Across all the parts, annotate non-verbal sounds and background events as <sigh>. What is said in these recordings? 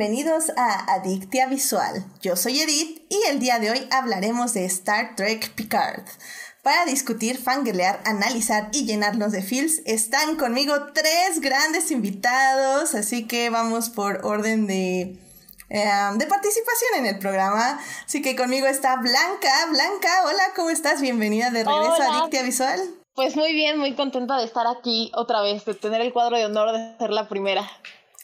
Bienvenidos a Adictia Visual. Yo soy Edith y el día de hoy hablaremos de Star Trek Picard. Para discutir, fangirlear, analizar y llenarnos de feels, están conmigo tres grandes invitados, así que vamos por orden de, em, de participación en el programa. Así que conmigo está Blanca. Blanca, hola, ¿cómo estás? Bienvenida de regreso a Adictia Visual. Pues muy bien, muy contenta de estar aquí otra vez, de tener el cuadro de honor de ser la primera.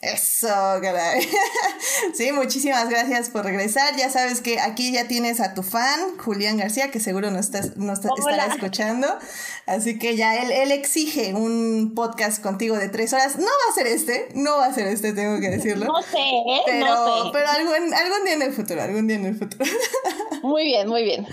Eso, caray. <laughs> Sí, muchísimas gracias por regresar. Ya sabes que aquí ya tienes a tu fan, Julián García, que seguro nos, estás, nos estará escuchando. Así que ya él, él exige un podcast contigo de tres horas. No va a ser este, no va a ser este, tengo que decirlo. <laughs> No sé, ¿eh? Pero, no sé. pero algún, algún día en el futuro, algún día en el futuro. <laughs> Muy bien, muy bien.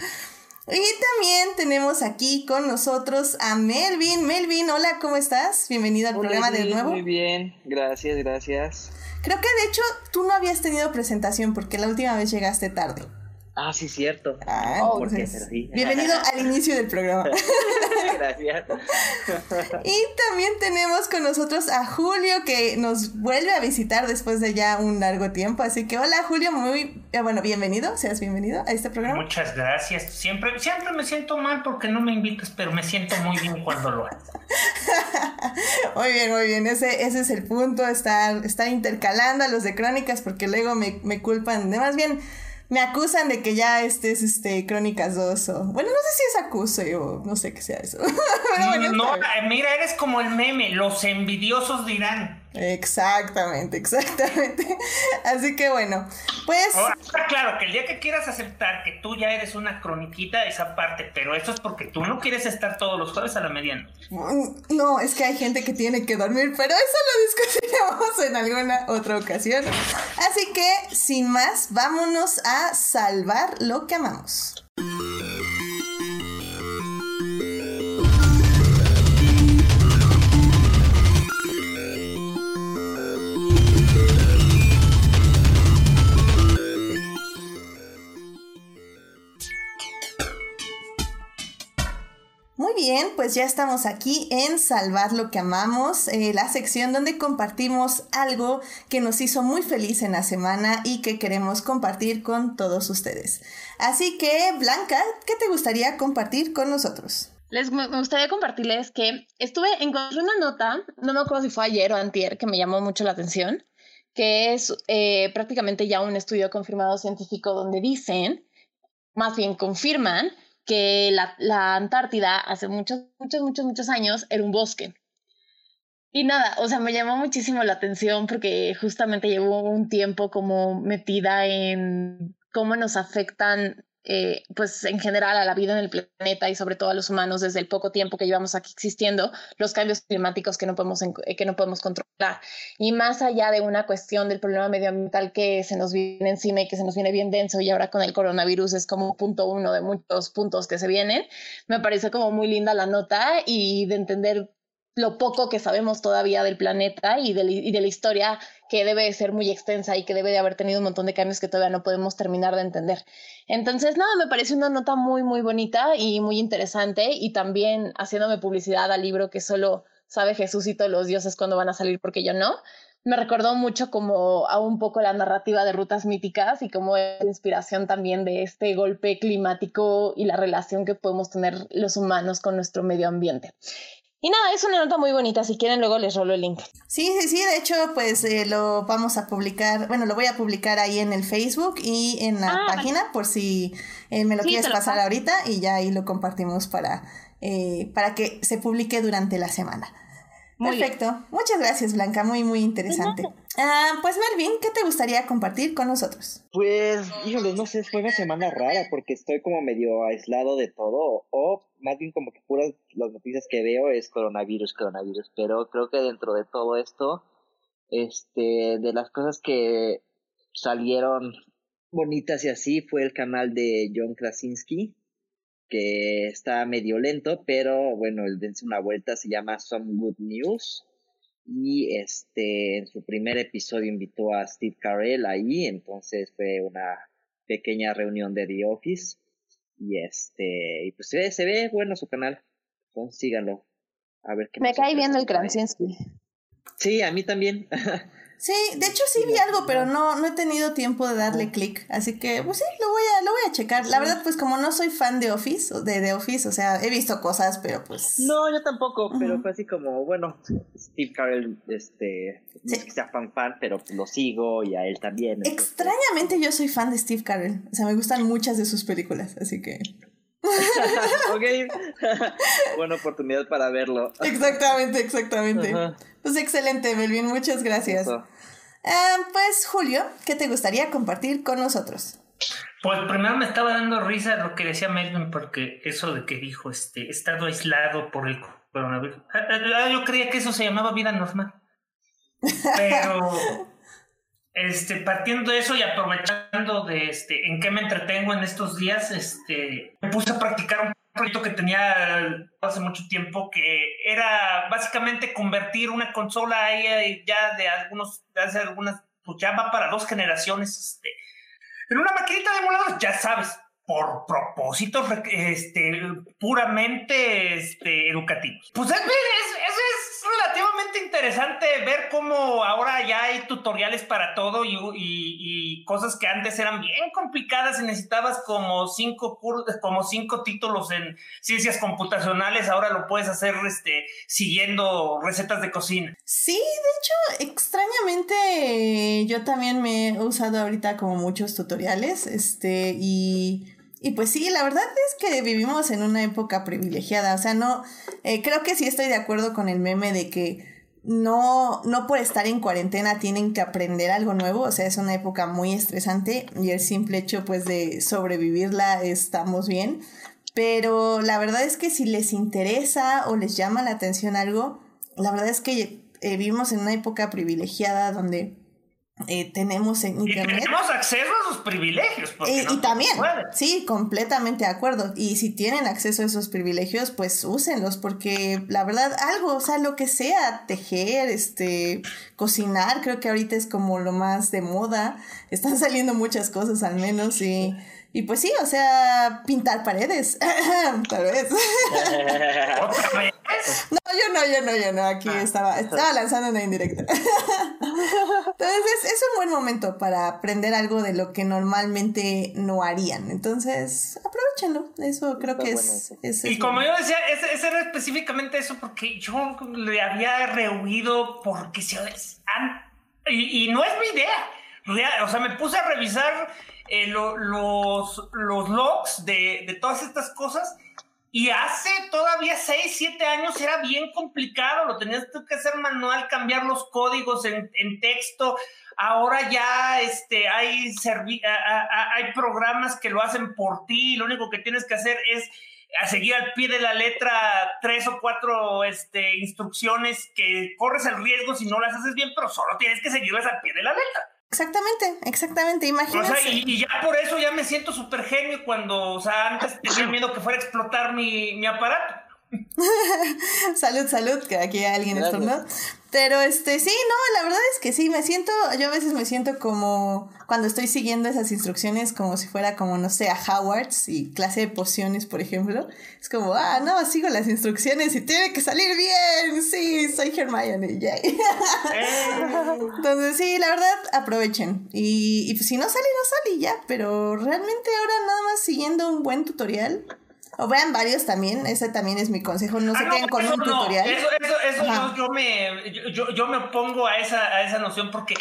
Y también tenemos aquí con nosotros a Melvin. Melvin, hola, ¿cómo estás? Bienvenido al Hola, programa de nuevo. Muy bien, gracias, gracias. Creo que de hecho tú no habías tenido presentación porque la última vez llegaste tarde. Ah, sí, cierto. Ah, Oh, ¿por qué? entonces, Pero sí. bienvenido al inicio del programa. <laughs> gracias. <laughs> Y también tenemos con nosotros a Julio que nos vuelve a visitar después de ya un largo tiempo. Así que hola Julio, muy eh, bueno, bienvenido, seas bienvenido a este programa. Muchas gracias. Siempre, siempre me siento mal porque no me invitas, pero me siento muy bien cuando lo haces. <laughs> Muy bien, muy bien, ese, ese es el punto, estar, estar intercalando a los de crónicas porque luego me, me culpan, de más bien me acusan de que ya estés este, Crónicas 2 o... Bueno, no sé si es acuse o no sé qué sea eso. <laughs> Pero bueno, no, mira, eres como el meme, los envidiosos dirán. Exactamente, exactamente. <laughs> Así que bueno, pues... Ahora, está claro que el día que quieras aceptar que tú ya eres una croniquita, esa parte, pero eso es porque tú no quieres estar todos los jueves a la medianoche. Mm, No, es que hay gente que tiene que dormir, pero eso lo discutiremos en alguna otra ocasión. Así que, sin más, vámonos a salvar lo que amamos. Bien, pues ya estamos aquí en Salvar lo que amamos, eh, la sección donde compartimos algo que nos hizo muy feliz en la semana y que queremos compartir con todos ustedes. Así que, Blanca, ¿qué te gustaría compartir con nosotros? Les me gustaría compartirles que estuve encontré una nota, no me acuerdo si fue ayer o antier, que me llamó mucho la atención, que es eh, prácticamente ya un estudio confirmado científico donde dicen, más bien confirman, que la, la Antártida hace muchos, muchos, muchos, muchos años era un bosque. Y nada, o sea, me llamó muchísimo la atención porque justamente llevo un tiempo como metida en cómo nos afectan, eh, pues en general a la vida en el planeta y sobre todo a los humanos desde el poco tiempo que llevamos aquí existiendo, los cambios climáticos que no podemos, eh, que no podemos controlar. Y más allá de una cuestión del problema medioambiental que se nos viene encima y que se nos viene bien denso y ahora con el coronavirus es como punto uno de muchos puntos que se vienen, me parece como muy linda la nota y de entender lo poco que sabemos todavía del planeta y de, la- la historia que debe de ser muy extensa y que debe de haber tenido un montón de cambios que todavía no podemos terminar de entender. Entonces, nada, me parece una nota muy, muy bonita y muy interesante y también haciéndome publicidad al libro que solo sabe Jesús y todos los dioses cuándo van a salir porque yo no. Me recordó mucho como a un poco la narrativa de rutas míticas y como es inspiración también de este golpe climático y la relación que podemos tener los humanos con nuestro medio ambiente. Y nada, es una nota muy bonita. Si quieren, luego les rolo el link. Sí, sí, sí, de hecho, pues eh, lo vamos a publicar, bueno, lo voy a publicar ahí en el Facebook y en la Ah, página por si eh, me lo Sí, quieres lo pasar paso. ahorita y ya ahí lo compartimos para, eh, para que se publique durante la semana. Muy bien. Perfecto. Muchas gracias, Blanca. Muy, muy interesante. Ah, pues, Melvin, ¿qué te gustaría compartir con nosotros? Pues, híjole, no sé, fue una semana rara porque estoy como medio aislado de todo, o más bien como que puras las noticias que veo es coronavirus, coronavirus, pero creo que dentro de todo esto, este, de las cosas que salieron bonitas y así fue el canal de John Krasinski, que está medio lento, pero bueno, el dense una vuelta, se llama Some Good News. Y este, en su primer episodio invitó a Steve Carell ahí, entonces fue una pequeña reunión de The Office. Y este, y pues se ve, se ve bueno su canal. Entonces síganlo. A ver qué Me cae bien el. Krasinski. Sí, a mí también. <laughs> Sí, de hecho sí vi algo, pero no, no he tenido tiempo de darle clic. Así que, pues sí, lo voy a, lo voy a checar. La verdad, pues como no soy fan de Office, de The Office, o sea, he visto cosas, pero pues. No, yo tampoco, pero fue así como, bueno, Steve Carell, este, no es que sea fan fan, pero lo sigo y a él también. Extrañamente yo soy fan de Steve Carell. O sea, me gustan muchas de sus películas, así que. <laughs> ok. <laughs> Buena oportunidad para verlo. Exactamente, exactamente. Pues excelente, Melvin, muchas gracias. Ah, pues Julio, ¿qué te gustaría compartir con nosotros? Pues primero me estaba dando risa lo que decía Melvin, porque eso de que dijo, este, estado aislado por el coronavirus. Ah, ah, yo creía que eso se llamaba vida normal. <laughs> Pero este, partiendo de eso y aprovechando de este, en qué me entretengo en estos días, este, me puse a practicar un proyecto que tenía hace mucho tiempo que era básicamente convertir una consola ahí ya de algunos, de hace algunas, pues ya va para dos generaciones, este, en una maquinita de emuladores, ya sabes, por propósitos este, puramente este, educativos. Pues es, es, es, relativamente interesante ver cómo ahora ya hay tutoriales para todo y, cosas que antes eran bien complicadas y necesitabas como cinco, como cinco títulos en ciencias computacionales, ahora lo puedes hacer este, siguiendo recetas de cocina. Sí, de hecho, extrañamente yo también me he usado ahorita como muchos tutoriales este, y y pues sí, la verdad es que vivimos en una época privilegiada. O sea, no, eh, creo que sí estoy de acuerdo con el meme de que no, no por estar en cuarentena tienen que aprender algo nuevo. O sea, es una época muy estresante y el simple hecho pues de sobrevivirla estamos bien. Pero la verdad es que si les interesa o les llama la atención algo, la verdad es que eh, vivimos en una época privilegiada donde eh, tenemos en internet. Y tenemos acceso a esos privilegios. y, también, sí, completamente de acuerdo. Y si tienen acceso a esos privilegios, pues úsenlos, porque la verdad, algo, o sea, lo que sea, tejer, este, cocinar, creo que ahorita es como lo más de moda. Están <laughs> saliendo muchas cosas al menos y y pues sí, o sea, pintar paredes. <laughs> Tal vez. <laughs> no, yo no, yo no, yo no. Aquí ah. estaba, estaba lanzando una indirecta. <laughs> Entonces es, un buen momento para aprender algo de lo que normalmente no harían. Entonces, aprovechenlo. Eso creo que es, Y como yo decía, ese, era específicamente eso porque yo le había rehuido porque se... Y, y no es mi idea. o sea, me puse a revisar eh, los, los logs de, de, todas estas cosas. Y hace todavía 6, 7 años era bien complicado, lo tenías que hacer manual, cambiar los códigos en, en texto. Ahora ya este, hay, hay programas que lo hacen por ti, lo único que tienes que hacer es seguir al pie de la letra tres o cuatro este, instrucciones que corres el riesgo si no las haces bien, pero solo tienes que seguirlas al pie de la letra. Exactamente, exactamente, imagínate. O sea, y, ya por eso ya me siento súper genio cuando, o sea, antes tenía miedo que fuera a explotar mi, mi aparato. <laughs> salud, salud, que aquí alguien estornudó. Pero este, sí, no, la verdad es que sí, me siento, yo a veces me siento como cuando estoy siguiendo esas instrucciones como si fuera como, no sé, a Howard's y clase de pociones, por ejemplo. Es como, ah, no, sigo las instrucciones y tiene que salir bien. Sí, soy Hermione, yay. Entonces, sí, la verdad, aprovechen. Y, y pues, si no sale, no sale ya. Pero realmente ahora nada más siguiendo un buen tutorial o vean varios también, ese también es mi consejo, no se ah, queden con un tutorial. Eso, eso, eso yo, me, yo, yo, me opongo a esa, a esa noción porque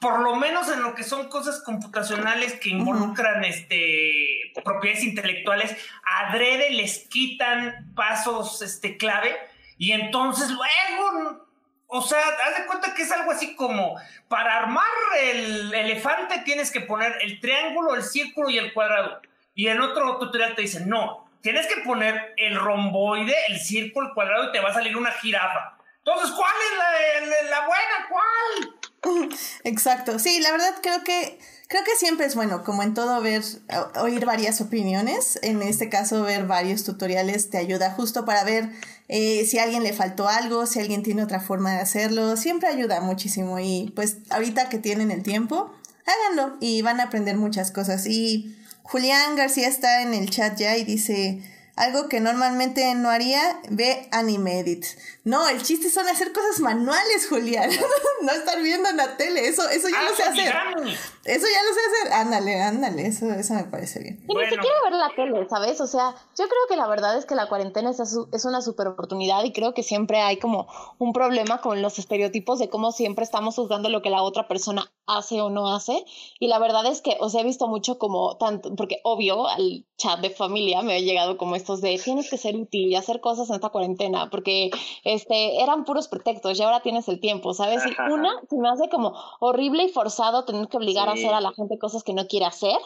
por lo menos en lo que son cosas computacionales que involucran este, propiedades intelectuales, adrede les quitan pasos este, clave y entonces luego, o sea, haz de cuenta que es algo así como, para armar el elefante tienes que poner el triángulo, el círculo y el cuadrado. Y en otro tutorial te dicen, no, tienes que poner el romboide, el círculo, el cuadrado y te va a salir una jirafa. Entonces, ¿cuál es la, buena? ¿Cuál? <laughs> Exacto. Sí, la verdad creo que creo que siempre es bueno, como en todo, ver, oír varias opiniones. En este caso, ver varios tutoriales te ayuda justo para ver eh, si a alguien le faltó algo, si alguien tiene otra forma de hacerlo. Siempre ayuda muchísimo. Y pues ahorita que tienen el tiempo, háganlo y van a aprender muchas cosas. Y Julián García está en el chat ya y dice, algo que normalmente no haría, ve Anime Edit. No, el chiste son hacer cosas manuales, Julián. <laughs> no estar viendo en la tele. Eso, eso ya Ah, lo sé hacer. Eso ya lo sé hacer. Ándale, ándale. Eso, eso me parece bien. Y Bueno. ni siquiera ver la tele, ¿sabes? O sea, yo creo que la verdad es que la cuarentena es, es una super oportunidad y creo que siempre hay como un problema con los estereotipos de cómo siempre estamos juzgando lo que la otra persona hace o no hace. Y la verdad es que os he visto mucho como tanto, porque obvio al chat de familia me ha llegado como estos de tienes que ser útil y hacer cosas en esta cuarentena, porque este, eran puros pretextos y ahora tienes el tiempo, ¿sabes? Y una, se me hace como horrible y forzado tener que obligar a hacer a la gente cosas que no quiere hacer.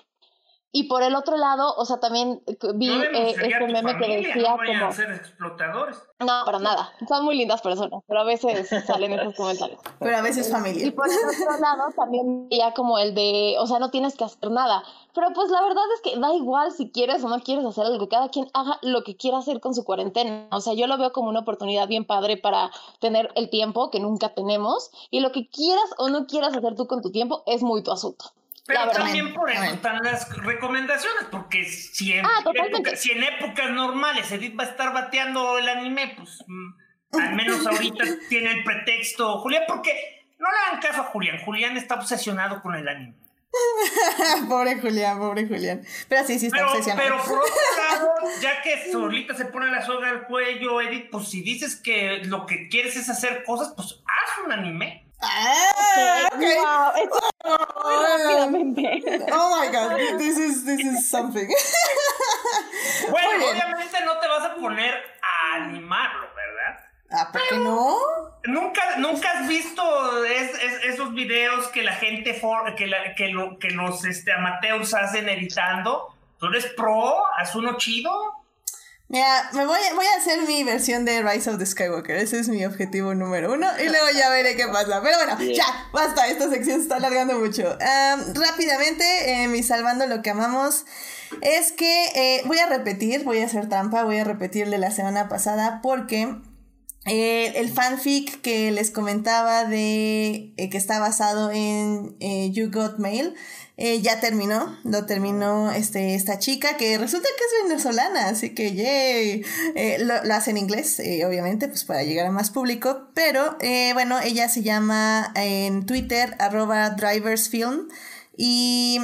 Y por el otro lado, o sea, también eh, vi No eh, este meme que familia, decía no vayan como, a ser explotadores. no, para nada, son muy lindas personas, pero a veces salen esos comentarios. Pero a veces Y familia. por el otro lado también veía como el de, o sea, no tienes que hacer nada. Pero pues la verdad es que da igual si quieres o no quieres hacer algo, cada quien haga lo que quiera hacer con su cuarentena. O sea, yo lo veo como una oportunidad bien padre para tener el tiempo que nunca tenemos y lo que quieras o no quieras hacer tú con tu tiempo es muy tu asunto. Pero verdad. también por eso están las recomendaciones, porque si en, Ah, época- si en épocas normales Edith va a estar bateando el anime, pues mm, al menos ahorita <laughs> tiene el pretexto. Julián, porque no le hagan caso a Julián. Julián está obsesionado con el anime. <laughs> pobre Julián, pobre Julián. Pero sí, sí está Pero, obsesionado. pero por otro <laughs> lado, ya que solita se pone la soga al cuello, Edith, pues si dices que lo que quieres es hacer cosas, pues haz un anime. Ah, ok. Wow, eso Oh, rápidamente. oh my god, this is, this is something. Bueno, bien. obviamente no te vas a poner a animarlo, ¿verdad? Ah, ¿por qué no? ¿Nunca, nunca has visto es- es- esos videos que la gente, for- que, la- que, lo- que los este, amateurs hacen editando? ¿Tú eres pro? ¿Haz uno chido? Me voy, a- voy a hacer mi versión de Rise of the Skywalker. Ese es mi objetivo número uno. Y luego ya veré qué pasa. Pero bueno, ya, basta. Esta sección se está alargando mucho. Am, rápidamente, eh, mi salvando lo que amamos. Es que eh, voy a repetir, voy a hacer trampa, voy a repetir de la semana pasada porque eh, el fanfic que les comentaba de eh, que está basado en You Got Mail eh, ya terminó, lo terminó este, esta chica que resulta que es venezolana, así que yay, Eh, lo, lo hace en inglés, eh, obviamente, pues para llegar a más público, pero bueno, ella se llama en Twitter arroba driversfilm y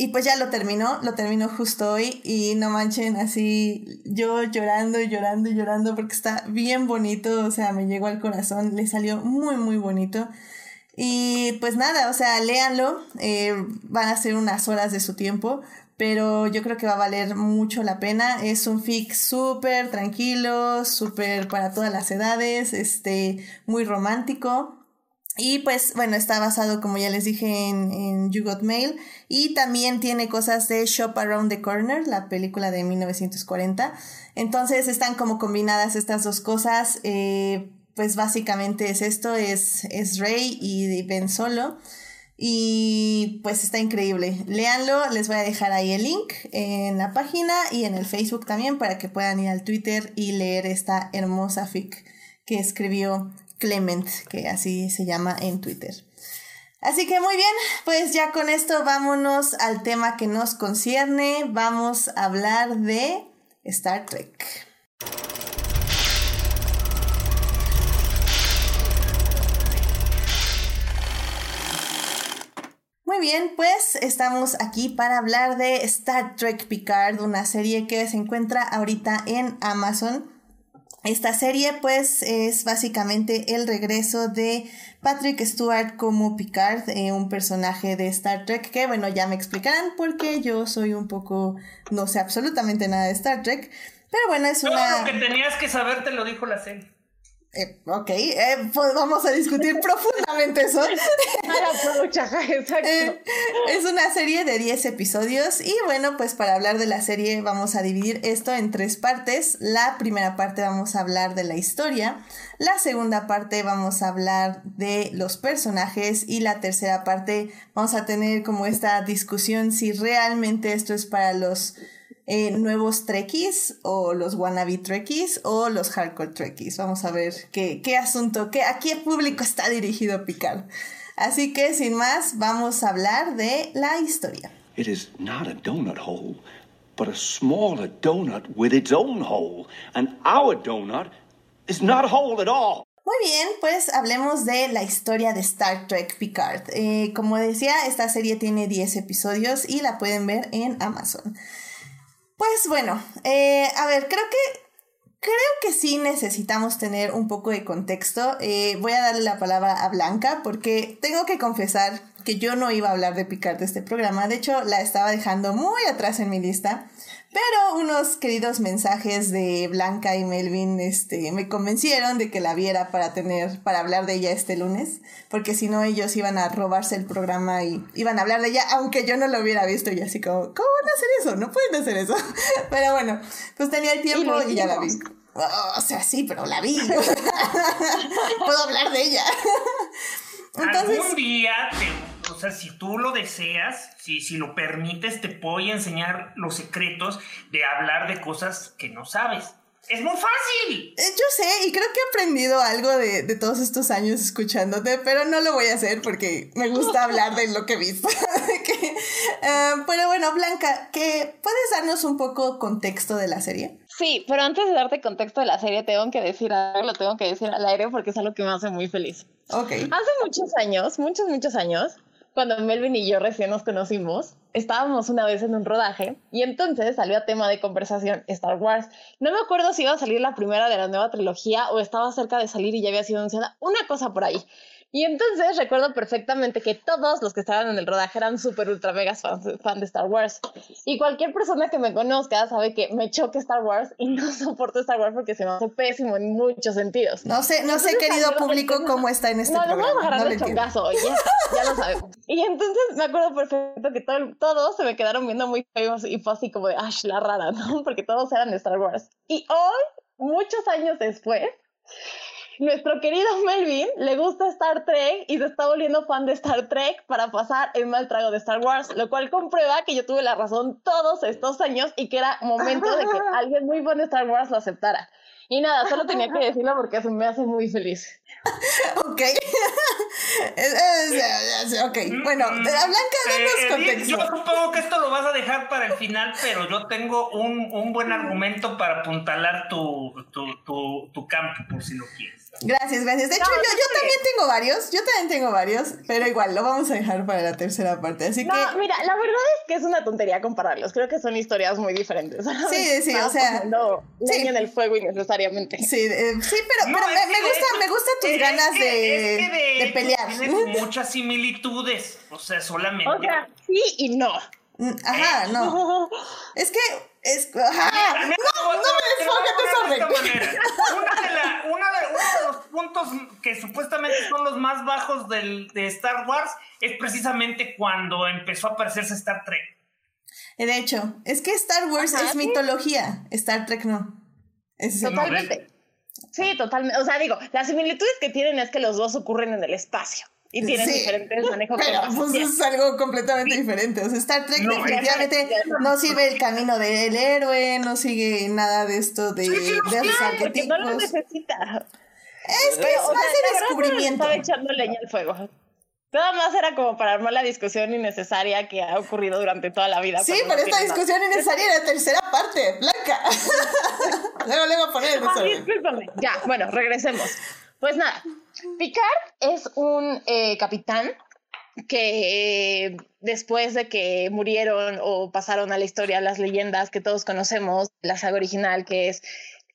y pues ya lo terminó, lo terminó justo hoy y no manchen así yo llorando llorando llorando porque está bien bonito, o sea, me llegó al corazón, le salió muy muy bonito. Y pues nada, o sea, léanlo, eh, van a ser unas horas de su tiempo, pero yo creo que va a valer mucho la pena. Es un fic súper tranquilo, súper para todas las edades, este, muy romántico. Y pues bueno, está basado, como ya les dije, en, en You Got Mail. Y también tiene cosas de Shop Around the Corner, la película de 1940. Entonces están como combinadas estas dos cosas. eh, pues básicamente es esto, es, es Rey y Ben Solo. Y pues está increíble. Leanlo, les voy a dejar ahí el link en la página y en el Facebook también para que puedan ir al Twitter y leer esta hermosa fic que escribió Clement, que así se llama en Twitter. Así que muy bien, pues ya con esto vámonos al tema que nos concierne. Vamos a hablar de Star Trek. Muy bien, pues estamos aquí para hablar de Star Trek Picard, una serie que se encuentra ahorita en Amazon. Esta serie pues es básicamente el regreso de Patrick Stewart como Picard, eh, un personaje de Star Trek que bueno ya me explicarán porque yo soy un poco, no sé absolutamente nada de Star Trek, pero bueno es Todo una... lo que tenías que saber te lo dijo la serie. Eh, ok, eh, pues vamos a discutir <laughs> profundamente eso. <laughs> Eh, es una serie de 10 episodios y bueno, pues para hablar de la serie vamos a dividir esto en tres partes. La primera parte vamos a hablar de la historia, la segunda parte vamos a hablar de los personajes y la tercera parte vamos a tener como esta discusión si realmente esto es para los eh, nuevos Trekkies o los wannabe Trekkies o los hardcore Trekkies. Vamos a ver qué, qué asunto, qué, a qué público está dirigido Picard. Así que sin más, vamos a hablar de la historia. It is not a donut hole, but a smaller donut with its own hole. And our donut is not whole at all. Muy bien, pues hablemos de la historia de Star Trek Picard. Eh, como decía, esta serie tiene 10 episodios y la pueden ver en Amazon. Pues bueno, eh, a ver, creo que Creo que sí necesitamos tener un poco de contexto. Eh, voy a darle la palabra a Blanca porque tengo que confesar que yo no iba a hablar de Picard de este programa. De hecho, la estaba dejando muy atrás en mi lista. Pero unos queridos mensajes de Blanca y Melvin este, me convencieron de que la viera para tener, para hablar de ella este lunes, porque si no ellos iban a robarse el programa y iban a hablar de ella, aunque yo no lo hubiera visto y así como, ¿cómo van a hacer eso? No pueden hacer eso. <laughs> Pero bueno, pues tenía el tiempo y, ya la vi. Oh, o sea, sí, pero la vi. <laughs> Puedo hablar de ella. Entonces, Algún día o sea, si tú lo deseas, si, si lo permites, te voy a enseñar los secretos de hablar de cosas que no sabes. Es muy fácil. Eh, yo sé, y creo que he aprendido algo de, todos estos años escuchándote, pero no lo voy a hacer porque me gusta <laughs> hablar de lo que he visto. <laughs> Eh, pero bueno, Blanca, ¿qué, ¿puedes darnos un poco contexto de la serie? Sí, pero antes de darte contexto de la serie, tengo que decir algo, lo tengo que decir al aire porque es algo que me hace muy feliz. Ok. Hace muchos años, muchos, muchos años, cuando Melvin y yo recién nos conocimos, estábamos una vez en un rodaje y entonces salió a tema de conversación Star Wars. No me acuerdo si iba a salir la primera de la nueva trilogía o estaba cerca de salir y ya había sido anunciada, una cosa por ahí. Y entonces recuerdo perfectamente que todos los que estaban en el rodaje eran súper ultra mega fans fan de Star Wars. Y cualquier persona que me conozca sabe que me choque Star Wars y no <laughs> soporto Star Wars porque se me hace pésimo en muchos sentidos. No sé, no sé, querido público, cómo está en este no, programa. No, vamos a agarrar no chocazo, ya, ya lo sabemos. Y entonces me acuerdo perfecto que todo, todos se me quedaron viendo muy feos y fue así como de, Ash, la rara, ¿no? <laughs> Porque todos eran de Star Wars. Y hoy, muchos años después, nuestro querido Melvin le gusta Star Trek y se está volviendo fan de Star Trek para pasar el mal trago de Star Wars, lo cual comprueba que yo tuve la razón todos estos años y que era momento de que <laughs> alguien muy fan de Star Wars lo aceptara. Y nada, solo tenía que decirlo porque eso me hace muy feliz. <laughs> ok. <laughs> ok, bueno, mm, Blanca, danos eh, contexto. Yo supongo que esto lo vas a dejar para el final, pero yo tengo un, un buen argumento para apuntalar tu, tu, tu, tu campo, por si lo quieres. Gracias, gracias. De hecho, yo, yo también tengo varios, yo también tengo varios, pero igual lo vamos a dejar para la tercera parte. Así no, que. mira, la verdad es que es una tontería compararlos. Creo que son historias muy diferentes. <laughs> Sí, sí, o sea. Sí. en el fuego innecesariamente. Sí, eh, sí, pero, pero me, me, gusta, me gustan tus ganas de, de, pelear. Tienes muchas similitudes. O sea, solamente. O sea, sí y no. Ajá, no. <laughs> Es que es, no, no, me desfoques Una de, la, una de, uno de los puntos que supuestamente son los más bajos del, de Star Wars es precisamente cuando empezó a aparecerse Star Trek. De hecho, es que Star Wars es mitología, Star Trek no. Es totalmente. Sí, totalmente. O sea, digo, las similitudes que tienen es que los dos ocurren en el espacio y tienen diferentes manejos. Pero pues es algo completamente diferente. O sea, Star Trek definitivamente no sigue el camino del héroe, no sigue nada de esto de, de esos arquetipos. No lo necesita. Es que es más de descubrimiento. Estaba echando leña al fuego. Nada más era como para armar la discusión innecesaria que ha ocurrido durante toda la vida. Sí, pero esta discusión innecesaria era la tercera parte, Blanca. <laughs> luego le voy a poner eso. Ya, bueno, regresemos. Pues nada, Picard es un eh, capitán que después de que murieron o pasaron a la historia las leyendas que todos conocemos, la saga original que es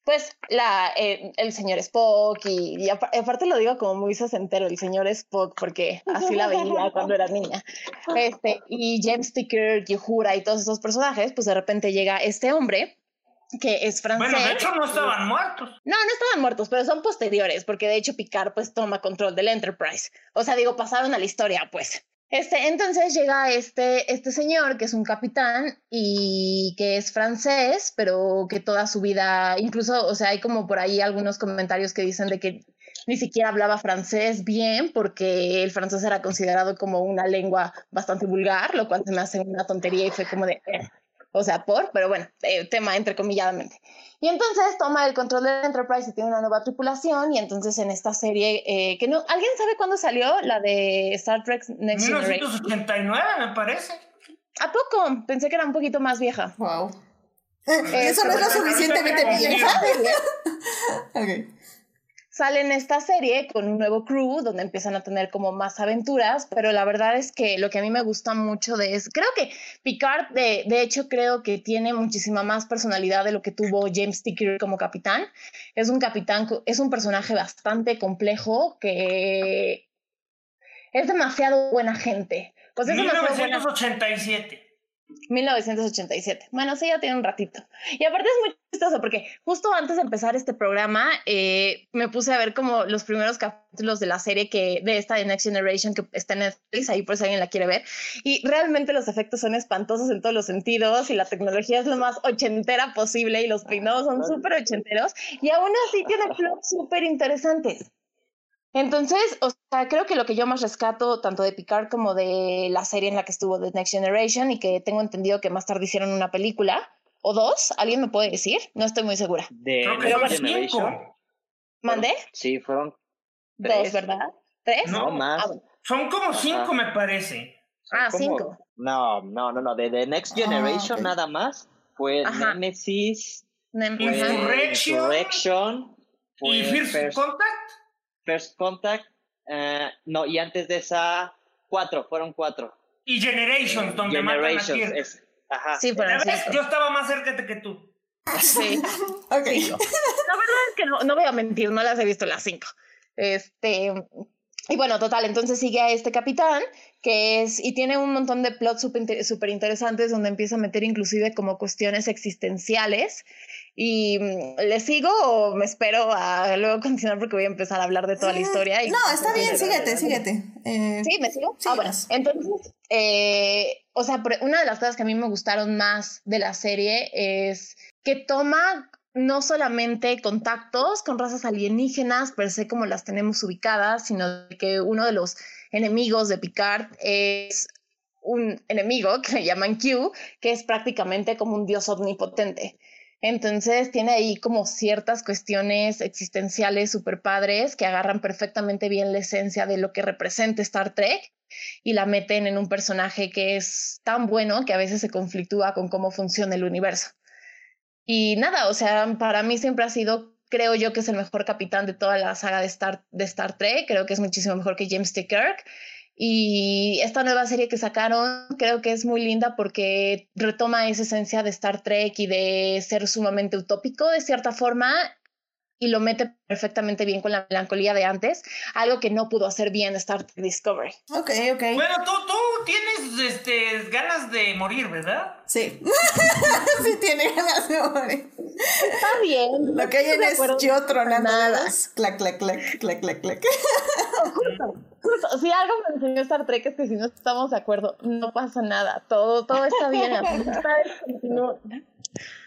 pues la, eh, el señor Spock y, aparte lo digo como muy sesentero, el señor Spock porque así la veía <laughs> cuando era niña. Este, y James Ticker, Yuhura y todos esos personajes, pues de repente llega este hombre que es francés. Bueno, de hecho no estaban muertos. No, no estaban muertos, pero son posteriores, porque de hecho Picard pues toma control del Enterprise. O sea, digo, pasaron a la historia, pues. Este, entonces llega este, este señor que es un capitán y que es francés, pero que toda su vida, incluso, o sea, hay como por ahí algunos comentarios que dicen de que ni siquiera hablaba francés bien porque el francés era considerado como una lengua bastante vulgar, lo cual se me hace una tontería y fue como de, eh, o sea, por, pero bueno, eh, tema entrecomilladamente. Y entonces toma el control del Enterprise y tiene una nueva tripulación y entonces en esta serie, eh, que no, ¿alguien sabe cuándo salió la de Star Trek Next Generation? 1989 me parece. ¿A poco? Pensé que era un poquito más vieja. Wow. Eh, eso no es lo suficientemente vieja. okay sale en esta serie con un nuevo crew donde empiezan a tener como más aventuras, pero la verdad es que lo que a mí me gusta mucho de eso, creo que Picard de, de hecho creo que tiene muchísima más personalidad de lo que tuvo James Ticker como capitán. Es un capitán, es un personaje bastante complejo que es demasiado buena gente. Pues es 1987. 1987. Bueno, sí, ya tiene un ratito. Y aparte es muy chistoso porque justo antes de empezar este programa eh, me puse a ver como los primeros capítulos de la serie que de esta de Next Generation que está en Netflix, ahí por si alguien la quiere ver. Y realmente los efectos son espantosos en todos los sentidos y la tecnología es lo más ochentera posible y los peinados son súper ochenteros y aún así tiene <laughs> plots súper interesantes. Entonces, o sea, creo que lo que yo más rescato, tanto de Picard como de la serie en la que estuvo The Next Generation, y que tengo entendido que más tarde hicieron una película, o dos, ¿alguien me puede decir? No estoy muy segura. De Next Generation. ¿Mandé? Sí, fueron dos, ¿verdad? ¿Tres? No, más. Ah, Son como cinco, me parece. ah, cinco. No, no, no, no. De The Next ah, Generation nada más fue Nemesis, Insurrection, y First Contact. First Contact, eh, no, y antes de esa, cuatro, fueron cuatro. Y Generations, donde Generations, matan a es, ajá. Sí, pero Yo estaba más cerca que tú. Sí. <laughs> ok. La verdad es que no, no voy a mentir, no las he visto las cinco. Este, y bueno, total, entonces sigue a este capitán que es, y tiene un montón de plots súper interesantes donde empieza a meter inclusive como cuestiones existenciales y mm, ¿le sigo o me espero a luego <laughs> continuar porque voy a empezar a hablar de toda la historia? no, está bien, síguete, síguete. Eh, sí, ¿me sigo? ah, bueno. Entonces, eh, o sea, una de las cosas que a mí me gustaron más de la serie es que toma no solamente contactos con razas alienígenas, per se como las tenemos ubicadas, sino que uno de los enemigos de Picard es un enemigo que le llaman Q, que es prácticamente como un dios omnipotente. Entonces tiene ahí como ciertas cuestiones existenciales super padres que agarran perfectamente bien la esencia de lo que representa Star Trek y la meten en un personaje que es tan bueno que a veces se conflictúa con cómo funciona el universo. Y nada, o sea, para mí siempre ha sido, creo yo que es el mejor capitán de toda la saga de Star, de Star Trek, creo que es muchísimo mejor que James T. Kirk y esta nueva serie que sacaron creo que es muy linda porque retoma esa esencia de Star Trek y de ser sumamente utópico de cierta forma y lo mete perfectamente bien con la melancolía de antes, algo que no pudo hacer bien Star Trek Discovery. Ok, ok. Bueno, tú, tú tienes este, ganas de morir, ¿verdad? Sí. <laughs> sí tiene ganas de morir. Está bien. Lo que hay en es yo tronando dedos. Clac, clac, clac, clac, clac, clac. si algo me enseñó Star Trek es que si no estamos de acuerdo, no pasa nada. Todo, todo está bien. <laughs>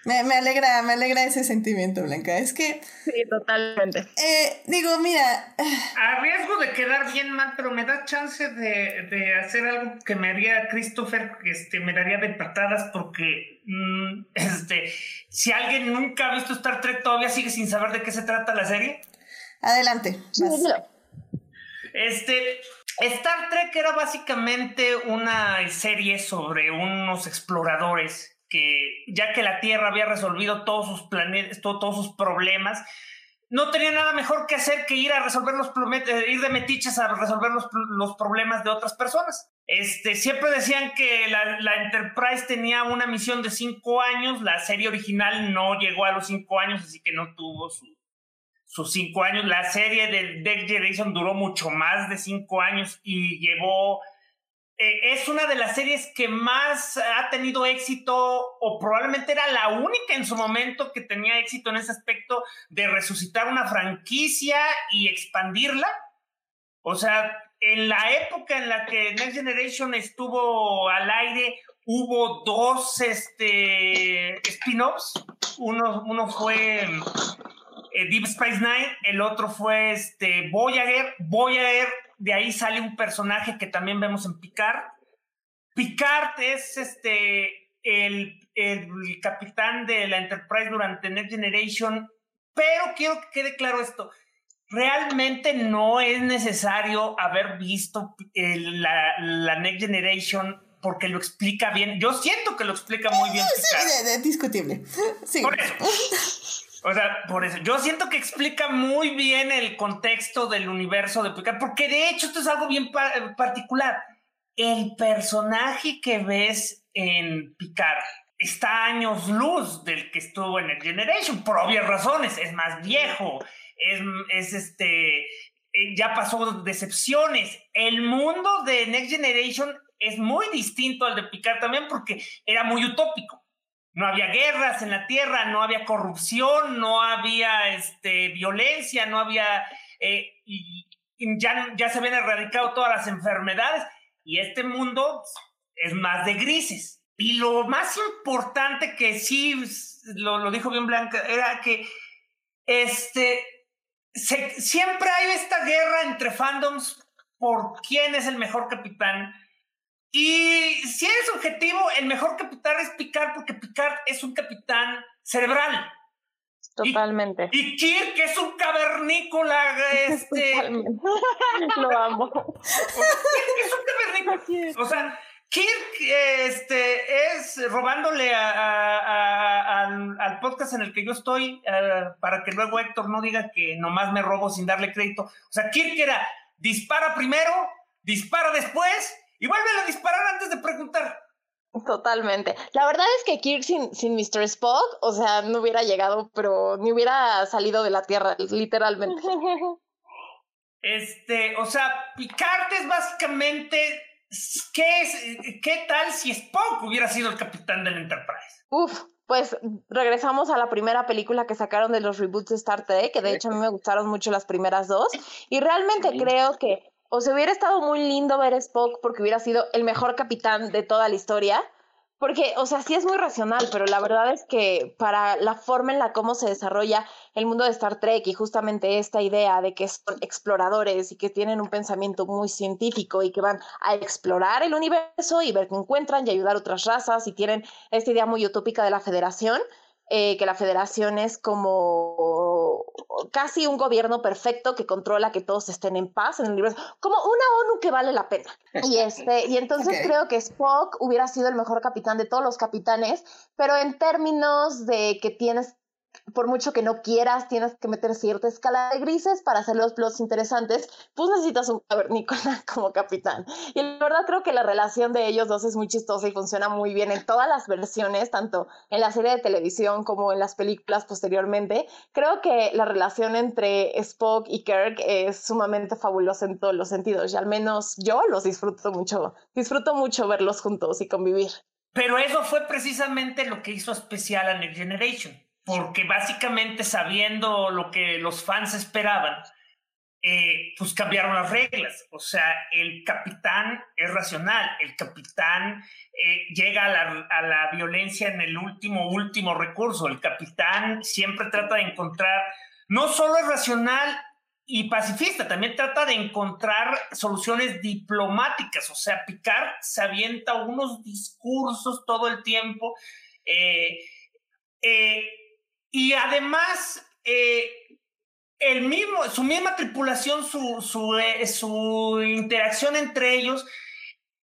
Me, me, alegra, me alegra ese sentimiento, Blanca. Es que. Sí, totalmente. Eh, digo, mira. A riesgo de quedar bien mal, pero me da chance de, de hacer algo que me haría Christopher, que este, me daría de patadas, porque mm, <laughs> este, si alguien nunca ha visto Star Trek, todavía sigue sin saber de qué se trata la serie. Adelante. Este, Star Trek era básicamente una serie sobre unos exploradores que, ya que la Tierra había resolvido todos sus planetas, todos sus problemas, no tenía nada mejor que hacer que ir a resolver los eh, ir de metiches a resolver los, los, problemas de otras personas. Este, siempre decían que la, la, Enterprise tenía una misión de cinco años, la serie original no llegó a los cinco años, así que no tuvo su, sus cinco años. La serie de Deck Generation duró mucho más de cinco años y llevó. Eh, es una de las series que más ha tenido éxito, o probablemente era la única en su momento que tenía éxito en ese aspecto de resucitar una franquicia y expandirla. O sea, en la época en la que Next Generation estuvo al aire, hubo dos este, spin-offs. Uno, uno fue eh, Deep Space Nine, el otro fue este Voyager. Voyager, de ahí sale un personaje que también vemos en Picard. Picard es este el, el, capitán de la Enterprise durante Next Generation, pero quiero que quede claro esto. Realmente no es necesario haber visto la, la Next Generation porque lo explica bien. Yo siento que lo explica muy bien. Sí, discutible. Sí. Por eso. <laughs> O sea, por eso. Yo siento que explica muy bien el contexto del universo de Picard, porque de hecho esto es algo bien particular. El personaje que ves en Picard está años luz del que estuvo en el Generation, por obvias razones. Es más viejo, es este, eh, ya pasó decepciones. El mundo de Next Generation es muy distinto al de Picard también porque era muy utópico. No había guerras en la Tierra, no había corrupción, no había este, violencia, no había... Eh, y, ya, ya se habían erradicado todas las enfermedades y este mundo es más de grises. Y lo más importante que sí, lo, dijo bien Blanca, era que este, siempre hay esta guerra entre fandoms por quién es el mejor capitán. Y si eres objetivo, el mejor capitán es Picard porque Picard es un capitán cerebral. Totalmente. Y, Kirk es un cavernícola, este... <laughs> Lo amo. es un cavernícola. O sea, Kirk este, es robándole al, podcast en el que yo estoy eh, para que luego Héctor no diga que nomás me robo sin darle crédito. O sea, Kirk era dispara primero, dispara después y vuelve a disparar antes de preguntar. Totalmente. La verdad es que Kirk sin, sin Mr. Spock, o sea, no hubiera llegado, pero ni hubiera salido de la Tierra, literalmente. <laughs> Este, o sea, Picard es básicamente ¿Qué, es, ¿Qué tal si Spock hubiera sido el capitán del Enterprise? Uf, pues regresamos a la primera película que sacaron de los reboots de Star Trek, que de hecho a mí me gustaron mucho las primeras dos, y realmente creo que o se hubiera estado muy lindo ver Spock porque hubiera sido el mejor capitán de toda la historia, porque, o sea, sí es muy racional, pero la verdad es que para la forma en la cómo se desarrolla el mundo de Star Trek y justamente esta idea de que son exploradores y que tienen un pensamiento muy científico y que van a explorar el universo y ver qué encuentran y ayudar a otras razas y tienen esta idea muy utópica de la federación, eh, que la federación es como casi un gobierno perfecto que controla que todos estén en paz en el universo, como una ONU que vale la pena. Y, este, y entonces creo que Spock hubiera sido el mejor capitán de todos los capitanes, pero en términos de que tienes por mucho que no quieras, tienes que meter cierta escala de grises para hacer los plots interesantes, pues necesitas un cavernícola <laughs> como capitán. Y la verdad creo que la relación de ellos dos es muy chistosa y funciona muy bien en todas las versiones, tanto en la serie de televisión como en las películas posteriormente. Creo que la relación entre Spock y Kirk es sumamente fabulosa en todos los sentidos y al menos yo los disfruto mucho. Disfruto mucho verlos juntos y convivir. Pero eso fue precisamente lo que hizo especial a Next Generation porque básicamente sabiendo lo que los fans esperaban, eh, pues cambiaron las reglas. O sea, el capitán es racional, el capitán eh, llega a la, a la, violencia en el último, último recurso. El capitán siempre trata de encontrar, no solo es racional y pacifista, también trata de encontrar soluciones diplomáticas. O sea, Picard se avienta unos discursos todo el tiempo. Eh, y además, eh, el mismo, su misma tripulación, su, su, eh, su interacción entre ellos,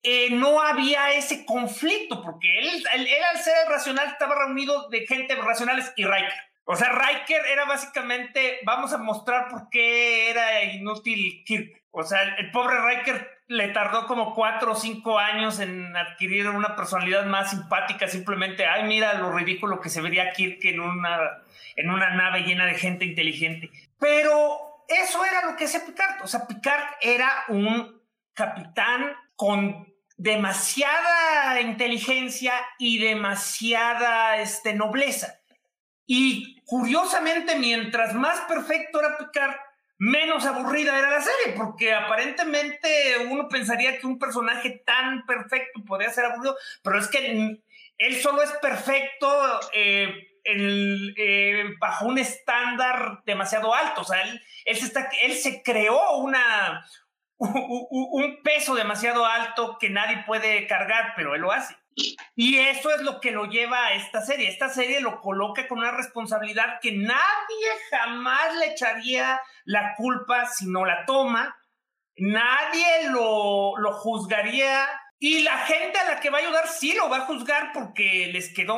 eh, no había ese conflicto, porque él, él, al ser racional estaba reunido de gente racionales y Riker. O sea, Riker era básicamente, vamos a mostrar por qué era inútil Kirk. O sea, el, pobre Riker le tardó como cuatro o cinco años en adquirir una personalidad más simpática, simplemente, ay, mira lo ridículo que se vería Kirk en una, en una nave llena de gente inteligente. Pero eso era lo que hacía Picard. O sea, Picard era un capitán con demasiada inteligencia y demasiada este, nobleza. Y curiosamente, mientras más perfecto era Picard, menos aburrida era la serie, porque aparentemente uno pensaría que un personaje tan perfecto podría ser aburrido, pero es que él solo es perfecto eh, eh, bajo un estándar demasiado alto. O sea, él, se, está, él se creó una, un peso demasiado alto que nadie puede cargar, pero él lo hace. Y eso es lo que lo lleva a esta serie. Esta serie lo coloca con una responsabilidad que nadie jamás le echaría la culpa si no la toma. Nadie lo, lo juzgaría Y la gente a la que va a ayudar sí lo va a juzgar porque les quedó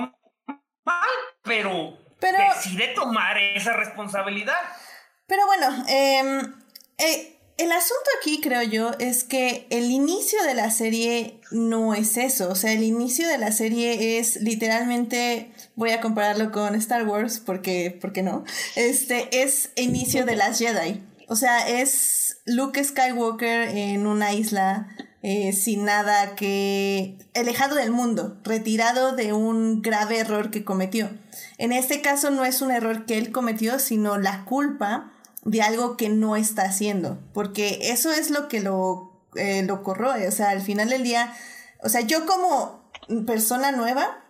mal, pero, Pero- decide tomar esa responsabilidad. Pero bueno, em, eh, el asunto aquí, creo yo, es que el inicio de la serie no es eso. O sea, el inicio de la serie es literalmente, voy a compararlo con Star Wars, porque, ¿por qué no? Este es inicio de las Jedi. O sea, es Luke Skywalker en una isla eh, sin nada que... alejado del mundo, retirado de un grave error que cometió. En este caso no es un error que él cometió, sino la culpa de algo que no está haciendo, porque eso es lo que lo, eh, lo corroe, o sea, al final del día, o sea, yo como persona nueva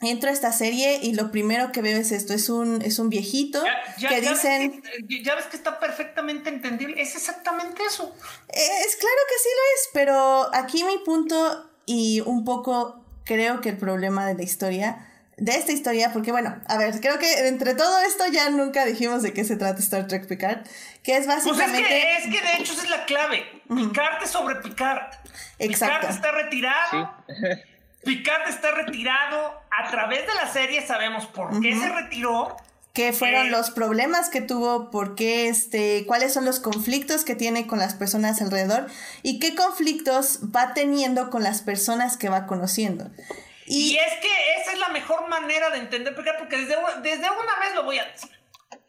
entro a esta serie y lo primero que veo es esto, es un, es un viejito Ya, ya- que ya dicen... ves que, ya ves que está perfectamente entendible. Es exactamente eso. Es claro que sí lo es, pero aquí mi punto y un poco creo que el problema de la historia, de esta historia, porque bueno, a ver, creo que entre todo esto ya nunca dijimos de qué se trata Star Trek Picard, que es Pues es básicamente... que, es que de hecho esa es la clave. Picard es sobre Picard. Exacto. Picard está retirado. <laughs> Picard está retirado. A través de la serie sabemos por qué se retiró. qué fueron Eh, los problemas que tuvo, por qué, este, cuáles son los conflictos que tiene con las personas alrededor y qué conflictos va teniendo con las personas que va conociendo. Y, Y, es que esa es la mejor manera de entender porque desde, desde una vez lo voy a decir.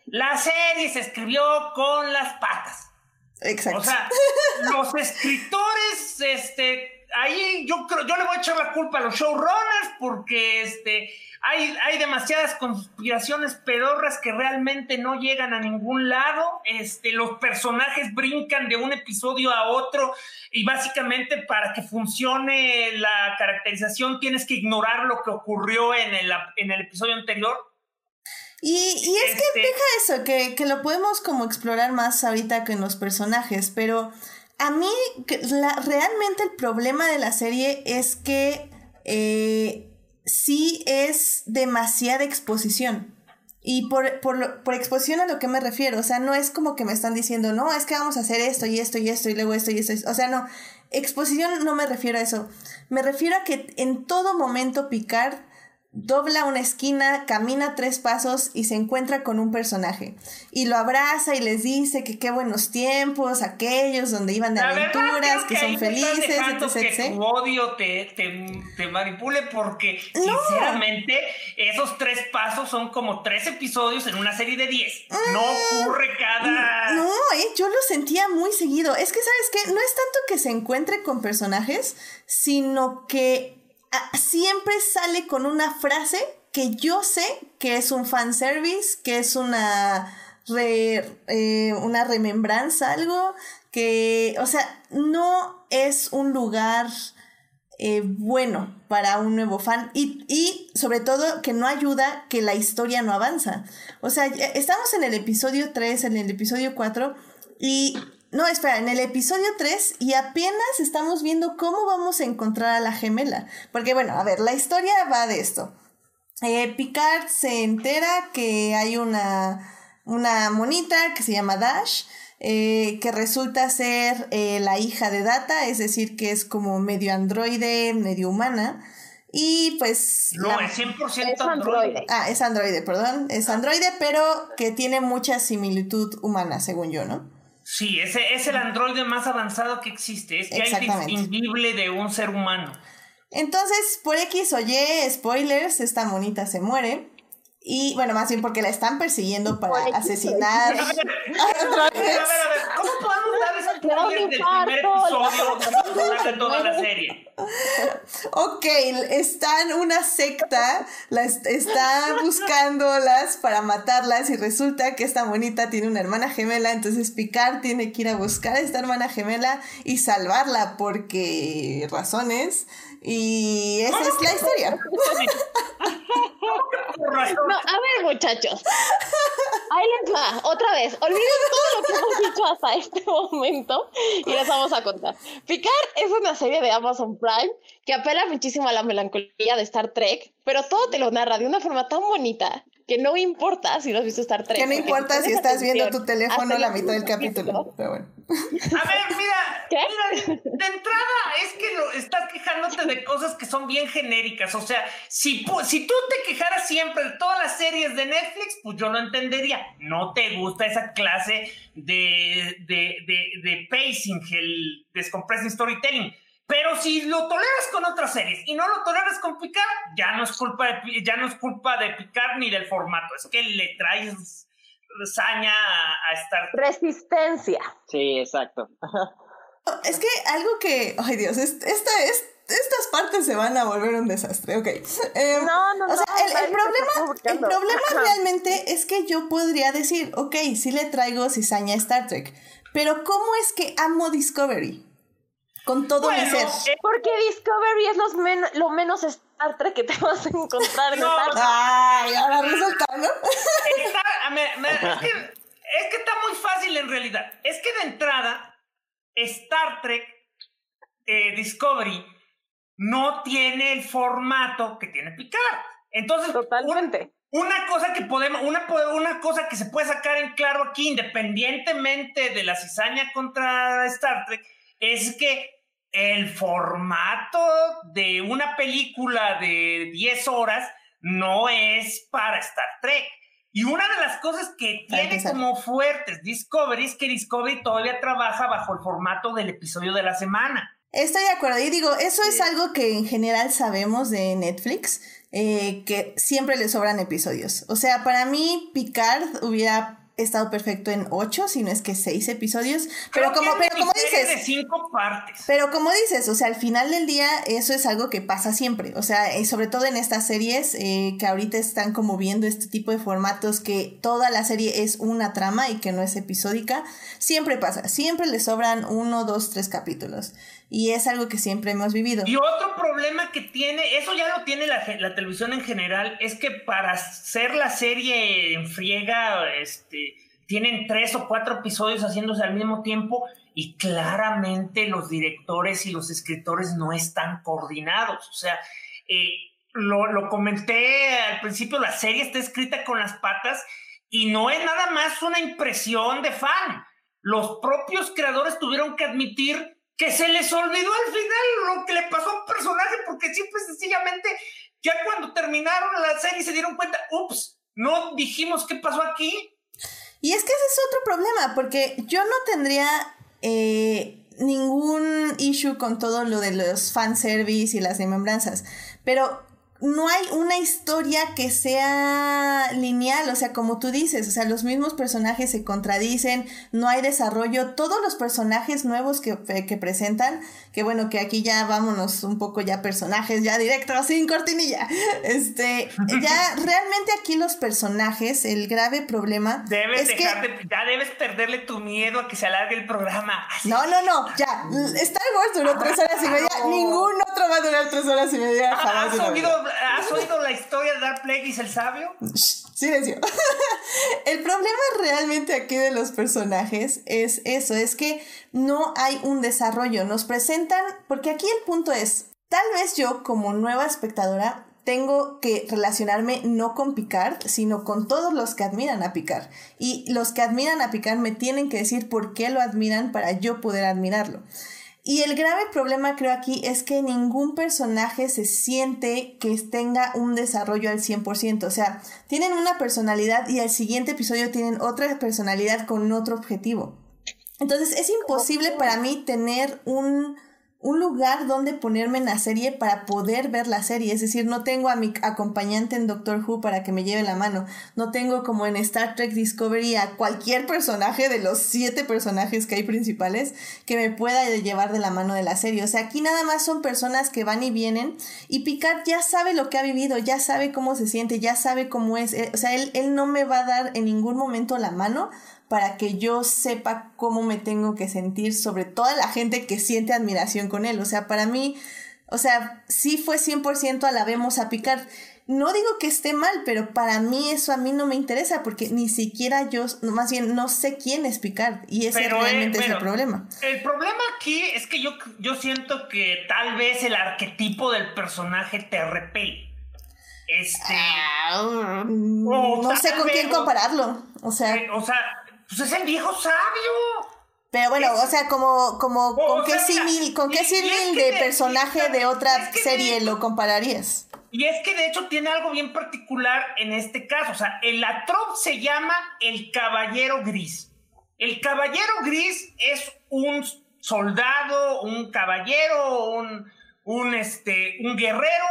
La serie se escribió con las patas. exacto. O sea, <laughs> los escritores, este, ahí yo creo, yo le voy a echar la culpa a los showrunners porque este, hay, hay demasiadas conspiraciones pedorras que realmente no llegan a ningún lado. Este, los personajes brincan de un episodio a otro y básicamente para que funcione la caracterización tienes que ignorar lo que ocurrió en el, en el episodio anterior. Y, y es que Este- deja eso, que, que lo podemos como explorar más ahorita que en los personajes, pero a mí la- realmente el problema de la serie es que eh, sí es demasiada exposición. Y por, por, por exposición a lo que me refiero, o sea, no es como que me están diciendo, no, es que vamos a hacer esto y esto y esto y luego esto y esto. O sea, no, exposición no me refiero a eso. Me refiero a que en todo momento Picard dobla una esquina, camina tres pasos y se encuentra con un personaje. Y lo abraza y les dice que qué buenos tiempos, aquellos donde iban de La aventuras, que son felices, etc. que tu odio te, te, te manipule porque, No. sinceramente, esos tres pasos son como tres episodios en una serie de diez. No ocurre cada... Mm. No, eh, yo lo sentía muy seguido. Es que, ¿sabes qué? No es tanto que se encuentre con personajes, sino que siempre sale con una frase que yo sé que es un fanservice, que es una, eh, una remembranza, algo que, o sea, no es un lugar eh, bueno para un nuevo fan y, y sobre todo que no ayuda que la historia no avanza. O sea, estamos en el episodio 3, en el episodio 4 y... No, espera, en el episodio 3 y apenas estamos viendo cómo vamos a encontrar a la gemela. Porque bueno, a ver, la historia va de esto. Eh, Picard se entera que hay una, una monita que se llama Dash, eh, que resulta ser eh, la hija de Data, es decir, que es como medio androide, medio humana. Y pues... No, la- es 100% Es androide. androide. Ah, es androide, perdón. Es androide, pero que tiene mucha similitud humana, según yo, ¿no? Sí, ese es el androide más avanzado que existe. Es ya indistinguible de un ser humano. Entonces, por X o Y, spoilers, esta monita se muere. Y bueno, más bien porque la están persiguiendo para asesinar. A ver, a ver, a ver, ¿cómo podemos dar un spoiler del primer episodio de de toda la serie? Ok, están una secta, la est- está buscándolas para matarlas y resulta que esta monita tiene una hermana gemela, entonces Picard tiene que ir a buscar a esta hermana gemela y salvarla porque razones y esa es la historia. <laughs> No, a ver, muchachos. Ahí les va, otra vez. Olviden todo lo que hemos dicho hasta este momento y les vamos a contar. Picard es una serie de Amazon Prime que apela muchísimo a la melancolía de Star Trek, pero todo te lo narra de una forma tan bonita que no importa si no has visto Star Trek. Que no importa si estás viendo tu teléfono la mitad del capítulo, pero bueno. A ver, mira, ¿Qué? mira, de, de entrada es que lo, estás quejándote de cosas que son bien genéricas. O sea, si, si tú te quejaras siempre de todas las series de Netflix, pues yo lo entendería. No te gusta esa clase de, de, de, de pacing, el descompressing storytelling. Pero si lo toleras con otras series y no lo toleras con Picar, ya no es culpa de, ya no es culpa de Picar ni del formato. Es que le traes saña a, estar. Resistencia. Sí, exacto. <laughs> es que algo que. Ay, Dios, esta es estas partes se van a volver un desastre, ok. Em, no, no, o sea, el, problema, el problema realmente es que yo podría decir, ok, sí le traigo cizaña a Star Trek, pero ¿cómo es que amo Discovery? Con todo mi ser. Eh, porque Discovery es los lo menos Star Trek que te vas a encontrar en <laughs> no, Ay, ahora resulta, ¿no? es, que, es que está muy fácil en realidad. Es que de entrada, Star Trek eh, Discovery no tiene el formato que tiene Picard. Entonces, Totalmente. Una, cosa que podemos, una, una cosa que se puede sacar en claro aquí, independientemente de la cizaña contra Star Trek, es que el formato de una película de 10 horas no es para Star Trek. Y una de las cosas que tiene como fuertes Discovery es que Discovery todavía trabaja bajo el formato del episodio de la semana. Estoy de acuerdo. Y digo, eso es algo que en general sabemos de Netflix, eh, que siempre le sobran episodios. O sea, para mí, Picard hubiera estado perfecto en ocho, si no es que seis episodios. Pero como, pero como dices. De cinco partes. Pero como dices, o sea, al final del día, eso es algo que pasa siempre. O sea, y sobre todo en estas series eh, que ahorita están como viendo este tipo de formatos que toda la serie es una trama y que no es episódica. Siempre pasa. Siempre le sobran uno, dos, tres capítulos. Y es algo que siempre hemos vivido. Y otro problema que tiene, eso ya lo tiene la, la televisión en general, es que para ser la serie en friega, este, tienen tres o cuatro episodios haciéndose al mismo tiempo y claramente los directores y los escritores no están coordinados. O sea, eh, lo, lo comenté al principio, la serie está escrita con las patas y no es nada más una impresión de fan. Los propios creadores tuvieron que admitir que se les olvidó al final lo que le pasó a un personaje porque simple sencillamente ya cuando terminaron la serie se dieron cuenta, ups, no dijimos qué pasó aquí. Y es que ese es otro problema, porque yo no tendría eh, ningún issue con todo lo de los fanservice y las remembranzas, pero no hay una historia que sea lineal, o sea, como tú dices, o sea, los mismos personajes se contradicen, no hay desarrollo, todos los personajes nuevos que, que presentan, que bueno, que aquí ya vámonos un poco ya personajes, ya directo, <laughs> sin cortinilla, este, ya realmente aquí los personajes, el grave problema... Debes dejarte, ya debes perderle tu miedo a que se alargue el programa. No, no, no, ya, Star Wars duró tres horas y media, ningún otro va a durar tres horas y media. ¿Has oído ¿Has oído la historia de Dark Plagueis el sabio? Silencio. <laughs> el problema realmente aquí de los personajes es eso, es que no hay un desarrollo. Nos presentan, porque aquí el punto es, tal vez yo como nueva espectadora tengo que relacionarme no con Picard, sino con todos los que admiran a Picard. Y los que admiran a Picard me tienen que decir por qué lo admiran para yo poder admirarlo. Y el grave problema creo aquí es que ningún personaje se siente que tenga un desarrollo al 100%. O sea, tienen una personalidad y al siguiente episodio tienen otra personalidad con otro objetivo. Entonces es imposible para mí tener un un lugar donde ponerme en la serie para poder ver la serie. Es decir, no tengo a mi acompañante en Doctor Who para que me lleve la mano. No tengo como en Star Trek Discovery a cualquier personaje de los siete personajes que hay principales que me pueda llevar de la mano de la serie. O sea, aquí nada más son personas que van y vienen y Picard ya sabe lo que ha vivido, ya sabe cómo se siente, ya sabe cómo es. Eh, o sea, él, él no me va a dar en ningún momento la mano para que yo sepa cómo me tengo que sentir sobre toda la gente que siente admiración con él. O sea, para mí, o sea, sí fue 100% alabemos a Picard. No digo que esté mal, pero para mí eso a mí no me interesa porque ni siquiera yo, más bien no sé quién es Picard y ese realmente es el problema. El problema aquí es que yo, yo siento que tal vez el arquetipo del personaje te repele. Este. Ah, no sé con quién compararlo. O sea. Eh, o sea, pues es el viejo sabio. Pero bueno, o sea, como, como ¿con o qué sea, con y- qué es que de de- personaje de otra es que de serie lo compararías? Y es que de hecho tiene algo bien particular en este caso. O sea, el la trope se llama el caballero gris. El caballero gris es un soldado, un caballero, un, un, este, un guerrero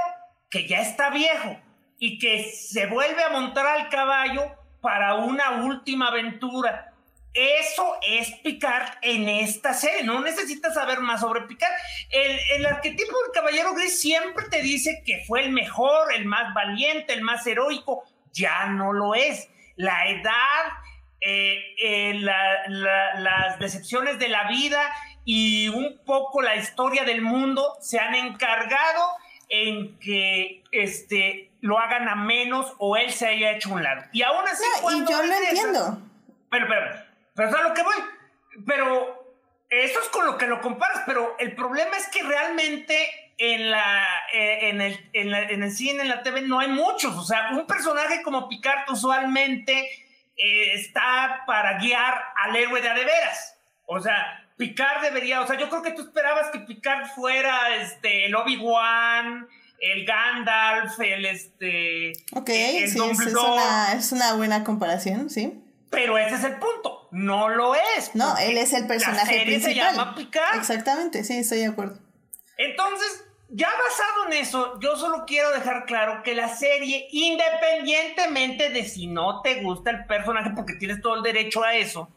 que ya está viejo y que se vuelve a montar al caballo para una última aventura. Eso es Picard en esta serie. No necesitas saber más sobre Picard. El, el arquetipo del caballero gris siempre te dice que fue el mejor, el más valiente, el más heroico. Ya no lo es. La edad, eh, eh, la- la- las decepciones de la vida y un poco la historia del mundo se han encargado en que este, lo hagan a menos o él se haya hecho un lado. Y aún así, No, y yo lo entiendo. pero, pero, pero es a lo que voy. Pero eso es con lo que lo comparas, pero el problema es que realmente en la, eh, en, el, en, la- en el cine, en la TV, no hay muchos. O sea, un personaje como Picard usualmente eh, está para guiar al héroe de a de veras. O sea, Picard debería, o sea, yo creo que tú esperabas que Picard fuera este, el Obi-Wan, el Gandalf, el este. Ok, el sí, es, una, es una buena comparación, sí. Pero ese es el punto. No lo es. No, él es el personaje la serie principal. se llama Picard. Exactamente, sí, estoy de acuerdo. Entonces, ya basado en eso, yo solo quiero dejar claro que la serie, independientemente de si no te gusta el personaje, porque tienes todo el derecho a eso,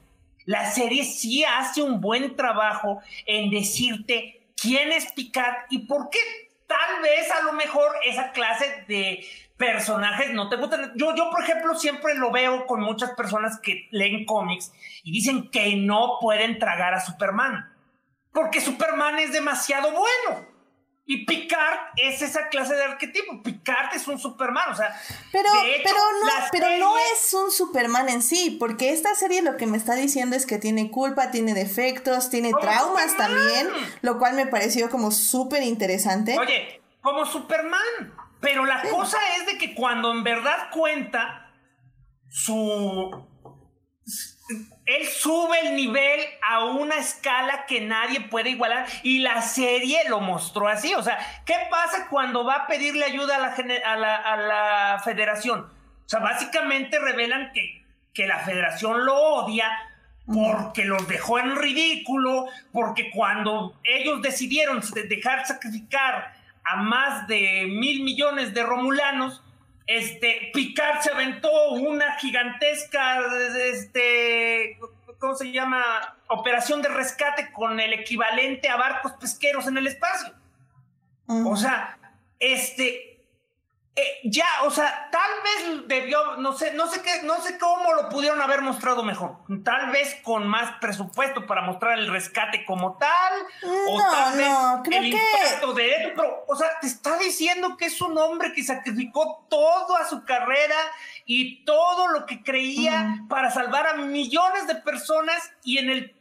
la serie sí hace un buen trabajo en decirte quién es Picard y por qué tal vez a lo mejor esa clase de personajes no te gustan. Yo, yo, por ejemplo, siempre lo veo con muchas personas que leen cómics y dicen que no pueden tragar a Superman. Porque Superman es demasiado bueno. Y Picard es esa clase de arquetipo. Picard es un Superman. O sea, Pero, de hecho, pero, no, pero no es un Superman en sí, porque esta serie lo que me está diciendo es que tiene culpa, tiene defectos, tiene traumas Superman. también, lo cual me pareció como súper interesante. Oye, como Superman. Pero la cosa es de que cuando en verdad cuenta su... Él sube el nivel a una escala que nadie puede igualar y la serie lo mostró así. O sea, ¿qué pasa cuando va a pedirle ayuda a la, a la, federación? O sea, básicamente revelan que, que la federación lo odia porque los dejó en ridículo, porque cuando ellos decidieron de- dejar sacrificar a más de mil millones de romulanos, este, Picard se aventó una gigantesca, este, ¿cómo se llama? Operación de rescate con el equivalente a barcos pesqueros en el espacio. O sea, este, eh, ya, o sea, tal vez debió, no sé, no sé qué, no sé cómo lo pudieron haber mostrado mejor. Tal vez con más presupuesto para mostrar el rescate como tal, o tal vez no, creo el que- impacto de eso. Pero, o sea, te está diciendo que es un hombre que sacrificó toda su carrera y todo lo que creía para salvar a millones de personas y en el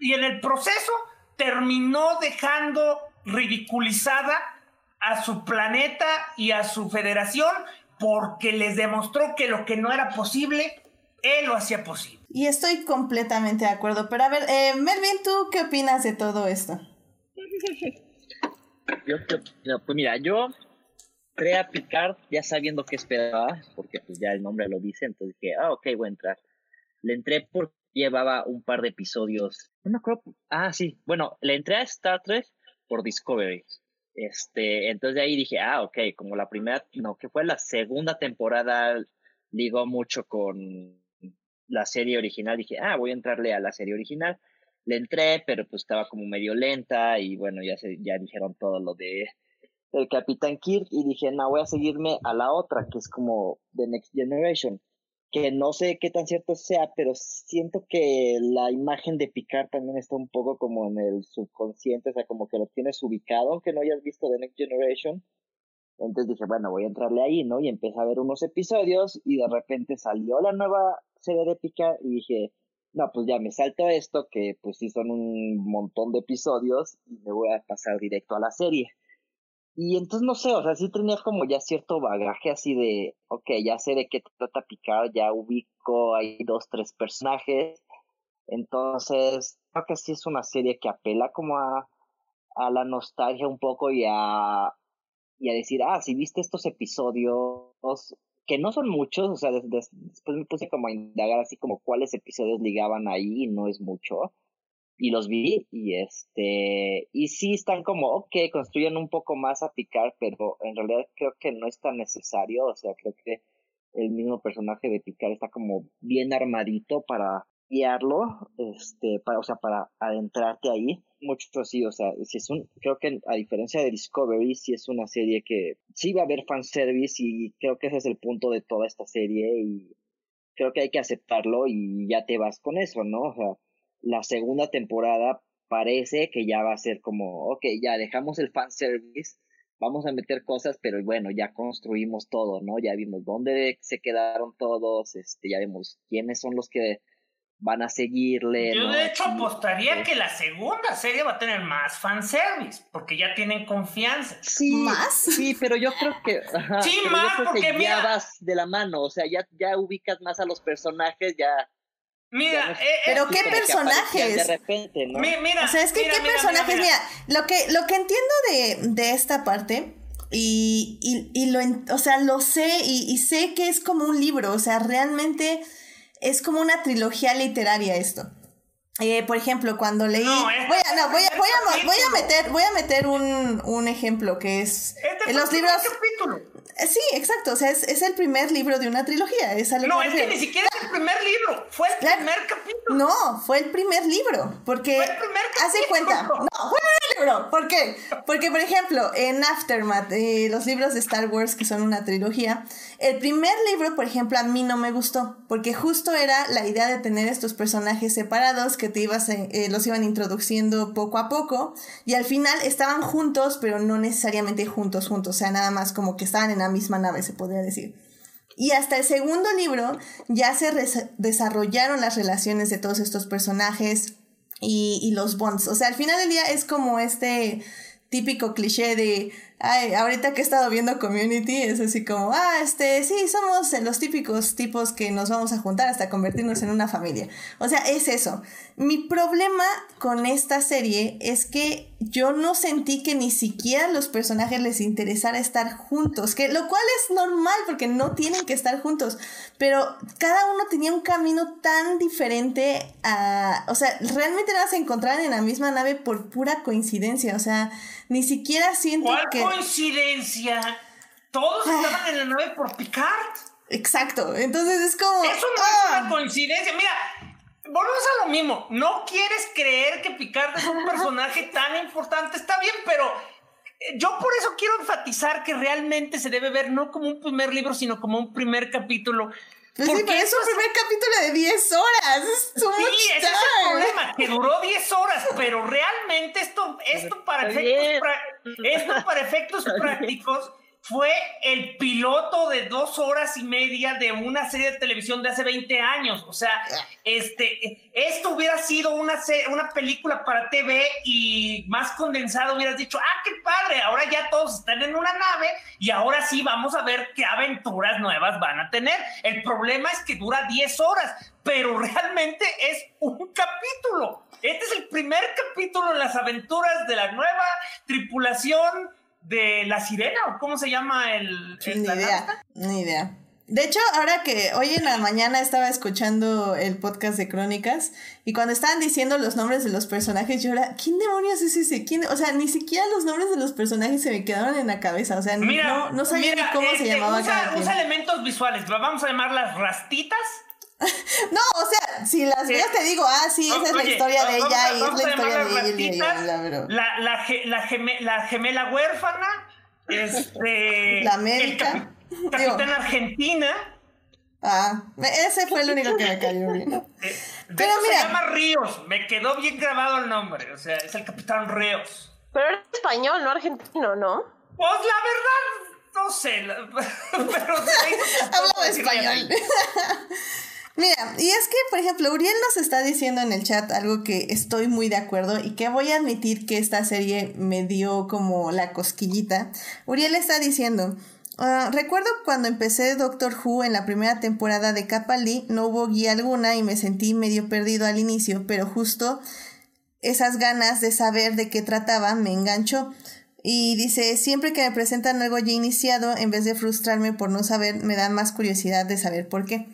y en el proceso terminó dejando ridiculizada a su planeta y a su federación porque les demostró que lo que no era posible, él lo hacía posible. Y estoy completamente de acuerdo. Pero a ver, eh, Melvin, ¿tú qué opinas de todo esto? Yo, yo- yo- pues mira, yo entré a Picard ya sabiendo qué esperaba, porque pues ya el nombre lo dice, entonces dije, ah, ok, voy a entrar. Le entré porque llevaba un par de episodios, no me acuerdo, ah, sí, bueno, le entré a Star Trek por Discovery. Este, entonces de ahí dije, ah, ok, como la primera, no, que fue la segunda temporada, ligó mucho con la serie original, dije, ah, voy a entrarle a la serie original. Le entré, pero pues estaba como medio lenta y bueno, ya se, ya dijeron todo lo de el Capitán Kirk y dije, no, voy a seguirme a la otra, que es como The Next Generation, que no sé qué tan cierto sea, pero siento que la imagen de Picard también está un poco como en el subconsciente, o sea, como que lo tienes ubicado, aunque no hayas visto The Next Generation. Entonces dije, bueno, voy a entrarle ahí, ¿no? Y empecé a ver unos episodios y de repente salió la nueva serie de Picard y dije, no, pues ya me salto esto, que pues sí son un montón de episodios y me voy a pasar directo a la serie. Y entonces no sé, o sea, sí tenía como ya cierto bagaje así de, ok, ya sé de qué trata Picard, ya ubico, hay dos, tres personajes. Entonces, creo que sí es una serie que apela como a, a la nostalgia un poco y a, y a decir, ah, si viste estos episodios, que no son muchos, o sea, después me puse como a indagar así como cuáles episodios ligaban ahí y no es mucho. Y los vi y este, y sí están como, ok, construyen un poco más a picar, pero en realidad creo que no es tan necesario, o sea, creo que el mismo personaje de Picar está como bien armadito para guiarlo, este, para, o sea, para adentrarte ahí. Mucho así, o sea, si es un, creo que a diferencia de Discovery, sí es una serie que sí va a haber fanservice y creo que ese es el punto de toda esta serie y creo que hay que aceptarlo y ya te vas con eso, ¿no? O sea, la segunda temporada parece que ya va a ser como, ok, ya dejamos el fanservice, vamos a meter cosas, pero bueno, ya construimos todo, ¿no? Ya vimos dónde se quedaron todos, este, ya vimos quiénes son los que van a seguirle. Yo de hecho apostaría que la segunda serie va a tener más fanservice, porque ya tienen confianza. Sí, ¿Más? Sí, pero yo creo que... sí, más, porque mira... Ya vas de la mano, o sea, ya, ya ubicas más a los personajes, ya... Mira, eh, pero qué personajes. De repente, ¿no? Mira, o sea, es que qué personajes, mira, lo que lo que entiendo de, de esta parte y, y, y, lo, o sea, lo sé y, y sé que es como un libro, o sea, realmente es como una trilogía literaria esto. Eh, por ejemplo, cuando leí. No, voy a, no, voy a, voy a, voy a meter, voy a meter un, un ejemplo que es. Este en los libros. capítulo. Sí, exacto. O sea, es, es, el primer libro de una trilogía. Es a lo no, que es que ni siquiera es el primer libro. Fue el Claro. primer capítulo. No, fue el primer libro. Porque. Fue el primer capítulo. cuenta. No, fue el primer libro. ¿Por qué? Porque, por ejemplo, en Aftermath, eh, los libros de Star Wars, que son una trilogía, el primer libro, por ejemplo, a mí no me gustó. Porque justo era la idea de tener estos personajes separados que te ibas, eh, eh, los iban introduciendo poco a poco. Y al final estaban juntos, pero no necesariamente juntos, juntos. O sea, nada más como que estaban en la misma nave, se podría decir. Y hasta el segundo libro ya se desarrollaron las relaciones de todos estos personajes y, y los bonds. O sea, al final del día es como este típico cliché de, ay, ahorita que he estado viendo Community, es así como, ah, este, sí, somos los típicos tipos que nos vamos a juntar hasta convertirnos en una familia. O sea, es eso. Mi problema con esta serie es que yo no sentí que ni siquiera los personajes les interesara estar juntos, que lo cual es normal porque no tienen que estar juntos, pero cada uno tenía un camino tan diferente a, o sea, realmente se encontraban en la misma nave por pura coincidencia, o sea, ni siquiera siento ¿Cuál que coincidencia? Todos estaban en la nave por Picard. Exacto, entonces es como Eso no ah, es una coincidencia. Mira, volvemos a lo mismo. No quieres creer que Picard es un personaje <laughs> tan importante. Está bien, pero eh, yo por eso quiero enfatizar que realmente se debe ver no como un primer libro, sino como un primer capítulo. Pues sí, pero es un primer capítulo de 10 horas, es too Sí, much ese es el problema, que duró 10 horas, pero realmente esto, esto, para, efectos, pra- esto para efectos prácticos fue el piloto de dos horas y media de una serie de televisión de hace 20 años. O sea, este, esto hubiera sido una, una película para TV y más condensado hubieras dicho, ah, qué padre, ahora ya todos están en una nave y ahora sí vamos a ver qué aventuras nuevas van a tener. El problema es que dura 10 horas, pero <laughs> realmente es un capítulo. Este es el primer capítulo en las aventuras de la nueva tripulación de la sirena, ¿o cómo se llama el... el- Ni idea, ni idea. De hecho, ahora que hoy en la mañana estaba escuchando el podcast de Crónicas y cuando estaban diciendo los nombres de los personajes, yo era, ¿quién demonios es ese? ¿Quién? O sea, ni siquiera los nombres de los personajes se me quedaron en la cabeza. O sea, Mira, no, no sabía mira, ni cómo se este, llamaba usa, cada usa elementos visuales, vamos a llamarlas rastitas. <laughs> No, o sea, si las Sí. veo te digo, ah, sí, esa es la historia de ella a- y es la historia de ella. La, la, ge- la, geme- la gemela huérfana, este, <laughs> La médica. el capi- <laughs> capitán Argentina, Ah, ese fue el único que me cayó bien. eh, de Pero mira. se llama Ríos, me quedó bien grabado el nombre, o sea, es el capitán Ríos. Pero era español, no argentino, ¿no? Pues la verdad, no sé, la- pero decirle español. Mira, y es que, por ejemplo, Uriel nos está diciendo en el chat algo que estoy muy de acuerdo y que voy a admitir que esta serie me dio como la cosquillita. Uriel está diciendo, Ah, recuerdo cuando empecé Doctor Who en la primera temporada de Capaldi, no hubo guía alguna y me sentí medio perdido al inicio, pero justo esas ganas de saber de qué trataba me enganchó. Y dice, siempre que me presentan algo ya iniciado, en vez de frustrarme por no saber, me da más curiosidad de saber por qué.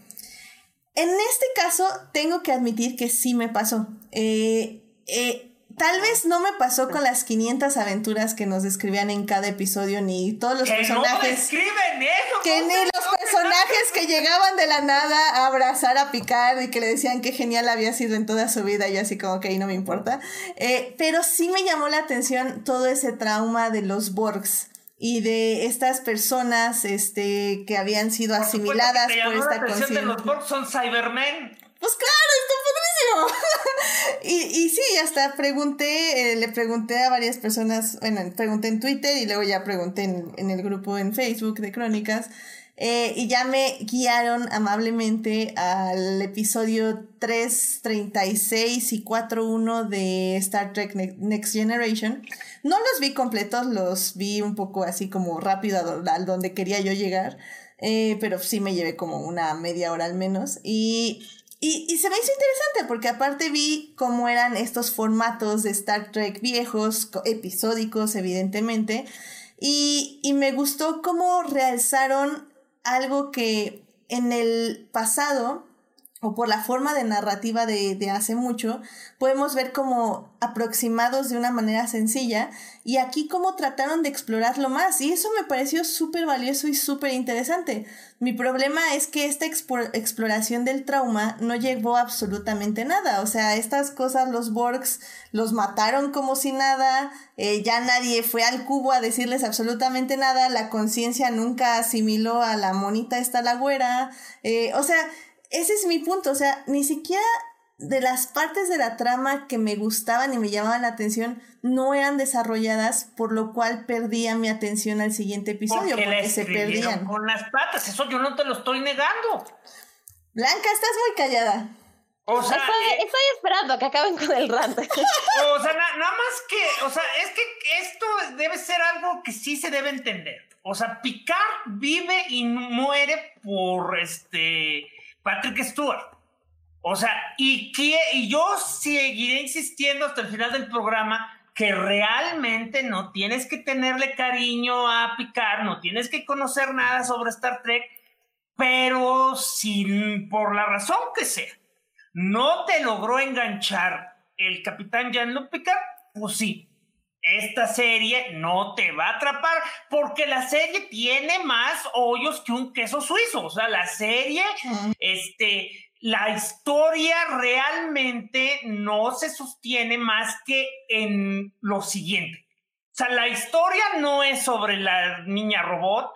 En este caso, tengo que admitir que sí me pasó. Eh, eh, Tal vez no me pasó con las 500 aventuras que nos describían en cada episodio, ni todos los que personajes. No eso, que ni los no personajes que llegaban de la nada a abrazar a Picard y que le decían que genial había sido en toda su vida. Y así como, ok, no me importa. Eh, pero sí me llamó la atención todo ese trauma de los Borgs y de estas personas este, que habían sido Por asimiladas por llamó esta atención de conciencia. los Borg son Cybermen. Pues claro, está padrísimo. <laughs> y, y sí, hasta pregunté, eh, le pregunté a varias personas, bueno, pregunté en Twitter y luego ya pregunté en, en el grupo en Facebook de Crónicas. Eh, y ya me guiaron amablemente al episodio 336 y 41 de Star Trek Ne- Next Generation. No los vi completos, los vi un poco así como rápido al donde quería yo llegar. eh, pero sí me llevé como una media hora al menos. Y y, y se me hizo interesante porque aparte vi cómo eran estos formatos de Star Trek viejos, co- episódicos evidentemente, y, y me gustó cómo realzaron algo que en el pasado, o por la forma de narrativa de, de hace mucho, podemos ver como aproximados de una manera sencilla y aquí como trataron de explorarlo más y eso me pareció súper valioso y súper interesante. Mi problema es que esta exploración del trauma no llevó absolutamente nada, o sea, estas cosas los Borgs los mataron como si nada, eh, ya nadie fue al cubo a decirles absolutamente nada, la conciencia nunca asimiló a la monita esta la güera, eh, o sea, ese es mi punto, o sea, ni siquiera de las partes de la trama que me gustaban y me llamaban la atención no eran desarrolladas, por lo cual perdía mi atención al siguiente episodio, Porque porque, se perdían. con las patas. Eso yo no te lo estoy negando. Blanca, estás muy callada. O sea, Estoy, eh, estoy esperando que acaben con el rant. <laughs> o sea, na- nada más que, o sea, es que esto debe ser algo que sí se debe entender. O sea, Picard vive y muere por este Patrick Stewart. O sea, y, que, y yo seguiré insistiendo hasta el final del programa que realmente no tienes que tenerle cariño a Picard, no tienes que conocer nada sobre Star Trek, pero si por la razón que sea no te logró enganchar el capitán Jean-Luc Picard, pues sí, esta serie no te va a atrapar porque la serie tiene más hoyos que un queso suizo. O sea, la serie, este, la historia realmente no se sostiene más que en lo siguiente. O sea, la historia no es sobre la niña robot,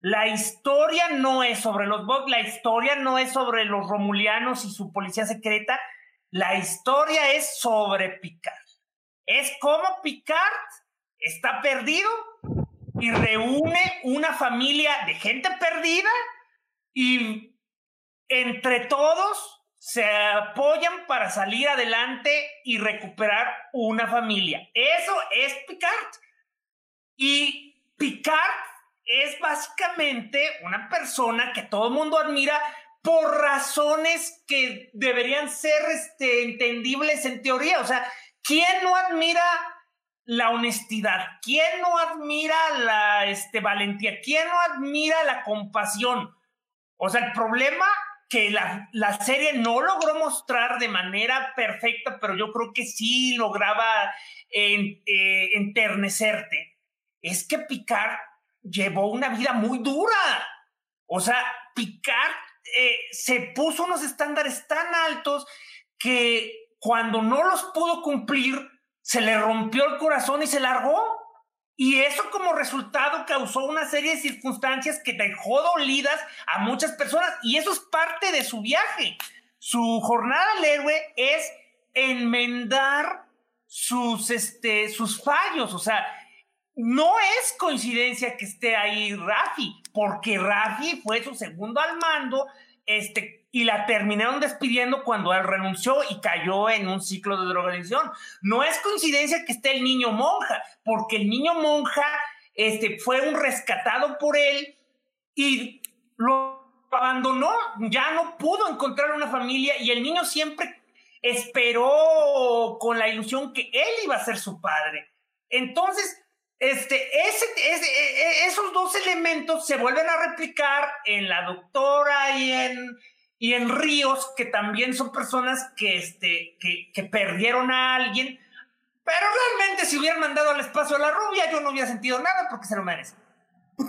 la historia no es sobre los bots, la historia no es sobre los romulianos y su policía secreta, la historia es sobre Picard. Es como Picard está perdido y reúne una familia de gente perdida y entre todos se apoyan para salir adelante y recuperar una familia. Eso es Picard. Y Picard es básicamente una persona que todo el mundo admira por razones que deberían ser este, entendibles en teoría. O sea, ¿quién no admira la honestidad? ¿Quién no admira la este, valentía? ¿Quién no admira la compasión? O sea, el problema que la, la serie no logró mostrar de manera perfecta, pero yo creo que sí lograba eh, enternecerte, es que Picard llevó una vida muy dura. O sea, Picard eh, se puso unos estándares tan altos que cuando no los pudo cumplir, se le rompió el corazón y se largó. Y eso como resultado causó una serie de circunstancias que dejó dolidas a muchas personas. Y eso es parte de su viaje. Su jornada al héroe es enmendar sus, este, sus fallos. O sea, no es coincidencia que esté ahí Rafi, porque Rafi fue su segundo al mando, este, y la terminaron despidiendo cuando él renunció y cayó en un ciclo de drogadicción. No es coincidencia que esté el niño monja, porque el niño monja este, fue un rescatado por él y lo abandonó, ya no pudo encontrar una familia y el niño siempre esperó con la ilusión que él iba a ser su padre. Entonces, este, e, e, esos dos elementos se vuelven a replicar en la doctora y en, y en Ríos, que también son personas que, este, que, que perdieron a alguien. Pero realmente si hubieran mandado al espacio a la rubia, yo no hubiera sentido nada porque se lo merece. <laughs>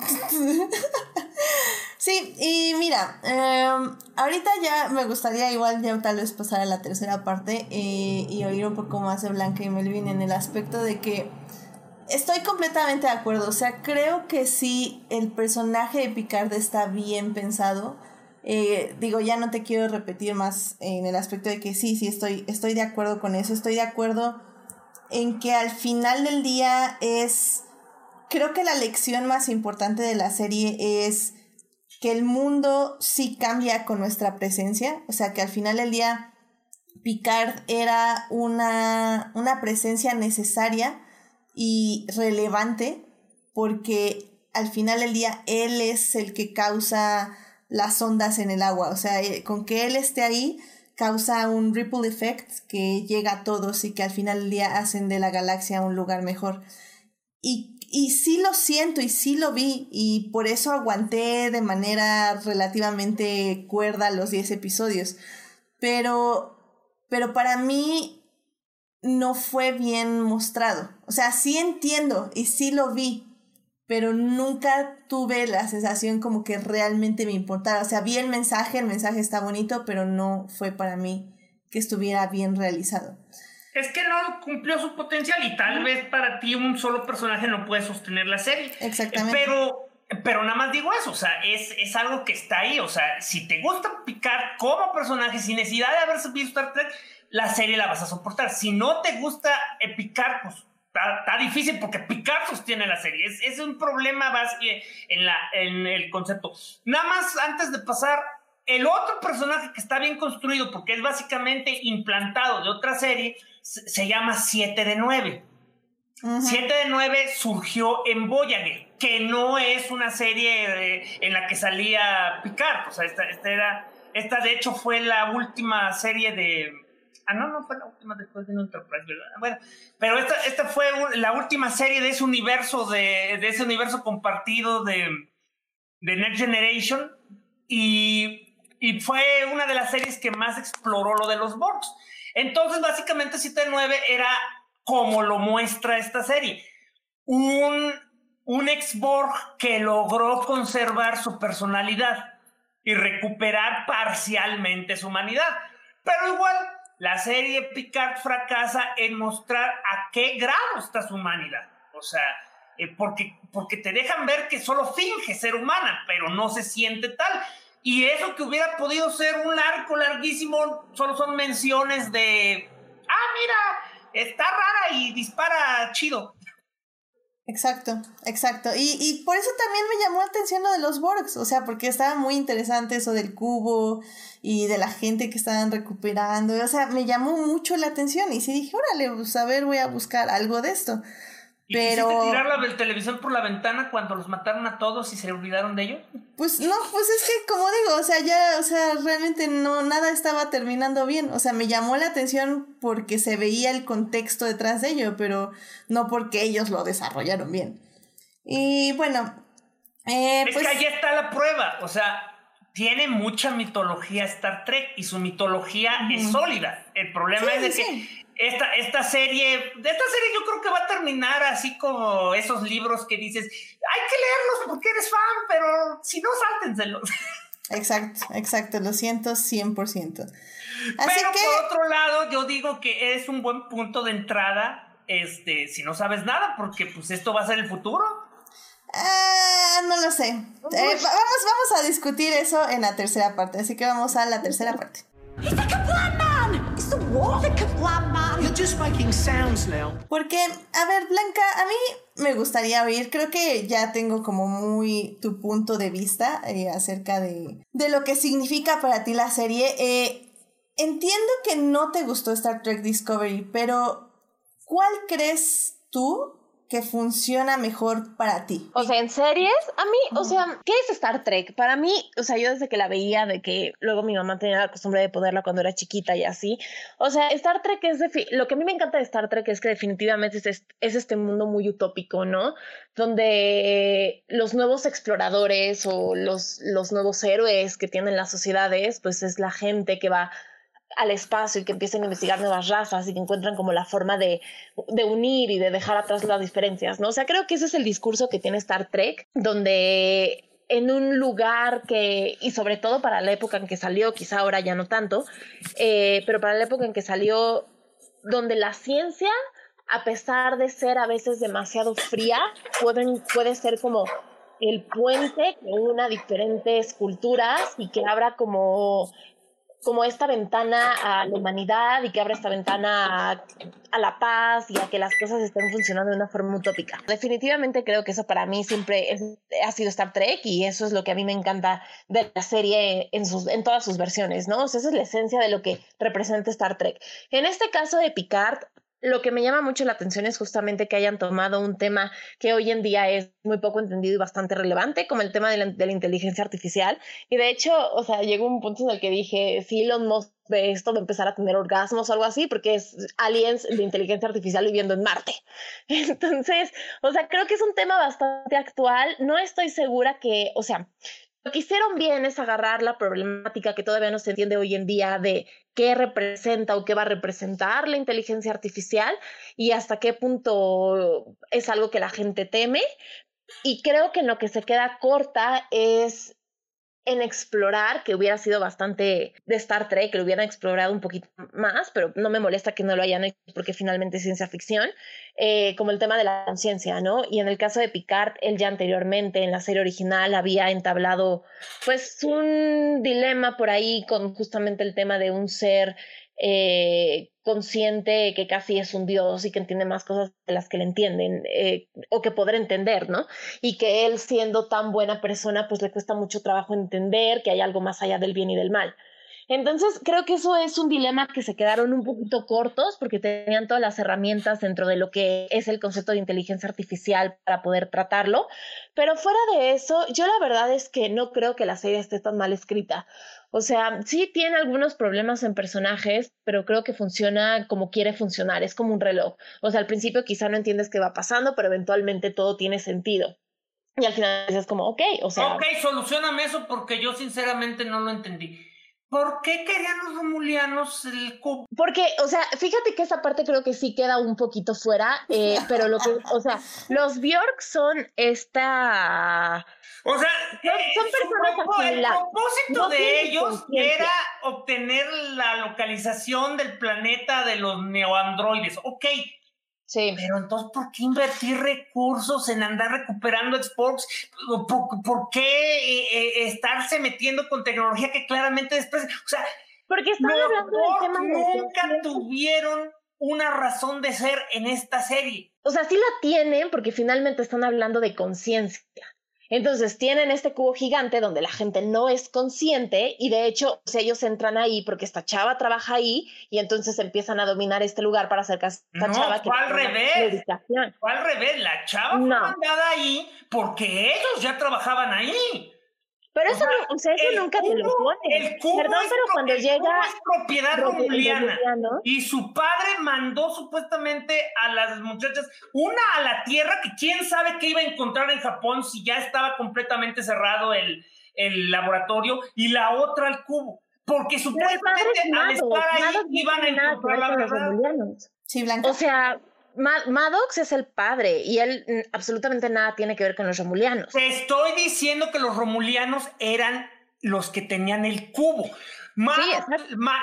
sí, y mira, em, ahorita ya me gustaría igual ya tal vez pasar a la tercera parte eh, y oír un poco más de Blanca y Melvin en el aspecto de que estoy completamente de acuerdo, o sea, creo que sí, el personaje de Picard está bien pensado. Eh, digo, ya no te quiero repetir más en el aspecto de que sí, sí, estoy, estoy de acuerdo con eso, estoy de acuerdo en que al final del día es creo que la lección más importante de la serie es que el mundo sí cambia con nuestra presencia, o sea que al final del día Picard era una, una presencia necesaria y relevante porque al final del día él es el que causa las ondas en el agua, o sea, eh, con que él esté ahí causa un ripple effect que llega a todos y que al final del día hacen de la galaxia un lugar mejor. Y y sí lo siento y sí lo vi y por eso aguanté de manera relativamente cuerda los 10 episodios. Pero, pero para mí no fue bien mostrado. O sea, sí entiendo y sí lo vi, pero nunca tuve la sensación como que realmente me importara. O sea, vi el mensaje, el mensaje está bonito, pero no fue para mí que estuviera bien realizado es que no cumplió su potencial y tal vez para ti un solo personaje no puede sostener la serie. Exactamente. Pero, pero nada más digo eso, o sea, es, es algo que está ahí, o sea, si te gusta picar como personaje sin necesidad de haberse visto Star Trek, la serie la vas a soportar. Si no te gusta picar, pues está, difícil porque picar sostiene la serie. Es, es un problema en, la, en el concepto. Nada más antes de pasar el otro personaje que está bien construido, porque es básicamente implantado de otra serie, se llama 7 de 9. 7 de 9 surgió en Voyager, que no es una serie en la que salía Picard. O sea, esta, era. Esta, de hecho, fue la última serie de. Ah, no, no fue la última después de Enterprise, ¿verdad? Bueno, pero esta, esta fue la última serie de ese universo, de, de ese universo compartido de, de Next Generation. Y y fue una de las series que más exploró lo de los Borgs. Entonces, básicamente, 7-9 era como lo muestra esta serie. Un, un ex-Borg que logró conservar su personalidad y recuperar parcialmente su humanidad. Pero igual, la serie Picard fracasa en mostrar a qué grado está su humanidad. O sea, eh, porque, porque te dejan ver que solo finge ser humana, pero no se siente tal. Y eso que hubiera podido ser un arco larguísimo, solo son menciones de, ah, mira, está rara y dispara chido. Exacto, exacto. Y, y por eso también me llamó la atención lo de los Borgs, o sea, porque estaba muy interesante eso del cubo y de la gente que estaban recuperando, o sea, me llamó mucho la atención y sí dije, órale, pues a ver, voy a buscar algo de esto. ¿Y pero... tirar la televisión por la ventana cuando los mataron a todos y se olvidaron de ellos? Pues no, pues es que como digo, o sea, ya, o sea, realmente no, nada estaba terminando bien. O sea, me llamó la atención porque se veía el contexto detrás de ello, pero no porque ellos lo desarrollaron bien. Y bueno, eh, es que pues ahí está la prueba. O sea, tiene mucha mitología Star Trek y su mitología es sólida. El problema es que esta, esta serie, de esta serie yo creo que va a terminar así como esos libros que dices, hay que leerlos porque eres fan, pero si no, sáltenselos. <laughs> Exacto, exacto, lo siento 100%. Así pero por otro lado, yo digo que es un buen punto de entrada, este, si no sabes nada, porque pues esto va a ser el futuro. Ah, no lo sé. Eh, vamos, vamos a discutir eso en la tercera parte, así que vamos a la tercera parte. Porque, a ver, Blanca, a mí me gustaría oír, creo que ya tengo como muy tu punto de vista eh, acerca de, de lo que significa para ti la serie. Eh, entiendo que no te gustó Star Trek Discovery, pero ¿cuál crees tú que funciona mejor para ti? O sea, en series, a mí, o sea, ¿qué es Star Trek? Para mí, o sea, yo desde que la veía, de que luego mi mamá tenía la costumbre de ponerla cuando era chiquita y así, o sea, Star Trek es, lo que a mí me encanta de Star Trek es que definitivamente es, es este mundo muy utópico, ¿no? Donde los nuevos exploradores o los, los nuevos héroes que tienen las sociedades, pues es la gente que va al espacio y que empiecen a investigar nuevas razas y que encuentran como la forma de, de, unir y de dejar atrás las diferencias, ¿no? O sea, creo que ese es el discurso que tiene Star Trek, donde en un lugar que, y sobre todo para la época en que salió, quizá ahora ya no tanto, eh, pero para la época en que salió, donde la ciencia, a pesar de ser a veces demasiado fría, pueden, puede ser como el puente que una diferentes culturas y que abra como como esta ventana a la humanidad y que abre esta ventana a, la paz y a que las cosas estén funcionando de una forma utópica. Definitivamente creo que eso para mí siempre ha sido Star Trek y eso es lo que a mí me encanta de la serie en, sus, en todas sus versiones, ¿no? O sea, esa es la esencia de lo que representa Star Trek. En este caso de Picard, lo que me llama mucho la atención es justamente que hayan tomado un tema que hoy en día es muy poco entendido y bastante relevante, como el tema de la, inteligencia artificial. Y de hecho, o sea, llegó un punto en el que dije, si Elon Musk ve esto de empezar a tener orgasmos o algo así, porque es aliens de inteligencia artificial viviendo en Marte. <laughs> Entonces, o sea, creo que es un tema bastante actual. No estoy segura que, o sea, lo que hicieron bien es agarrar la problemática que todavía no se entiende hoy en día de qué representa o qué va a representar la inteligencia artificial y hasta qué punto es algo que la gente teme. Y creo que en lo que se queda corta es en explorar, que hubiera sido bastante de Star Trek, que lo hubieran explorado un poquito más, pero no me molesta que no lo hayan hecho porque finalmente es ciencia ficción, eh, como el tema de la conciencia, ¿no? Y en el caso de Picard, él ya anteriormente en la serie original había entablado pues un dilema por ahí con justamente el tema de un ser eh, consciente que casi es un dios y que entiende más cosas de las que le entienden eh, o que podrá entender, ¿no? Y que él siendo tan buena persona, pues le cuesta mucho trabajo entender que hay algo más allá del bien y del mal. Entonces, creo que eso es un dilema que se quedaron un poquito cortos porque tenían todas las herramientas dentro de lo que es el concepto de inteligencia artificial para poder tratarlo. Pero fuera de eso, yo la verdad es que no creo que la serie esté tan mal escrita. O sea, sí tiene algunos problemas en personajes, pero creo que funciona como quiere funcionar. Es como un reloj. O sea, al principio quizá no entiendes qué va pasando, pero eventualmente todo tiene sentido. Y al final es como, ok, o sea. Ok, solucioname eso porque yo sinceramente no lo entendí. ¿Por qué querían los romulianos el cubo? Porque, o sea, fíjate que esa parte creo que sí queda un poquito fuera, eh, <laughs> pero lo que, o sea, los Bjork son esta... O sea, son, eh, personas el propósito de ellos era obtener la localización del planeta de los neoandroides. Ok, Sí. Pero entonces, ¿por qué invertir recursos en andar recuperando Xbox? ¿Por, qué eh, eh, estarse metiendo con tecnología que claramente después, o sea, porque están hablando del tema nunca tuvieron una razón de ser en esta serie. O sea, sí la tienen porque finalmente están hablando de conciencia. Entonces tienen este cubo gigante donde la gente no es consciente y de hecho pues, ellos entran ahí porque esta chava trabaja ahí y entonces empiezan a dominar este lugar para hacer a esta no, chava que... al revés? Fue al revés, la chava fue mandada ahí porque ellos ya trabajaban ahí. Pero eso, o sea, eso nunca te lo pone. El cubo Perdón, es pero cuando llega. es propiedad romuliana. Y su padre mandó supuestamente a las muchachas, una a la Tierra, que quién sabe qué iba a encontrar en Japón si ya estaba completamente cerrado el, el laboratorio, y la otra al cubo. Porque supuestamente al estar ahí iban a encontrar la verdad. Sí, Blanca. O sea, Maddox es el padre y él mm, absolutamente nada tiene que ver con los romulianos. Te estoy diciendo que los romulianos eran los que tenían el cubo. sí,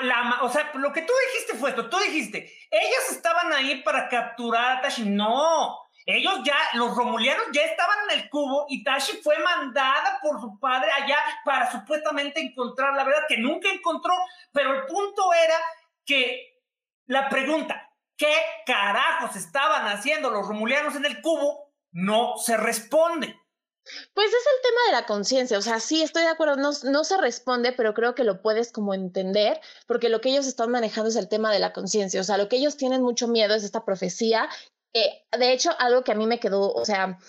la, o sea, lo que tú dijiste fue esto. Tú dijiste, ellas estaban ahí para capturar a Tashi. No, ellos ya, los romulianos ya estaban en el cubo y Tashi fue mandada por su padre allá para supuestamente encontrar la verdad que nunca encontró. Pero el punto era que la pregunta, ¿Qué carajos estaban haciendo los romulianos en el cubo? No se responde. Pues es el tema de la conciencia, o sea, sí, estoy de acuerdo, no, no, se responde, pero creo que lo puedes como entender, porque lo que ellos están manejando es el tema de la conciencia, o sea, lo que ellos tienen mucho miedo es esta profecía de hecho, algo que a mí me quedó, o sea,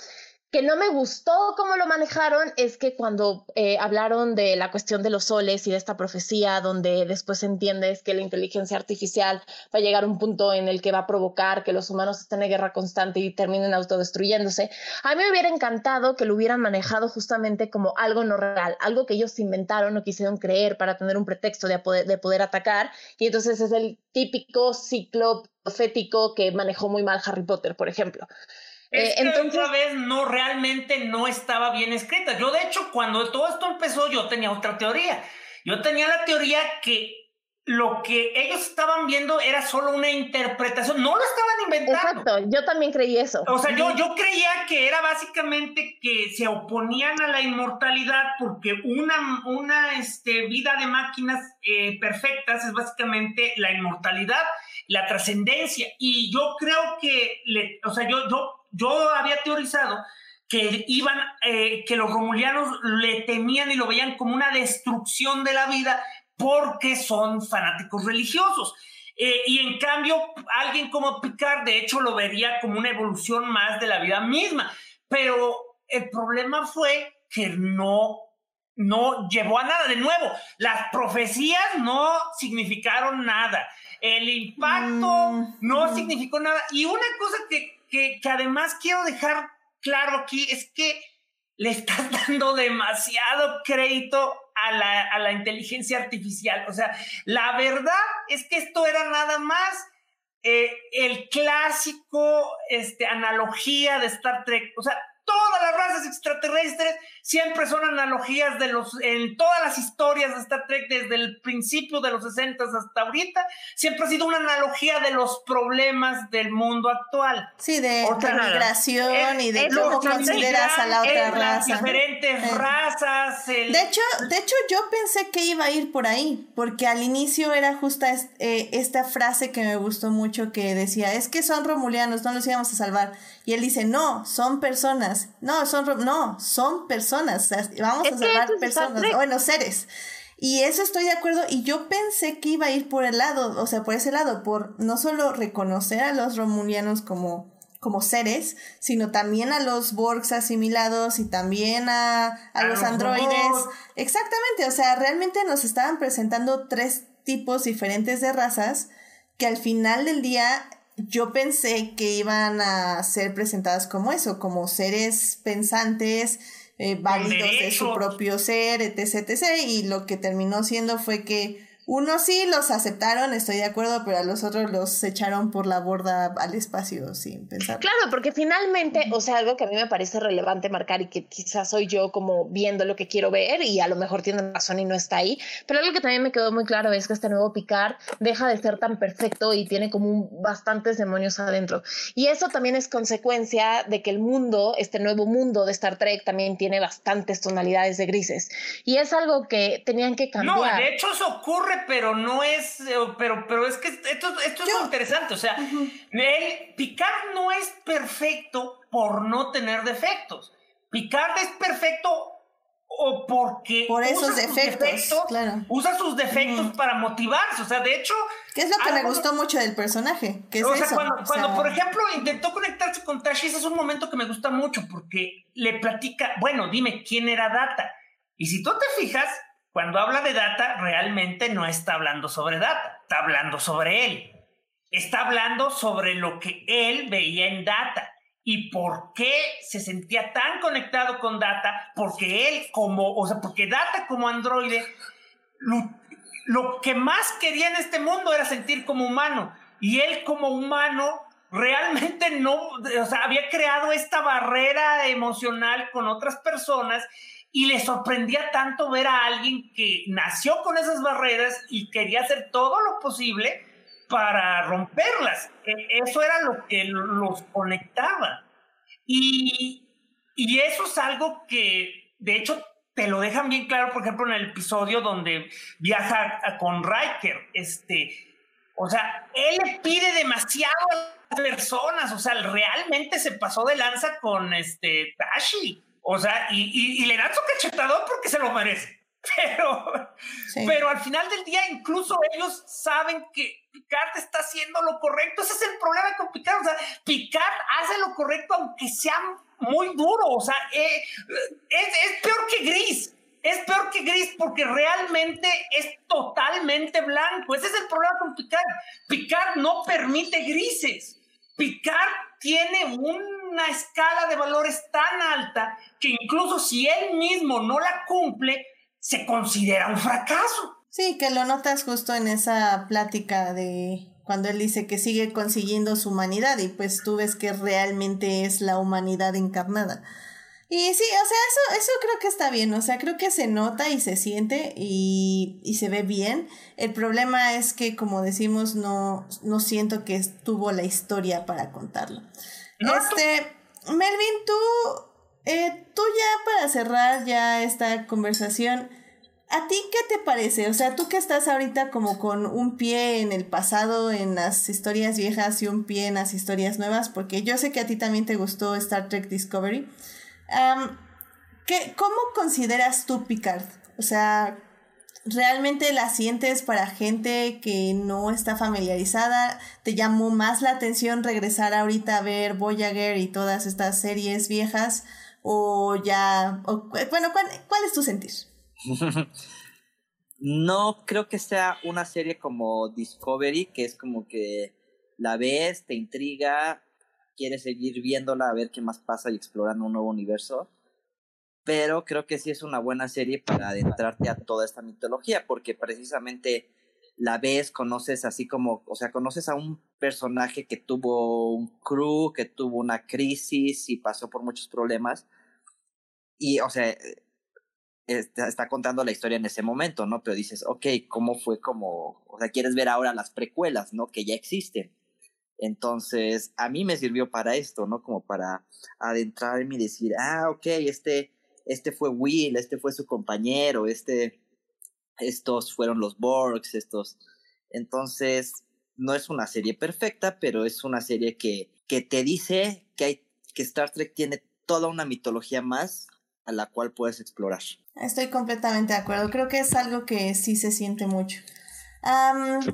que no me gustó cómo lo manejaron es que cuando eh, hablaron de la cuestión de los soles y de esta profecía, donde después entiendes que la inteligencia artificial va a llegar a un punto en el que va a provocar que los humanos estén en guerra constante y terminen autodestruyéndose, a mí me hubiera encantado que lo hubieran manejado justamente como algo no real, algo que ellos inventaron o quisieron creer para tener un pretexto de poder, de poder atacar, y entonces es el típico ciclo profético que manejó muy mal Harry Potter, por ejemplo. Es eh, que otra vez no realmente no estaba bien escrita. Yo de hecho cuando todo esto empezó yo tenía otra teoría. Yo tenía la teoría que lo que ellos estaban viendo era solo una interpretación, no lo estaban inventando. Exacto, yo también creí eso. O sea, yo, yo creía que era básicamente que se oponían a la inmortalidad porque una, una este, vida de máquinas eh, perfectas es básicamente la inmortalidad, la trascendencia. Y yo creo que, le, o sea, yo, yo yo había teorizado que iban, eh, que los romulianos le temían y lo veían como una destrucción de la vida porque son fanáticos religiosos. Eh, y en cambio, alguien como Picard, de hecho, lo vería como una evolución más de la vida misma. Pero el problema fue que no, no llevó a nada. De nuevo, las profecías no significaron nada. El impacto mm. no significó nada. Y una cosa que que, además quiero dejar claro aquí es que le estás <laughs> dando demasiado crédito a la, a la, inteligencia artificial. O sea, la verdad es que esto era nada más eh, el clásico este, analogía de Star Trek. O sea, todas las razas extraterrestres siempre son analogías de los, en todas las historias de Star Trek, desde el principio de los 60 hasta ahorita, siempre ha sido una analogía de los problemas del mundo actual. Sí, de migración y de cómo consideras a la otra raza. Las diferentes razas. De, hecho, de hecho, yo pensé que iba a ir por ahí, porque al inicio era justa eh, esta frase que me gustó mucho que decía, es que son romulianos, no los íbamos a salvar. Y él dice, no, son personas. No, son, no, son personas. vamos a salvar personas. Bueno, seres. Y eso estoy de acuerdo. Y yo pensé que iba a ir por el lado, o sea, por ese lado, por no solo reconocer a los romulianos como, como seres, sino también a los Borgs asimilados y también a, a, los, androides. Exactamente, o sea, realmente nos estaban presentando tres tipos diferentes de razas que al final del día yo pensé que iban a ser presentadas como eso, como seres pensantes, eh, válidos de su propio ser, etc, etc. Y lo que terminó siendo fue que unos sí los aceptaron, estoy de acuerdo, pero a los otros los echaron por la borda al espacio sin pensar. Claro, porque finalmente, o sea, algo que a mí me parece relevante marcar y que quizás soy yo como viendo lo que quiero ver y a lo mejor tiene razón y no está ahí, pero algo que también me quedó muy claro es que este nuevo Picard deja de ser tan perfecto y tiene como bastantes demonios adentro. Y eso también es consecuencia de que el mundo, este nuevo mundo de Star Trek también tiene bastantes tonalidades de grises. Y es algo que tenían que cambiar. No, de hecho eso ocurre pero no es, eh, pero, pero es que esto, esto es muy interesante, o sea, Picard no es perfecto por no tener defectos. Picard es perfecto o porque por esos usa defectos, sus defectos claro. usa sus defectos para motivarse, o sea, de hecho, ¿qué es lo que me gustó mucho del personaje? ¿Qué es o sea, cuando, cuando por ejemplo intentó conectarse con Tashi, ese es un momento que me gusta mucho porque le platica, bueno, dime quién era Data. Y si tú te fijas, cuando habla de data, realmente no está hablando sobre data, está hablando sobre él. Está hablando sobre lo que él veía en data y por qué se sentía tan conectado con data, porque él como, o sea, porque data como androide, lo, que más quería en este mundo era sentir como humano y él como humano realmente no, o sea, había creado esta barrera emocional con otras personas y le sorprendía tanto ver a alguien que nació con esas barreras y quería hacer todo lo posible para romperlas. E, eso era lo que los conectaba. Y, y eso es algo que, de hecho, te lo dejan bien claro, por ejemplo, en el episodio donde viaja con Riker. Este, o sea, él le pide demasiado a las personas, o sea, realmente se pasó de lanza con este Tashi. O sea, y, y, le dan su cachetador porque se lo merece. <laughs> pero, pero al final del día incluso ellos saben que Picard está haciendo lo correcto. Ese es el problema con Picard. O sea, Picard hace lo correcto aunque sea muy duro. O sea, eh, es, es peor que Gris. Es peor que Gris porque realmente es totalmente blanco. Ese es el problema con Picard. Picard no permite grises. Picard tiene una escala de valores tan alta que incluso si él mismo no la cumple, se considera un fracaso. Sí, que lo notas justo en esa plática de cuando él dice que sigue consiguiendo su humanidad y pues tú ves que realmente es la humanidad encarnada. Y sí, o sea, eso, eso creo que está bien, o sea, creo que se nota y se siente y, y se ve bien. El problema es que, como decimos, no, no siento que tuvo la historia para contarlo. este, Melvin, tú, eh, tú ya para cerrar ya esta conversación, ¿a ti qué te parece? O sea, tú que estás ahorita como con un pie en el pasado, en las historias viejas y un pie en las historias nuevas, porque yo sé que a ti también te gustó Star Trek Discovery. ¿Qué, ¿Cómo consideras tú Picard? O sea, ¿realmente la sientes para gente que no está familiarizada? ¿Te llamó más la atención regresar ahorita a ver Voyager y todas estas series viejas? ¿O ya... bueno, ¿cuál, ¿cuál es tu sentir? <laughs> no creo que sea una serie como Discovery, que es como que la ves, te intriga, quieres seguir viéndola a ver qué más pasa y explorando un nuevo universo. Pero creo que sí es una buena serie para adentrarte a toda esta mitología, porque precisamente la ves, conoces así como, o sea, conoces a un personaje que tuvo un crew, que tuvo una crisis y pasó por muchos problemas. Y, o sea, está, está, contando la historia en ese momento, ¿no? Pero dices, ok, ¿cómo fue como, o sea, quieres ver ahora las precuelas, ¿no? Que ya existen. Entonces, a mí me sirvió para esto, ¿no? Como para adentrarme y decir, ah, ok, este, este fue Will, este fue su compañero, este, estos fueron los Borgs, estos. Entonces, no es una serie perfecta, pero es una serie que, que te dice que hay, que Star Trek tiene toda una mitología más a la cual puedes explorar. Estoy completamente de acuerdo. Creo que es algo que sí se siente mucho.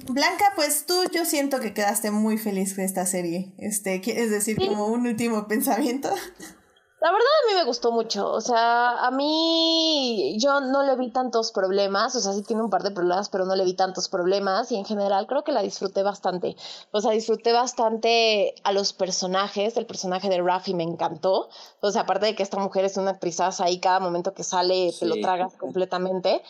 Blanca, pues tú yo siento que quedaste muy feliz con esta serie. Este, ¿quieres decir como un último <laughs> pensamiento? La verdad a mí me gustó mucho, o sea, a mí yo no le vi tantos problemas, o sea, sí tiene un par de problemas, pero no le vi tantos problemas y en general creo que la disfruté bastante. O sea, disfruté bastante a los personajes, el personaje de Rafi me encantó, o sea, aparte de que esta mujer es una actrizaza y cada momento que sale te lo tragas completamente.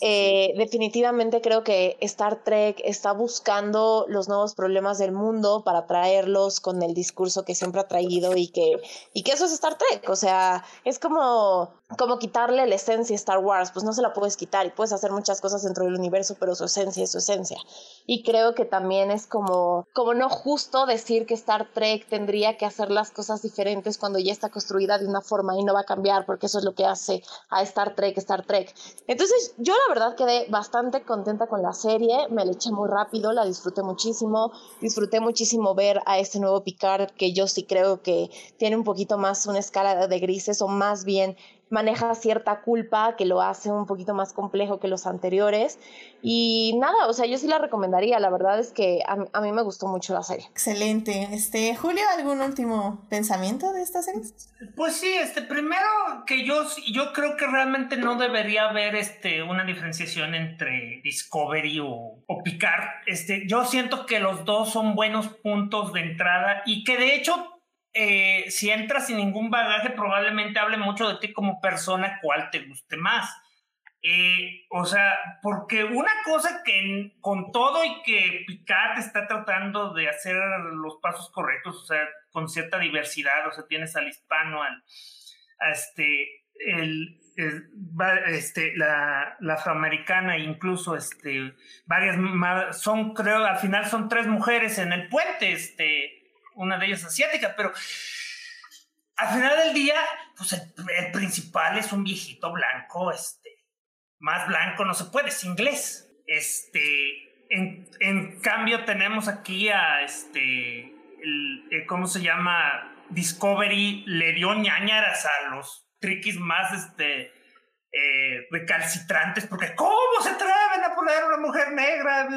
Eh, definitivamente creo que Star Trek está buscando los nuevos problemas del mundo para traerlos con el discurso que siempre ha traído y que, y que eso es Star Trek. O sea, es como, como quitarle la esencia a Star Wars, pues no se la puedes quitar y puedes hacer muchas cosas dentro del universo, pero su esencia es su esencia. Y creo que también es como, como no justo decir que Star Trek tendría que hacer las cosas diferentes cuando ya está construida de una forma y no va a cambiar, porque eso es lo que hace a Star Trek Star Trek. Entonces, yo la verdad quedé bastante contenta con la serie, me la eché muy rápido, la disfruté muchísimo, disfruté muchísimo ver a este nuevo Picard que yo sí creo que tiene un poquito más una escala de grises o más bien maneja cierta culpa que lo hace un poquito más complejo que los anteriores. Y nada, o sea, yo sí la recomendaría. La verdad es que a, mí me gustó mucho la serie. Excelente. Este, Julio, ¿algún último pensamiento de esta serie? Pues sí, este, primero que yo, yo creo que realmente no debería haber este, una diferenciación entre Discovery o, o Picard. Este, yo siento que los dos son buenos puntos de entrada y que de hecho eh, si entras sin ningún bagaje, probablemente hable mucho de ti como persona, cuál te guste más. Eh, o sea, porque una cosa que con todo y que Picard está tratando de hacer los pasos correctos, o sea, con cierta diversidad, o sea, tienes al hispano, al, a este, este, la, afroamericana, incluso este, varias, son, creo, al final son tres mujeres en el puente, este, una de ellas asiática, pero al final del día, pues el, principal es un viejito blanco, este, más blanco no se puede, es inglés. Este, en, cambio tenemos aquí a este, el, ¿cómo se llama? Discovery le dio ñañaras a los triquis más, este, eh, recalcitrantes, porque ¿cómo se atreven a poner a una mujer negra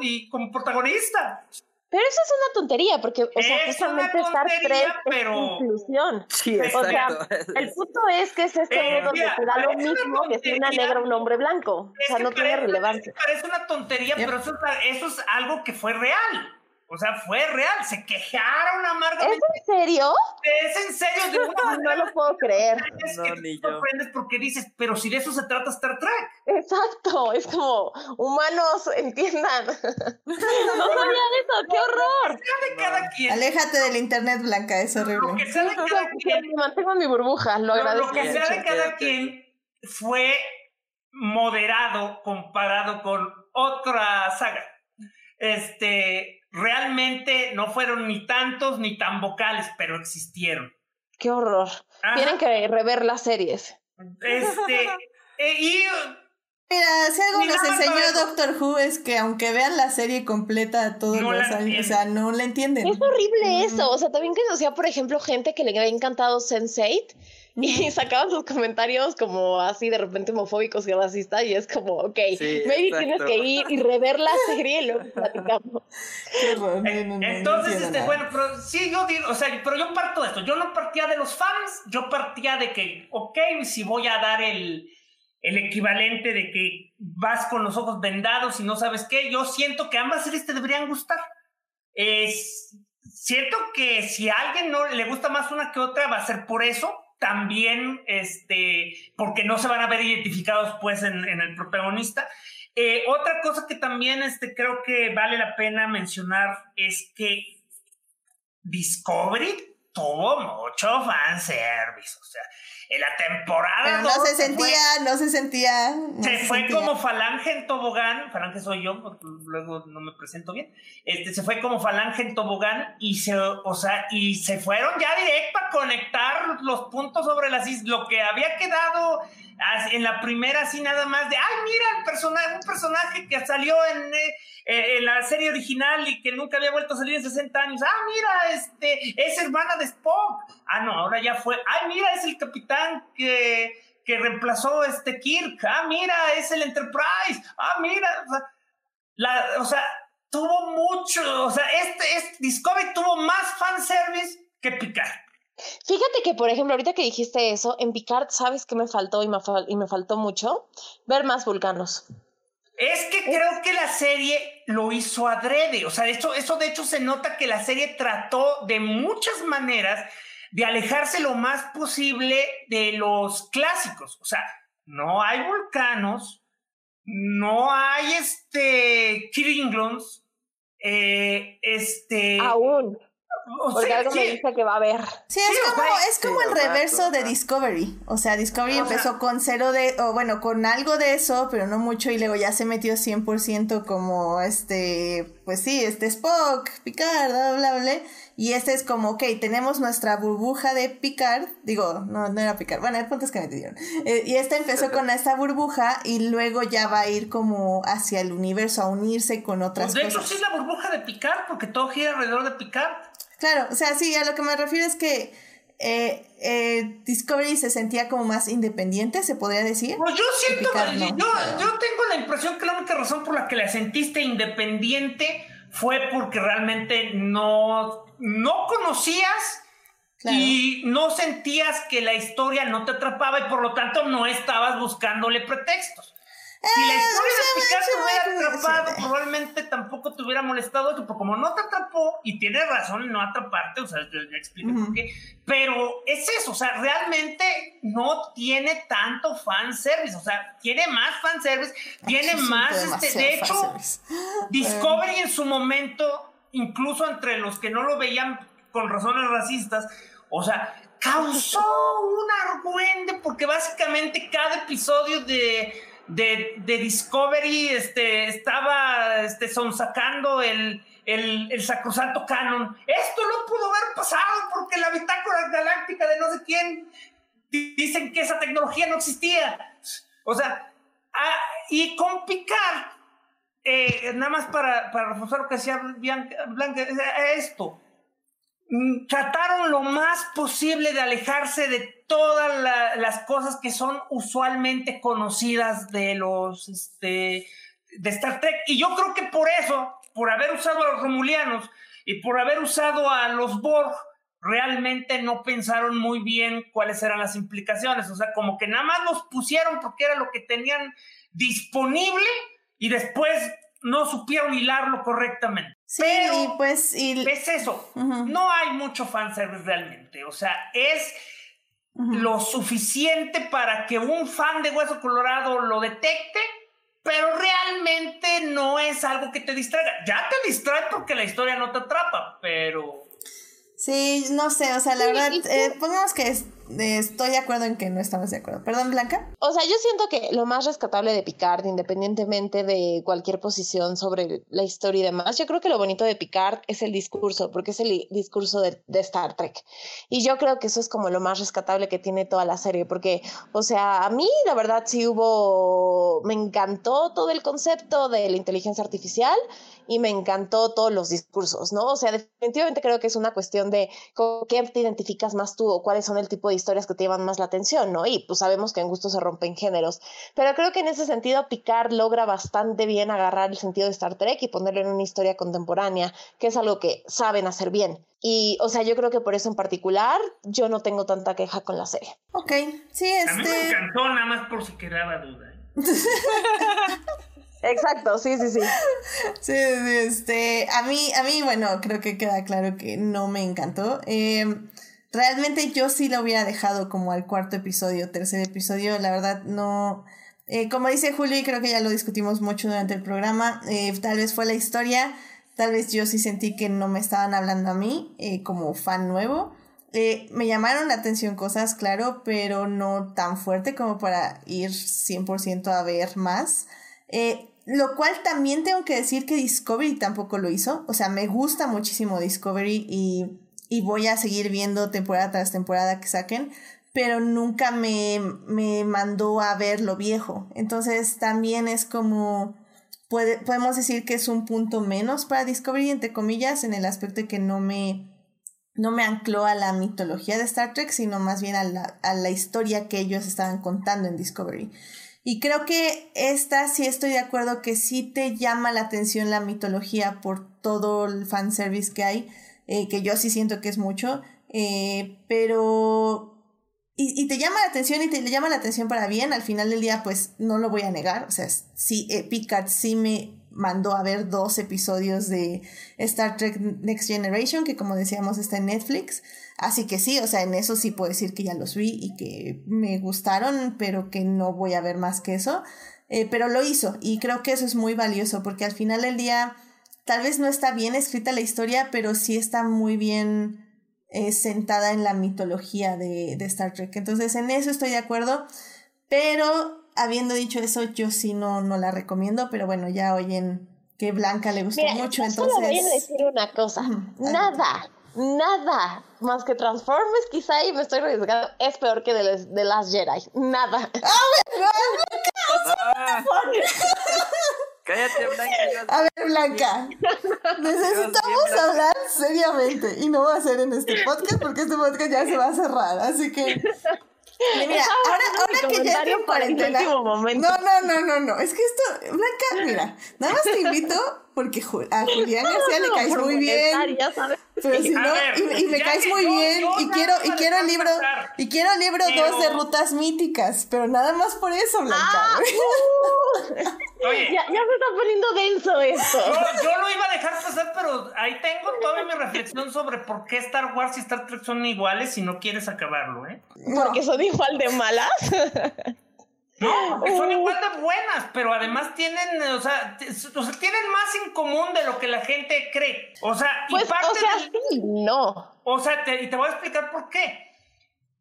y como protagonista? Pero eso es una tontería, porque, o sea, Es justamente una Star tontería, Trek pero- es inclusión. Sí, O sea, el punto es que es este Eh, mundo donde mira, te da lo mismo que si una negra o un hombre blanco. O sea, no tiene relevancia. Parece una tontería, pero eso, es- eso es algo que fue real. O sea, fue real. Se quejaron ¿Es amargamente. en serio? Es en serio de una <laughs> No lo puedo <laughs> creer. Es No, que ni te yo. sorprendes porque dices, pero si de eso se trata Star Trek. Exacto, es como, humanos, entiendan. <laughs> No sabía eso, qué horror. Sea de cada quien. Aléjate del internet blanca, es Lo horrible. que sea de cada quien. Me mantengo en mi burbuja, lo Lo, agradezco. lo que sea de cada quien fue moderado comparado con otra saga. Este, realmente no fueron ni tantos ni tan vocales, pero existieron. Qué horror. Ajá. Tienen que rever las series. Este, <laughs> eh, y Mira, si algo nos enseñó. Doctor Who es que aunque vean la serie completa todos No los años, o sea, no la entienden. Es horrible eso. O sea, también que sea, por ejemplo, gente que le había encantado Sense8 <laughs> y sacaban sus comentarios como así de repente homofóbicos y racistas y es como, ok, Sí, maybe exacto. tienes que ir y rever la <laughs> serie y luego platicamos. Entonces, este, nada. bueno, pero sí, yo digo, o sea, pero yo parto de esto. Yo no partía de los fans, yo partía de que, ok, si voy a dar el, el equivalente de que vas con los ojos vendados y no sabes qué, yo siento que ambas series te deberían gustar. Es, siento que si a alguien no le gusta más una que otra, va a ser por eso. También, este, porque no se van a ver identificados, pues, en, el protagonista. Eh, otra cosa que también este, creo que vale la pena mencionar es que Discovery tuvo mucho fanservice. O sea, en la temporada. Pero no dos se fue- sentía, no se sentía. no se fue sentía. como falange en tobogán, falange soy yo, porque luego no me presento bien. Este se fue como falange en tobogán y se, o sea, y se fueron ya directo a conectar los puntos sobre las is- lo que había quedado en la primera así nada más de, ay, mira el personaje, un personaje que salió en, eh, eh, la serie original y que nunca había vuelto a salir en 60 años. Ah, mira, este es hermana de Spock. Ah, no, ahora ya fue. Ay, mira, es el capitán que que reemplazó este Kirk. Ah, mira, es el Enterprise. Ah, mira, o sea, la, o sea, tuvo mucho, o sea, este, este Discovery tuvo más fanservice que Picard. Fíjate que, por ejemplo, ahorita que dijiste eso, en Picard, ¿sabes qué me faltó y me, fal- y me faltó mucho? Ver más vulcanos. Es que creo que la serie lo hizo adrede. O sea, eso, eso de hecho se nota que la serie trató de muchas maneras de alejarse lo más posible de los clásicos. O sea, no hay vulcanos, no hay este eh, este. Aún. O Porque sea, algo me sí, dice que va a haber. Sí, es Sí, como, es como sí, el reverso de. Discovery. O sea, Discovery O sea- empezó con cero de, o bueno, con algo de eso, pero no mucho, y luego ya se metió 100% como este, pues sí, este Spock, Picard, bla, bla, bla. Y este es como, ok, tenemos nuestra burbuja de Picard, digo, no, no era Picard, bueno, el punto es que me entendieron. Eh, y este empezó con <laughs> esta burbuja y luego ya va a ir como hacia el universo, a unirse con otras pues, de hecho, cosas. sí es la burbuja de Picard, porque todo gira alrededor de Picard. Claro, o sea, sí, a lo que me refiero es que eh, eh, Discovery se sentía como más independiente, se podría decir. Pues yo siento, Picard no, yo, pero- yo tengo la impresión que la única razón por la que la sentiste independiente fue porque realmente no, no conocías Claro. y no sentías que la historia no te atrapaba y por lo tanto no estabas buscándole pretextos. Si la Eh, sí, te hubiera atrapado, probablemente tampoco te hubiera molestado pero como no te atrapó, y tienes razón en no atraparte, o sea, ya expliqué por qué, pero es eso, o sea, realmente no tiene tanto fanservice, o sea, tiene más fanservice, tiene <laughs> más, este, de hecho, fanservice. <gasps> Discovery en su momento, incluso entre los que no lo veían con razones racistas, o sea, causó <laughs> un argüende porque básicamente cada episodio de, de, de Discovery este, estaba este, sonsacando el, el, el sacrosanto canon. Esto no pudo haber pasado porque la bitácora galáctica de no sé quién di- dicen que esa tecnología no existía. O sea, ah, y con Picard, eh, nada más para, para reforzar lo que decía Blanca, es esto. mm, trataron lo más posible de alejarse de todas las cosas que son usualmente conocidas de los este, de Star Trek. Y yo creo que por eso, por haber usado a los romulianos y por haber usado a los Borg, realmente no pensaron muy bien cuáles eran las implicaciones. O sea, como que nada más los pusieron porque era lo que tenían disponible y después no supieron hilarlo correctamente. Sí, Pero y pues y es eso. Ujú. No hay mucho fanservice realmente. O sea, es lo suficiente para que un fan de Hueso Colorado lo detecte, pero realmente no es algo que te distraiga. Ya te distrae porque la historia no te atrapa, pero... sí, no sé, o sea, la Sí, verdad, eh, pongamos que es- estoy de acuerdo en que no estamos de acuerdo. Perdón, Blanca. O sea, yo siento que lo más rescatable de Picard, independientemente de cualquier posición sobre la historia y demás, yo creo que lo bonito de Picard es el discurso, porque es el discurso de, de Star Trek. Y yo creo que eso es como lo más rescatable que tiene toda la serie, porque, o sea, a mí la verdad sí hubo, me encantó todo el concepto de la inteligencia artificial y me encantó todos los discursos, ¿no? O sea, definitivamente creo que es una cuestión de con qué te identificas más tú o cuáles son el tipo de historias que te llaman más la atención, ¿no? Y pues sabemos que en gusto se rompen géneros, pero creo que en ese sentido Picard logra bastante bien agarrar el sentido de Star Trek y ponerlo en una historia contemporánea, que es algo que saben hacer bien. Y, o sea, yo creo que por eso en particular yo no tengo tanta queja con la serie. Ok, sí, A mí me este... encantó nada más por si quedaba duda. ¿eh? <laughs> Exacto, sí, sí, sí. Sí, sí, este, a mí, a mí, bueno, creo que queda claro que no me encantó. Eh, realmente yo sí lo hubiera dejado como al cuarto episodio, tercer episodio, la verdad no... eh, como dice Julio, y creo que ya lo discutimos mucho durante el programa, eh, tal vez fue la historia, tal vez yo sí sentí que no me estaban hablando a mí eh, como fan nuevo. Me llamaron la atención cosas, claro, pero no tan fuerte como para ir 100% a ver más. Lo cual también tengo que decir que Discovery tampoco lo hizo. O sea, me gusta muchísimo Discovery y, y voy a seguir viendo temporada tras temporada que saquen, pero nunca me, me mandó a ver lo viejo. Entonces también es como... Puede, podemos decir que es un punto menos para Discovery, entre comillas, en el aspecto de que no me, no me ancló a la mitología de Star Trek, sino más bien a la, a la historia que ellos estaban contando en Discovery. Y creo que esta sí estoy de acuerdo que sí te llama la atención la mitología por todo el fanservice que hay, eh, que yo sí siento que es mucho, eh, pero... Y, y te llama la atención y te llama la atención para bien, al final del día pues no lo voy a negar, o sea, sí, eh, Picard sí me mandó a ver dos episodios de Star Trek Next Generation, que como decíamos está en Netflix. Así que sí, o sea, en eso sí puedo decir que ya los vi y que me gustaron, pero que no voy a ver más que eso. Eh, pero lo hizo y creo que eso es muy valioso porque al final del día tal vez no está bien escrita la historia, pero sí está muy bien eh, sentada en la mitología de, de Star Trek. Entonces en eso estoy de acuerdo, pero habiendo dicho eso, yo sí no, no la recomiendo, pero bueno, ya oyen que Blanca le gustó Mira, mucho, yo solo voy a entonces... decir una cosa. Nada, nada más que Transformers, quizá, y me estoy arriesgando, es peor que de, las- de las Jedi. Nada. Ah. <laughs> Cállate, <laughs> Blanca. A ver, Blanca, <laughs> necesitamos hablar seriamente y no va a ser en este podcast porque este podcast ya se va a cerrar, así que... Mira, ahora, ahora que ya estoy en cuarentena... último momento. No, no, no, no, no, es que esto, Blanca, mira, nada más te invito porque a Julián García le <laughs> caes muy bien. Pero si no, ver, y, y me caes muy yo- bien, yo y quiero, y quiero el libro, pasar. y quiero el libro Pero- 2 de rutas míticas, pero nada más por eso, Blanca. Ah, <laughs> uh, Oye, ya, ya se está poniendo denso esto. Yo, yo lo iba a dejar pasar, pero ahí tengo toda mi reflexión sobre por qué Star Wars y Star Trek son iguales si no quieres acabarlo, ¿eh? Porque son igual de malas. <laughs> No, porque son igual de buenas, pero además tienen, o sea, t- o sea, tienen más en común de lo que la gente cree. O sea, y Pues, parte o sea, del- sí, no. O sea, te- y te voy a explicar por qué.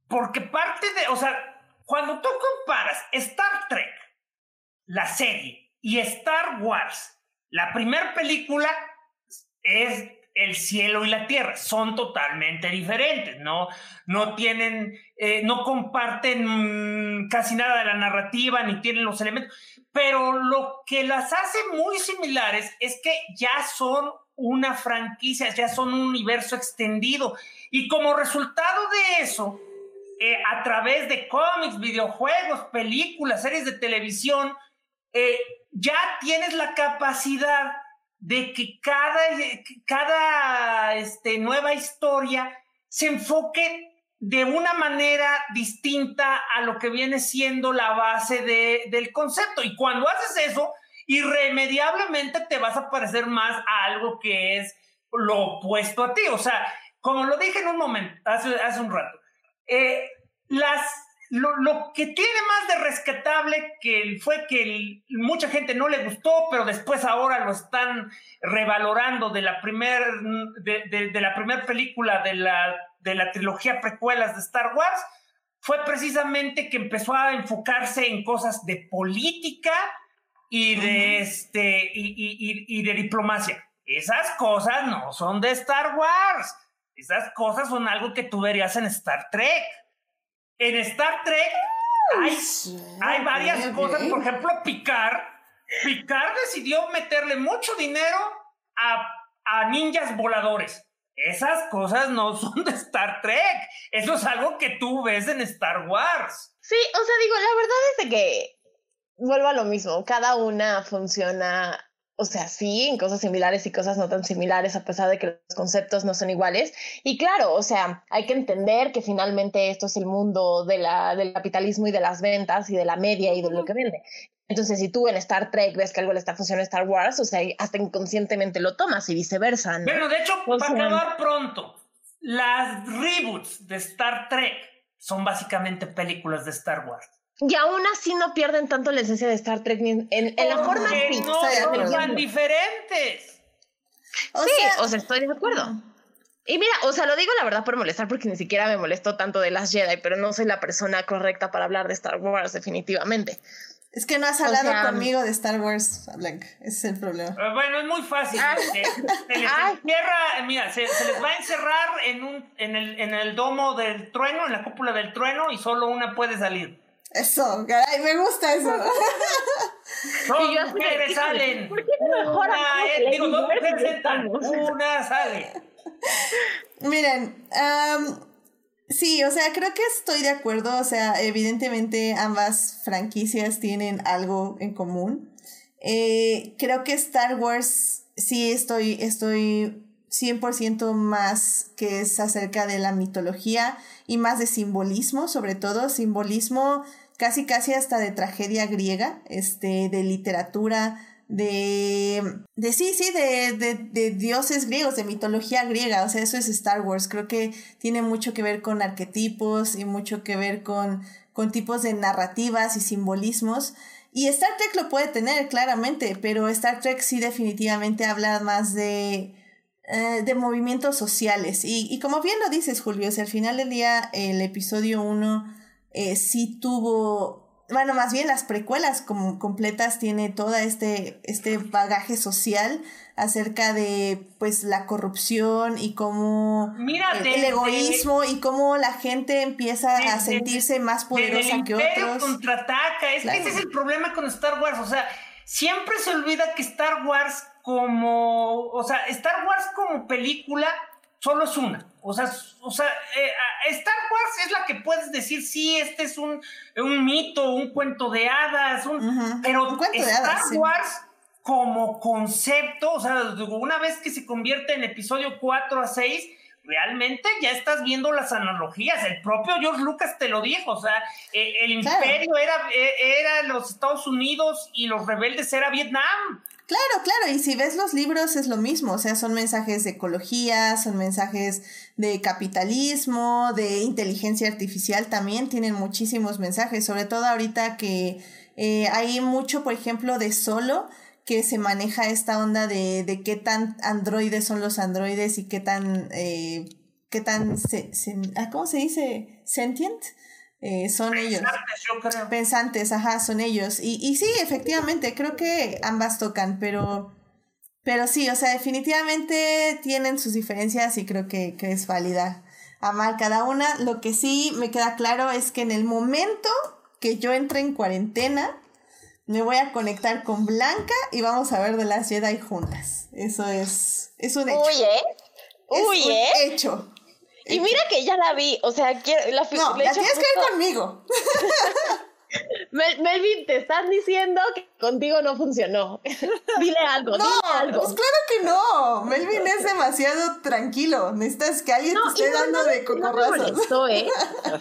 Porque parte de, o sea, cuando tú comparas Star Trek, la serie, y Star Wars, la primera película es el cielo y la tierra, son totalmente diferentes, no, no tienen, eh, no comparten mm, casi nada de la narrativa, ni tienen los elementos, pero lo que las hace muy similares es que ya son una franquicia, ya son un universo extendido. Y como resultado de eso, eh, a través de cómics, videojuegos, películas, series de televisión, eh, ya tienes la capacidad de que cada, cada este, nueva historia se enfoque de una manera distinta a lo que viene siendo la base de, del concepto. Y cuando haces eso, irremediablemente te vas a parecer más a algo que es lo opuesto a ti. O sea, como lo dije en un momento, hace, hace un rato, eh, las, lo, lo, que tiene más de rescatable que fue que mucha gente no le gustó, pero después ahora lo están revalorando de la primera de, de, de, la primera película de la, de la trilogía precuelas de Star Wars, fue precisamente que empezó a enfocarse en cosas de política y de, uh -huh. este, y, y, y de diplomacia. Esas cosas no son de Star Wars. Esas cosas son algo que tú verías en Star Trek. En Star Trek hay, hay varias cosas. Por ejemplo, Picard. Picard decidió meterle mucho dinero a, a ninjas voladores. Esas cosas no <laughs> son de Star Trek. Eso es algo que tú ves en Star Wars. Sí, o sea, digo, la verdad es de que vuelvo a lo mismo. Cada una funciona o sea, sí, en cosas similares y cosas no tan similares, a pesar de que los conceptos no son iguales. Y claro, o sea, hay que entender que finalmente esto es el mundo de la, del capitalismo y de las ventas y de la media y de lo que vende. Entonces, si tú en Star Trek ves que algo le está funcionando a Star Wars, o sea, hasta inconscientemente lo tomas y viceversa. ¿no? Bueno, de hecho, o para sea... acabar pronto, las reboots de Star Trek son básicamente películas de Star Wars. Y aún así no pierden tanto la esencia de Star Trek en, en, en la forma que no son tan diferentes. O sí, sea, o sea, estoy de acuerdo. Y mira, o sea, lo digo la verdad por molestar porque ni siquiera me molestó tanto de las Jedi, pero no soy la persona correcta para hablar de Star Wars, definitivamente. Es que no has hablado o sea, conmigo de Star Wars, Blanca. Ese es el problema. Uh, bueno, es muy fácil. Ah. Se, se les encierra, mira, se, se, les va a encerrar en, un, en, el, en el domo del trueno, en la cúpula del trueno, y solo una puede salir. Eso, caray, me gusta eso. <laughs> Dos mujeres salen. ¿Por qué no mejor una, eh, digo, dos mujeres entran, una sale. <laughs> Miren, um, sí, o sea, creo que estoy de acuerdo. O sea, evidentemente ambas franquicias tienen algo en común. Eh, creo que Star Wars, sí, estoy, estoy 100% más que es acerca de la mitología y más de simbolismo, sobre todo simbolismo casi casi hasta de tragedia griega, este, de literatura, de, de sí, sí, de, de, de, dioses griegos, de mitología griega, o sea, eso es Star Wars, creo que tiene mucho que ver con arquetipos y mucho que ver con, con tipos de narrativas y simbolismos. Y Star Trek lo puede tener, claramente, pero Star Trek sí definitivamente habla más de, eh, de movimientos sociales. Y, y como bien lo dices, Julio, o sea, al final del día, el episodio 1 eh, sí tuvo, bueno, más bien las precuelas como completas tiene todo este, este bagaje social acerca de pues la corrupción y cómo Mira, el, egoísmo de, y cómo la gente empieza de, a sentirse más poderosa que otros. Contraataca, es que ese es el problema con Star Wars, o sea, siempre se olvida que Star Wars como, o sea, Star Wars como película solo es una. O sea, o sea eh, Star Wars es la que puedes decir, sí, este es un, un mito, un cuento de hadas, un, uh -huh. pero un cuento Star de hadas, Wars sí. como concepto, o sea, una vez que se convierte en episodio 4 a 6, realmente ya estás viendo las analogías. El propio George Lucas te lo dijo, o sea, eh, el claro. imperio era, eh, era los Estados Unidos y los rebeldes era Vietnam. Claro, claro, y si ves los libros es lo mismo, o sea, son mensajes de ecología, son mensajes de capitalismo, de inteligencia artificial, también tienen muchísimos mensajes, sobre todo ahorita que eh, hay mucho, por ejemplo, de solo, que se maneja esta onda de, de qué tan androides son los androides y qué tan, eh, qué tan, se, ah, ¿cómo se dice? Sentient. Eh, son Pensantes, ellos. Yo creo. Pensantes, ajá, son ellos. Y, y sí, efectivamente, creo que ambas tocan, pero, pero sí, o sea, definitivamente tienen sus diferencias y creo que, que es válida amar cada una. Lo que sí me queda claro es que en el momento que yo entré en cuarentena, Me voy a conectar con Blanca y vamos a ver de las Jedi juntas. Eso es, es un hecho. Uy, ¿eh? Es Uy, un ¿eh? hecho. Y mira que ya la vi, o sea, quiero, la, No, la tienes que ver conmigo. <laughs> Mel- Melvin, te están diciendo que contigo no funcionó. <laughs> dile algo, No, dile algo. pues claro que no. Melvin es demasiado tranquilo. Necesitas que alguien te esté no, dando de no me cocorrazos. molestó, ¿eh?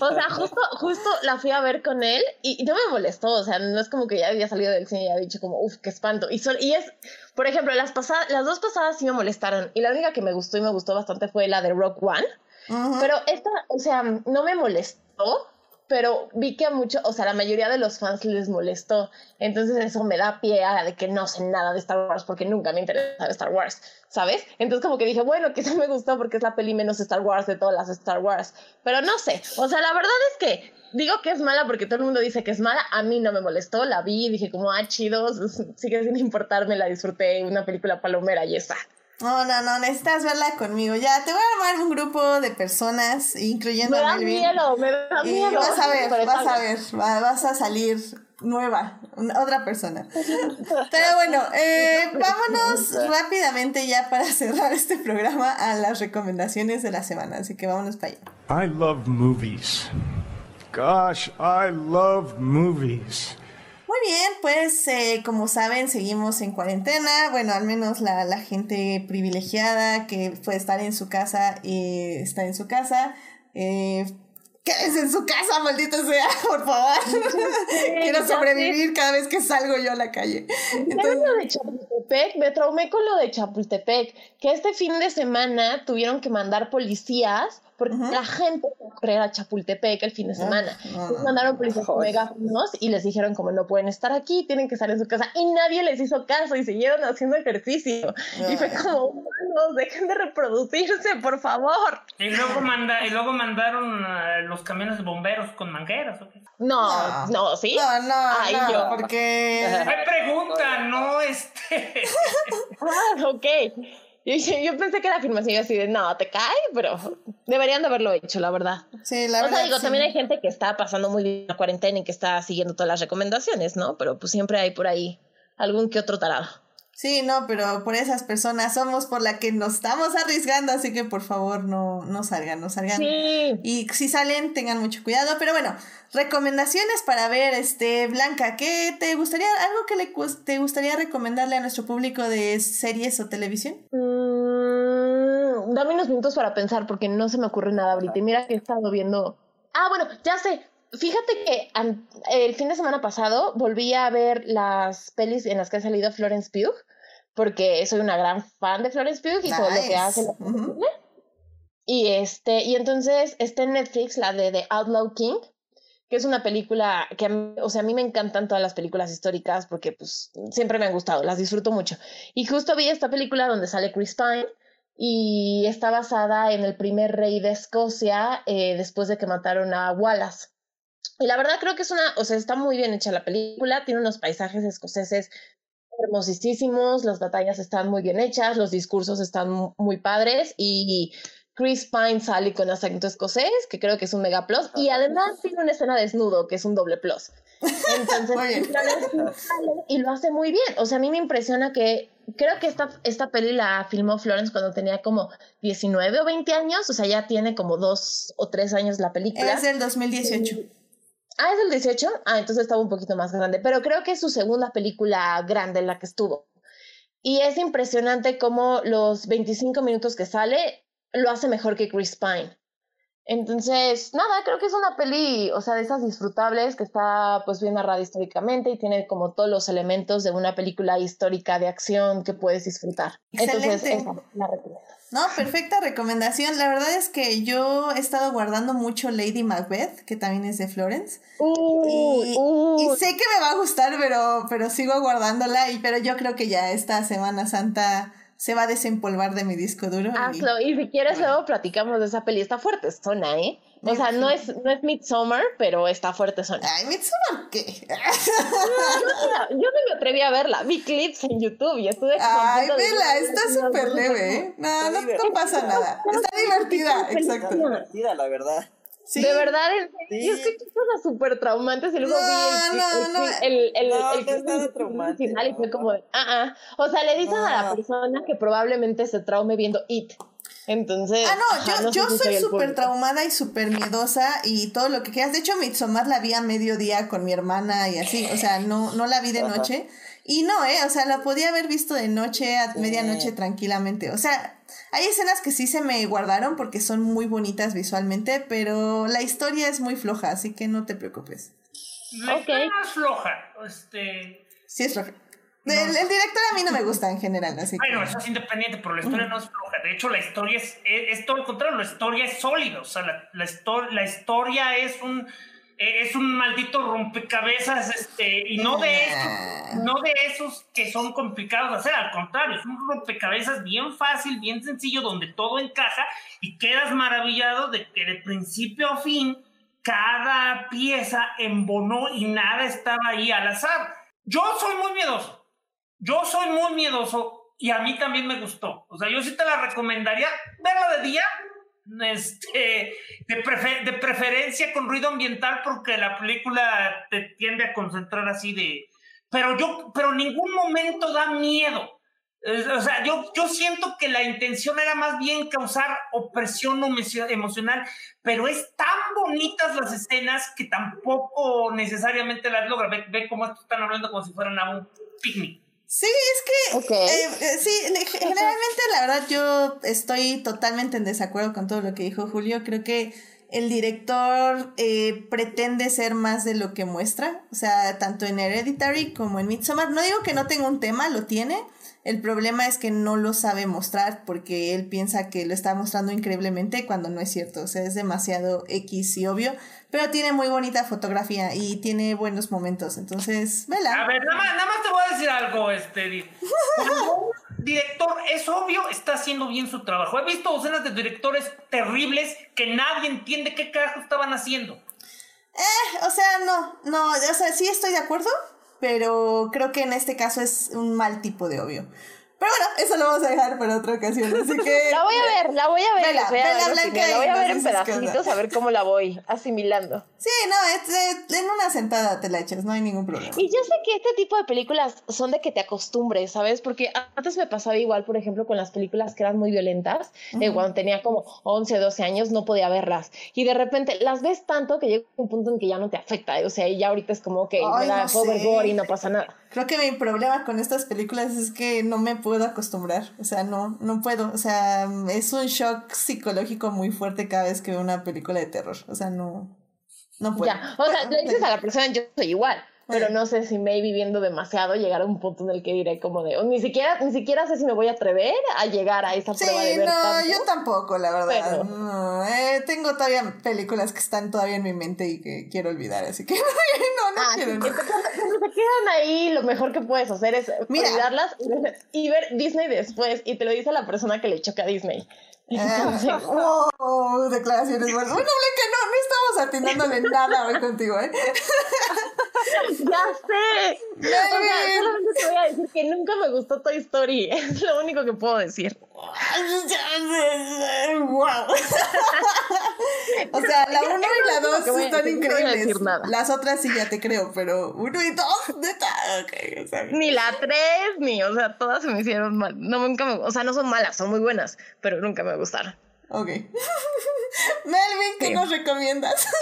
O sea, <laughs> justo, justo la fui a ver con él y, y no me molestó. O sea, no es como que ya había salido del cine y había dicho como, uff, qué espanto. Y, sol- y es, por ejemplo, las, pasadas, las dos pasadas sí me molestaron. Y la única que me gustó y me gustó bastante fue la de Rock One. Pero esta, o sea, no me molestó, pero vi que a mucho, o sea, la mayoría de los fans les molestó. Entonces eso me da pie a de que no sé nada de Star Wars porque nunca me interesa Star Wars, ¿sabes? Entonces como que dije, bueno, quizá me gustó porque es la peli menos Star Wars de todas las Star Wars. Pero no sé, o sea, la verdad es que digo que es mala porque todo el mundo dice que es mala. A mí no me molestó, la vi dije como, ah, chido, <laughs> sigue sin importarme, la disfruté, una película palomera y está. No, no, no, necesitas verla conmigo. Ya, te voy a armar un grupo de personas, incluyendo Me a da Melvin. miedo, me da Y miedo. vas a ver, vas a ver, va- vas a salir nueva, una- otra persona. <laughs> Pero bueno, eh, <laughs> vámonos rápidamente ya para <laughs> cerrar este programa a las recomendaciones de la semana. Así que vámonos para allá. I love movies. Gosh, I love movies. Muy bien, pues eh, como saben, seguimos en cuarentena. Bueno, al menos la, la gente privilegiada que puede estar en su casa y está en su casa. Eh, Quédense en su casa, maldito sea, <laughs> por favor. Quiero sobrevivir cada vez que salgo yo a la calle. ¿Sabes lo de Chapultepec? Me traumé con lo de Chapultepec, que este fin de semana tuvieron que mandar policías porque la gente fue a Chapultepec el fin de semana. no, Entonces no. mandaron policías con megáfonos y les dijeron como no pueden estar aquí, tienen que estar en su casa. Y nadie les hizo caso y siguieron haciendo ejercicio. Y fue como, humanos, dejen de reproducirse, por favor. Y luego, manda, y luego mandaron a los camiones de bomberos con mangueras. ¿o qué? No, no, ¿sí? No, no, Ay, no, yo. porque... Me pregunta, no este. <laughs> Ah, ok. Yo, yo pensé que la afirmación iba así de, no, te cae, pero deberían de haberlo hecho, la verdad. Sí, la o verdad. sea, digo, sí. también hay gente que está pasando muy bien la cuarentena y que está siguiendo todas las recomendaciones, ¿no? Pero pues siempre hay por ahí algún que otro tarado. Sí, no, pero por esas personas somos por la que nos estamos arriesgando, así que por favor no, no salgan, no salgan. Sí. Y si salen, tengan mucho cuidado. Pero bueno, recomendaciones para ver, este, Blanca, ¿qué te gustaría, algo que le te gustaría recomendarle a nuestro público de series o televisión? Mm, dame unos minutos para pensar porque no se me ocurre nada ahorita. Y mira que he estado viendo. Ah, bueno, ya sé. Fíjate que el fin de semana pasado volví a ver las pelis en las que ha salido Florence Pugh, porque soy una gran fan de Florence Pugh y todo lo que hace. la. Y este, y entonces está en Netflix la de The Outlaw King, que es una película que, a mí- o sea, a mí me encantan todas las películas históricas porque pues siempre me han gustado, las disfruto mucho. Y justo vi esta película donde sale Chris Pine y está basada en el primer rey de Escocia eh, después de que mataron a Wallace. Y la verdad creo que es una, o sea, está muy bien hecha la película, tiene unos paisajes escoceses hermosísimos, las batallas están muy bien hechas, los discursos están mu- muy padres y Chris Pine sale con acento escocés, que creo que es un mega plus, y además tiene una escena desnudo, que es un doble plus. Entonces, y lo hace muy bien. O sea, a mí me impresiona que creo que esta, esta peli la filmó Florence cuando tenía como 19 o 20 años, o sea, ya tiene como dos o tres años la película. Es del 2018. Ah, es el 18. Ah, entonces estaba un poquito más grande. Pero creo que es su segunda película grande en la que estuvo. Y es impresionante cómo los 25 minutos que sale lo hace mejor que Chris Pine. Entonces, nada, creo que es una peli, o sea, de esas disfrutables que está pues bien narrada históricamente y tiene como todos los elementos de una película histórica de acción que puedes disfrutar. Entonces, Excelente. esa la recomiendo. No, perfecta recomendación. La verdad es que yo he estado guardando mucho Lady Macbeth, que también es de Florence. Uy, Y, uy. y sé que me va a gustar, pero, pero sigo guardándola. Y, pero yo creo que ya esta Semana Santa se va a desempolvar de mi disco duro. Hazlo, y si quieres luego platicamos de esa peli, está fuerte zona, ¿eh? O sea, no es, no es Midsommar, pero está fuerte zona. Ay, Midsommar, ¿qué? Yo no me atreví a verla, vi clips en YouTube y estuve Ay, vela, está súper leve, ¿eh? No, no, no pasa nada. Está divertida, exacto. Está divertida, la verdad. Sí. De verdad, en Sí. yo escuché cosas súper traumantes y luego No, vi el, no, el, no. el, el, No, el- final y fue como de, ah, ah. O sea, le dicen a la persona que probablemente se traume viendo It. Entonces. Ah, no, ajá, yo, no yo si soy súper traumada y súper miedosa y todo lo que quieras. De hecho, Midsommar la vi a mediodía con mi hermana y así. O sea, no, no la vi de Ajá. noche. Y no, ¿eh? O sea, la podía haber visto de noche a Sí. medianoche tranquilamente. O sea, hay escenas que sí se me guardaron porque son muy bonitas visualmente, pero la historia es muy floja, así que no te preocupes. La Ok. historia no es floja. Este. Sí es floja. No. El, el director a mí no me gusta en general, así que... Bueno, eso es independiente, pero la historia no es floja. De hecho, la historia es, es, es todo lo contrario. La historia es sólida. O sea, la, la, la historia es un es un maldito rompecabezas, este, y no de esos, no de esos que son complicados de hacer, al contrario, es un rompecabezas bien fácil, bien sencillo, donde todo encaja y quedas maravillado de que de principio a fin cada pieza embonó y nada estaba ahí al azar. Yo soy muy miedoso. Yo soy muy miedoso y a mí también me gustó. O sea, yo sí te la recomendaría verla de día, este, de, prefer- de preferencia con ruido ambiental porque la película te tiende a concentrar así de... Pero yo, pero ningún momento da miedo. O sea, yo, yo siento que la intención era más bien causar opresión emocio- emocional, pero es tan bonitas las escenas que tampoco necesariamente las logra. Ve, ve cómo están hablando como si fueran a un picnic. Sí, es que Ok. eh, eh, sí, ne- generalmente la verdad yo estoy totalmente en desacuerdo con todo lo que dijo Julio. Creo que el director eh, pretende ser más de lo que muestra, o sea, tanto en Hereditary como en Midsommar. No digo que no tenga un tema, lo tiene. El problema es que no lo sabe mostrar porque él piensa que lo está mostrando increíblemente cuando no es cierto. O sea, es demasiado X y obvio. Pero tiene muy bonita fotografía y tiene buenos momentos. Entonces, vela. A ver, nada más, nada más te voy a decir algo, este. director es obvio, está haciendo bien su trabajo. He visto docenas de directores terribles que nadie entiende qué carajo estaban haciendo. O sea, no, no, o sea, sí estoy de acuerdo, pero creo que en este caso es un mal tipo de obvio. Pero bueno, eso lo vamos a dejar para otra ocasión, así que... <laughs> La voy a ver, la voy a ver. Vela, voy a vela, Blanca, opinión, La voy a ver en pedacitos a ver cómo la voy asimilando. Sí, no, es- en una sentada te la echas, no hay ningún problema. Y yo sé que este tipo de películas son de que te acostumbres, ¿sabes? Porque antes me pasaba igual, por ejemplo, con las películas que eran muy violentas, de Ujú. cuando tenía como 11, 12 años, no podía verlas. Y de repente las ves tanto que llega un punto en que ya no te afecta, ¿eh? o sea, ya ahorita es como que Ay, me da no puedo ver gore y no pasa nada. Creo que mi problema con estas películas es que no me puedo acostumbrar, o sea, no, no puedo, o sea, es un shock psicológico muy fuerte cada vez que veo una película de terror, o sea, no, no puedo. O sea, le dices a la persona, yo soy igual. Pero no sé si me viviendo demasiado llegar a un punto en el que diré como de, o ni siquiera, ni siquiera sé si me voy a atrever a llegar a esa Sí, prueba de ver no, tanto. yo tampoco, la verdad. Pero- No, eh, tengo todavía películas que están todavía en mi mente y que quiero olvidar, así que <laughs> no, no Ah, quiero. que te- se quedan ahí, lo mejor que puedes hacer es Mira. olvidarlas y ver Disney después. Y te lo dice la persona que le choca a Disney. <laughs> Ah, oh, <laughs> declaraciones buenas. Bueno, Blanca, no, no estamos atinándole nada hoy contigo, ¿eh? <laughs> ya sé. O sea, solamente te voy a decir que nunca me gustó Toy Story. Es lo único que puedo decir. Wow. <laughs> o sea, la 1 y la 2 que voy a están no increíbles. nada. Las otras sí ya te creo, pero 1 y 2, neta, ok, o sea, Ni la 3, ni, o sea, todas se me hicieron mal. No, nunca me, o sea, no son malas, son muy buenas, pero nunca me gustaron. ok. <laughs> Melvin, ¿qué Sí. nos recomiendas? <laughs>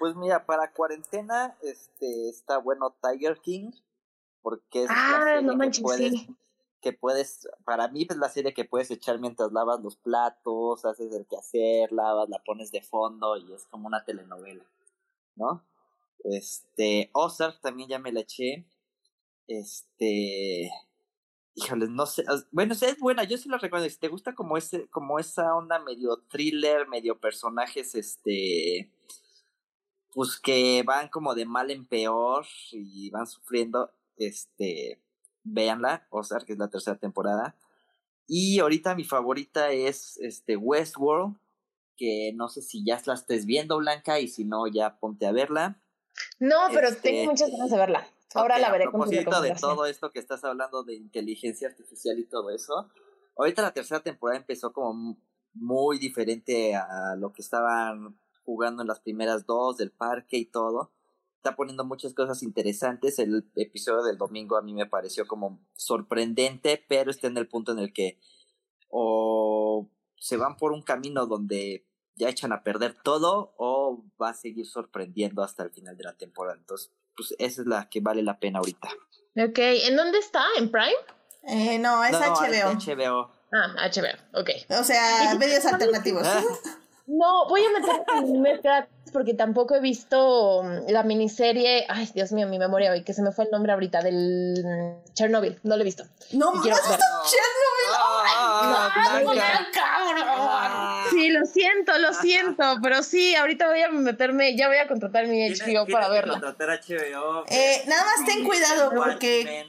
Pues mira, para cuarentena, este, está bueno Tiger King, porque es Ah, serie no que manches, puedes, sí. Que puedes, para mí es la serie que puedes echar mientras lavas los platos, haces el quehacer, lavas, la pones de fondo y es como una telenovela, ¿no? Este, Ozark también ya me la eché, este, híjoles, no sé, bueno, es buena, yo sí la recomiendo, si te gusta como ese, como esa onda medio thriller, medio personajes, este, pues que van como de mal en peor y van sufriendo, este, véanla, Ozark, que es la tercera temporada. Y ahorita mi favorita es este Westworld, que no sé si ya la estés viendo, Blanca, y si no, ya ponte a verla. No, pero Este- tengo muchas ganas de verla. Ahora Ok, la veré a con propósito de recomendación. todo esto que estás hablando de inteligencia artificial y todo eso. Ahorita la tercera temporada empezó como muy diferente a lo que estaban jugando en las primeras dos del parque y todo. Está poniendo muchas cosas interesantes. El episodio del domingo a mí me pareció como sorprendente, pero está en el punto en el que o se van por un camino donde ya echan a perder todo o va a seguir sorprendiendo hasta el final de la temporada. Entonces, pues esa es la que vale la pena ahorita. Ok, ¿en dónde está? ¿En Prime? Eh, no, es No, HBO. es HBO. Ah, HBO, ok. O sea, medios <laughs> alternativos. Ah, No, voy a meter porque tampoco he visto mm, la miniserie. Ay, Dios mío, mi memoria hoy, que se me fue el nombre ahorita del mm, Chernobyl. No lo he visto. No, Y ¿has quiero visto ver. Chernobyl? Ah. Ah. Sí, lo siento, lo siento, pero sí, ahorita voy a meterme, ya voy a contratar mi HBO para verla. contratar HBO, Eh, nada más ten cuidado porque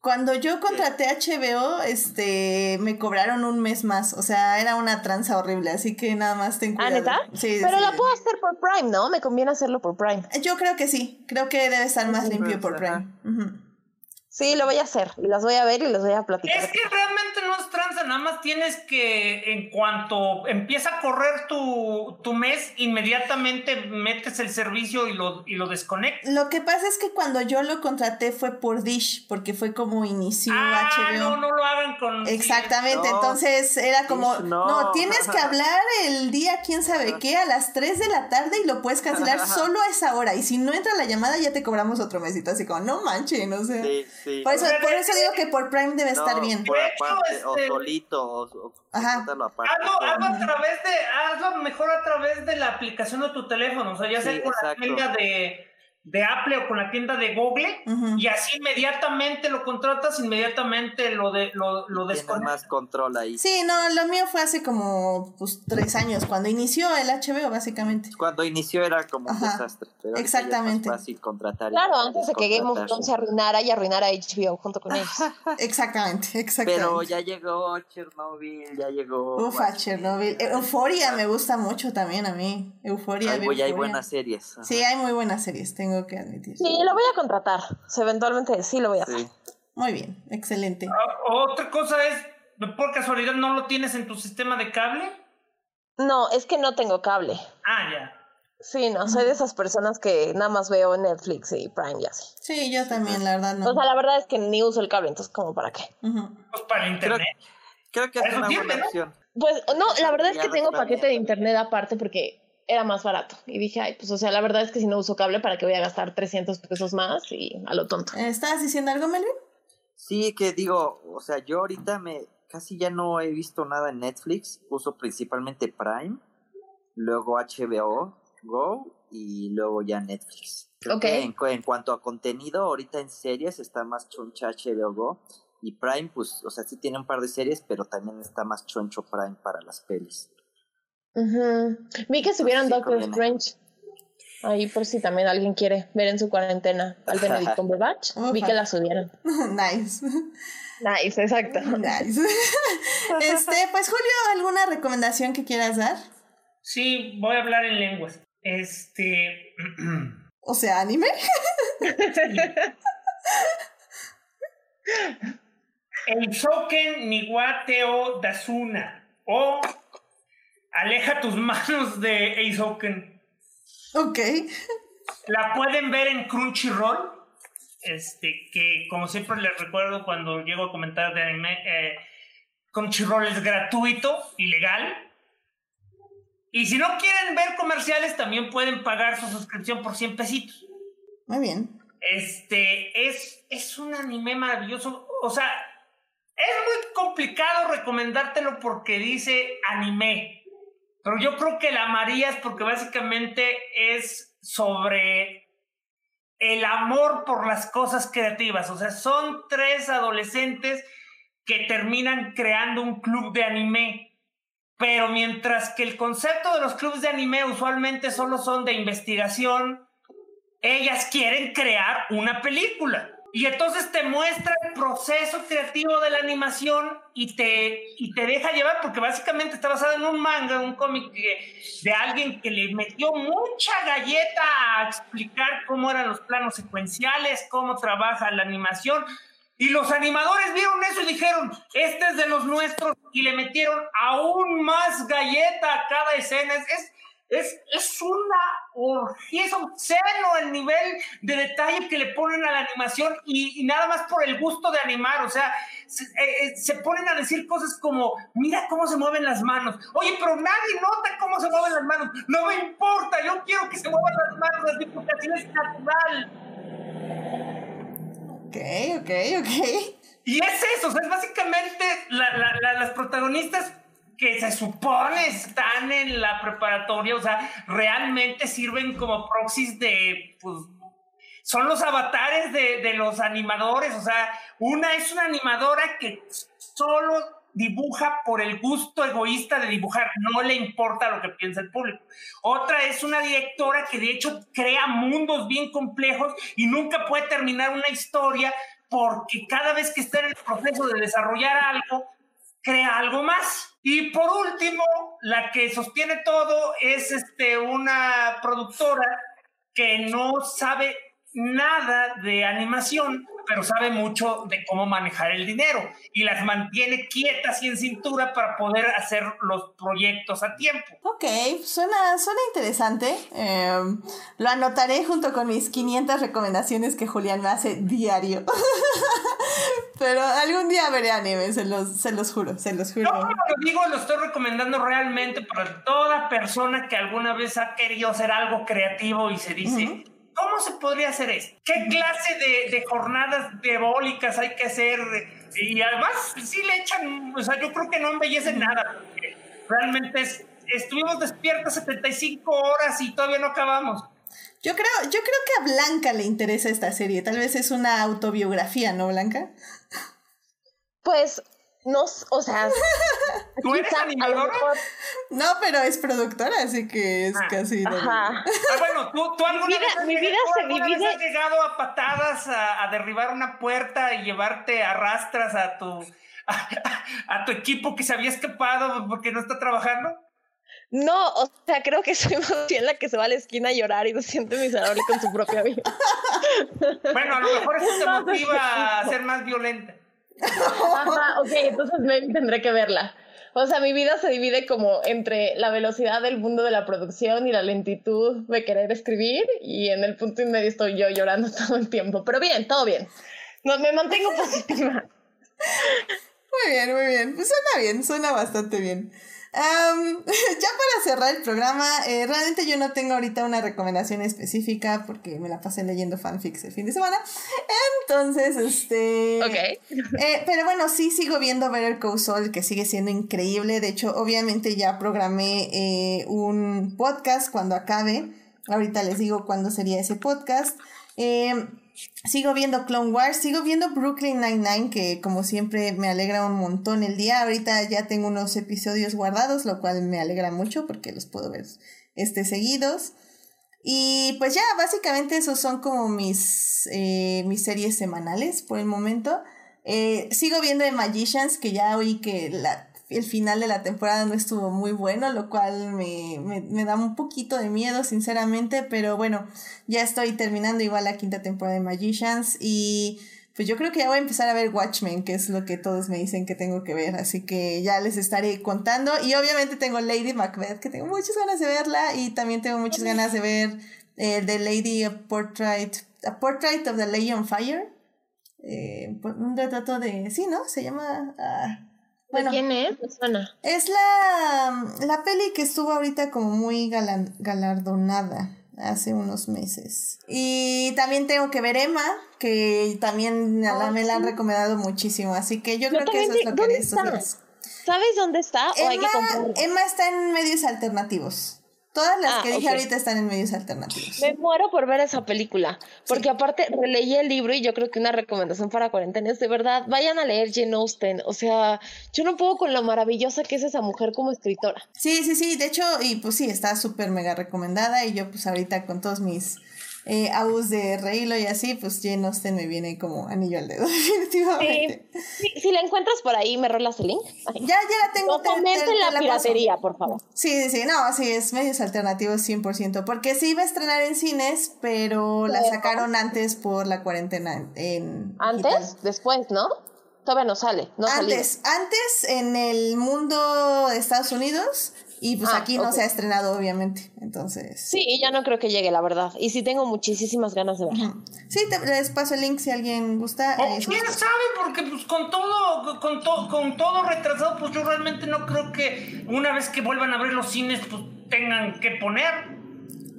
cuando yo contraté HBO, este, me cobraron un mes más. O sea, era una tranza horrible, así que nada más ten ¿Ah, cuidado. neta? Sí, Pero sí. la puedo hacer por Prime, ¿no? Me conviene hacerlo por Prime. Yo creo que sí. Creo que debe estar más Sí, limpio por pues, Prime. Ujú. Sí, lo voy a hacer. Y las voy a ver y les voy a platicar. Es que realmente no es tranza, nada más tienes que, en cuanto empieza a correr tu, tu mes, inmediatamente metes el servicio y lo, y lo desconectas. Lo que pasa es que cuando yo lo contraté fue por Dish, porque fue como inició Ah, HBO. no, no lo hagan con... Exactamente, No, entonces era como, Dish, no. no. tienes que hablar el día quién sabe qué a las 3 de la tarde y lo puedes cancelar solo a esa hora y si no entra la llamada ya te cobramos otro mesito, así como, no manchen, o sea. Sí, sí. Por eso, por eso digo que por Prime debe No, estar bien. Por hecho, aparte, o este- solito, o, o Ajá. aparte. Hazlo, hazlo a través de, hazlo mejor a través de la aplicación de tu teléfono, o sea, ya sea con la de, de Apple o con la tienda de Google, y así inmediatamente lo contratas, inmediatamente lo de lo, lo más control ahí. Sí, no, lo mío fue hace como pues tres años, cuando inició el HBO básicamente. Cuando inició era como un Ajá, desastre. Pero exactamente. Ya es más fácil contratar. Claro, antes de que Game of. Thrones se arruinara y arruinara HBO junto con ellos. <laughs> Exactamente, exactamente. Pero ya llegó Chernobyl, ya llegó. Ufa, Chernobyl. Euforia me gusta mucho también a mí. Euforia. Hay, buenas series. ajá. Sí, hay muy buenas series, tengo que admitir. Sí, lo voy a contratar. O sea, eventualmente sí lo voy a hacer. Sí. Muy bien, excelente. Ah, Otra cosa es, por casualidad no lo tienes en tu sistema de cable. No, es que no tengo cable. Ah, ya. Sí, no, soy de esas personas que nada más veo Netflix y Prime y así. Sí, yo también, la verdad no. O sea, la verdad es que ni uso el cable, entonces como para qué. Pues para internet. Creo que es una buena opción. Pues no, la verdad es que tengo paquete de internet aparte porque era más barato. Y dije, ay, pues o sea, la verdad es que si no uso cable, ¿para qué voy a gastar 300 pesos más? Y a lo tonto. Eh, ¿Estabas diciendo algo, Melvin? Sí, que digo, o sea, yo ahorita me casi ya no he visto nada en Netflix. Uso principalmente Prime, luego HBO Go y luego ya Netflix. Creo Ok. que en, en cuanto a contenido, ahorita en series está más choncha HBO Go. Y Prime, pues, o sea, sí tiene un par de series, pero también está más choncho Prime para las pelis. Ujú. Vi que subieron Sí, Doctor. Strange. Ahí por si también alguien quiere ver en su cuarentena al Benedict Cumberbatch. <laughs> Vi que la subieron. <laughs> nice. Nice, exacto. <laughs> nice. este, pues Julio, ¿alguna recomendación que quieras dar? Sí, voy a hablar en lenguas. Este. <clears throat> O sea, anime. Eisoken Niwateo Dasuna. O Aleja tus manos de Eisoken. ok. La pueden ver en Crunchyroll. Este, que como siempre les recuerdo cuando llego a comentar de anime, eh, Crunchyroll es gratuito y legal. Y si no quieren ver comerciales, también pueden pagar su suscripción por 100 pesitos. Muy bien. Este es, es un anime maravilloso. O sea, es muy complicado recomendártelo porque dice anime. Pero yo creo que la amarías porque básicamente es sobre el amor por las cosas creativas. O sea, son tres adolescentes que terminan creando un club de anime. Pero mientras que el concepto de los clubes de anime usualmente solo son de investigación, ellas quieren crear una película. Y entonces te muestra el proceso creativo de la animación y te, y te deja llevar, porque básicamente está basado en un manga, un cómic de, alguien que le metió mucha galleta a explicar cómo eran los planos secuenciales, cómo trabaja la animación. Y los animadores vieron eso y dijeron, este es de los nuestros, y le metieron aún más galleta a cada escena. Es, es, es una orgía, es obsceno el nivel de detalle que le ponen a la animación y, nada más por el gusto de animar. O sea, se, eh, eh, se, ponen a decir cosas como, mira cómo se mueven las manos. Oye, pero nadie nota cómo se mueven las manos. No me importa, yo quiero que se muevan las manos, porque así es natural. Ok, ok, ok. Y es eso, o sea, es básicamente las protagonistas que se supone están en la preparatoria, o sea, realmente sirven como proxies de, pues, son los avatares de, de los animadores, o sea, una es una animadora que solo dibuja por el gusto egoísta de dibujar, no le importa lo que piensa el público. Otra es una directora que de hecho crea mundos bien complejos y nunca puede terminar una historia porque cada vez que está en el proceso de desarrollar algo, crea algo más. Y por último, la que sostiene todo es este, una productora que no sabe nada de animación, pero sabe mucho de cómo manejar el dinero y las mantiene quietas y en cintura para poder hacer los proyectos a tiempo. Ok, suena, suena interesante. Em, lo anotaré junto con mis 500 recomendaciones que Julián me hace diario. <laughs> pero algún día veré anime, se los, se los juro, se los juro. No, lo digo, lo estoy recomendando realmente para toda persona que alguna vez ha querido hacer algo creativo y se dice... ¿Cómo se podría hacer eso? ¿Qué clase de, de jornadas diabólicas hay que hacer? Y además, sí le echan, o sea, yo creo que no embellecen nada. Realmente es, estuvimos despiertos 75 horas y todavía no acabamos. Yo creo, yo creo que a Blanca le interesa esta serie. Tal vez es una autobiografía, ¿no, Blanca? Pues no, o sea, <laughs> ¿tú eres animadora? No, pero es productora, así que es ah, casi. Ajá. Ah, bueno, tú, tú alguna mi vida, vez, mi vida se divide. has llegado a patadas a, derribar una puerta y llevarte arrastras a tu a, tu equipo que se había escapado porque no está trabajando. No, o sea, creo que soy más bien la que se va a la esquina a llorar y se siente miserable con su propia vida. Bueno, a lo mejor eso te <laughs> motiva a ser más violenta. Ajá, <laughs> ok, entonces tendré que verla. O sea, mi vida se divide como entre la velocidad del mundo de la producción y la lentitud de querer escribir y en el punto y medio estoy yo llorando <laughs> todo el tiempo. Pero bien, todo bien. No, me mantengo positiva. <laughs> Muy bien, muy bien. Pues suena bien, suena bastante bien. <laughs> ya para cerrar el programa, eh, realmente yo no tengo ahorita una recomendación específica porque me la pasé leyendo fanfics el fin de semana. Entonces, este. Ok. Eh, pero bueno, sí sigo viendo Better Call Saul, que sigue siendo increíble. De hecho, obviamente ya programé eh, un podcast cuando acabe. Ahorita les digo cuándo sería ese podcast. Sigo viendo Clone Wars, sigo viendo Brooklyn Nine-Nine, que como siempre me alegra un montón el día. Ahorita ya tengo unos episodios guardados, lo cual me alegra mucho porque los puedo ver este, seguidos. Y pues ya, básicamente esos son como mis, eh, mis series semanales por el momento. Eh, sigo viendo The Magicians, que ya oí que la el final de la temporada no estuvo muy bueno, lo cual me, me, me, da un poquito de miedo, sinceramente, pero bueno, ya estoy terminando igual la quinta temporada de Magicians y pues yo creo que ya voy a empezar a ver Watchmen, que es lo que todos me dicen que tengo que ver, así que ya les estaré contando y obviamente tengo Lady Macbeth, que tengo muchas ganas de verla y también tengo muchas ganas de ver el de Lady a Portrait, a Portrait of the Lady on Fire. Eh, un retrato de, sí, ¿no? Se llama... Ah, bueno, quién es? Es la, la peli que estuvo ahorita como muy galardonada hace unos meses. Y también tengo que ver Emma, que también la, me la han recomendado muchísimo. Así que yo, creo que eso es lo que estos ¿Sabes dónde está? Emma, Emma está en medios alternativos. Todas las ah, que dije ahorita están en medios alternativos. Me muero por ver esa película, porque aparte releí el libro y yo creo que una recomendación para cuarentenas, de verdad, vayan a leer Jane Austen, o sea, yo no puedo con lo maravillosa que es esa mujer como escritora. Sí, sí, sí, de hecho, y pues sí, está súper mega recomendada y yo pues ahorita con todos mis eh, Aus de Reylo y así, pues Jane Austen me viene como anillo al dedo, <laughs> definitivamente. Si, si la encuentras por ahí, me rolas el link. Ya, ya la tengo. No fomenten la, piratería, por favor. Sí, sí, no, sí, es medios alternativos 100%, porque se iba a estrenar en cines, pero la sacaron antes por la cuarentena en... ¿Antes? Después, ¿no? Todavía no sale, no Antes, antes en el mundo de Estados Unidos y pues Ah, aquí no ok. se ha estrenado, obviamente. Entonces. Sí, y ya no creo que llegue, la verdad. Y sí tengo muchísimas ganas de verla. Sí, te, les paso el link si alguien gusta. O eh, quién sabe, porque pues con todo, con, to- con todo retrasado, pues yo realmente no creo que una vez que vuelvan a abrir los cines, pues tengan que poner.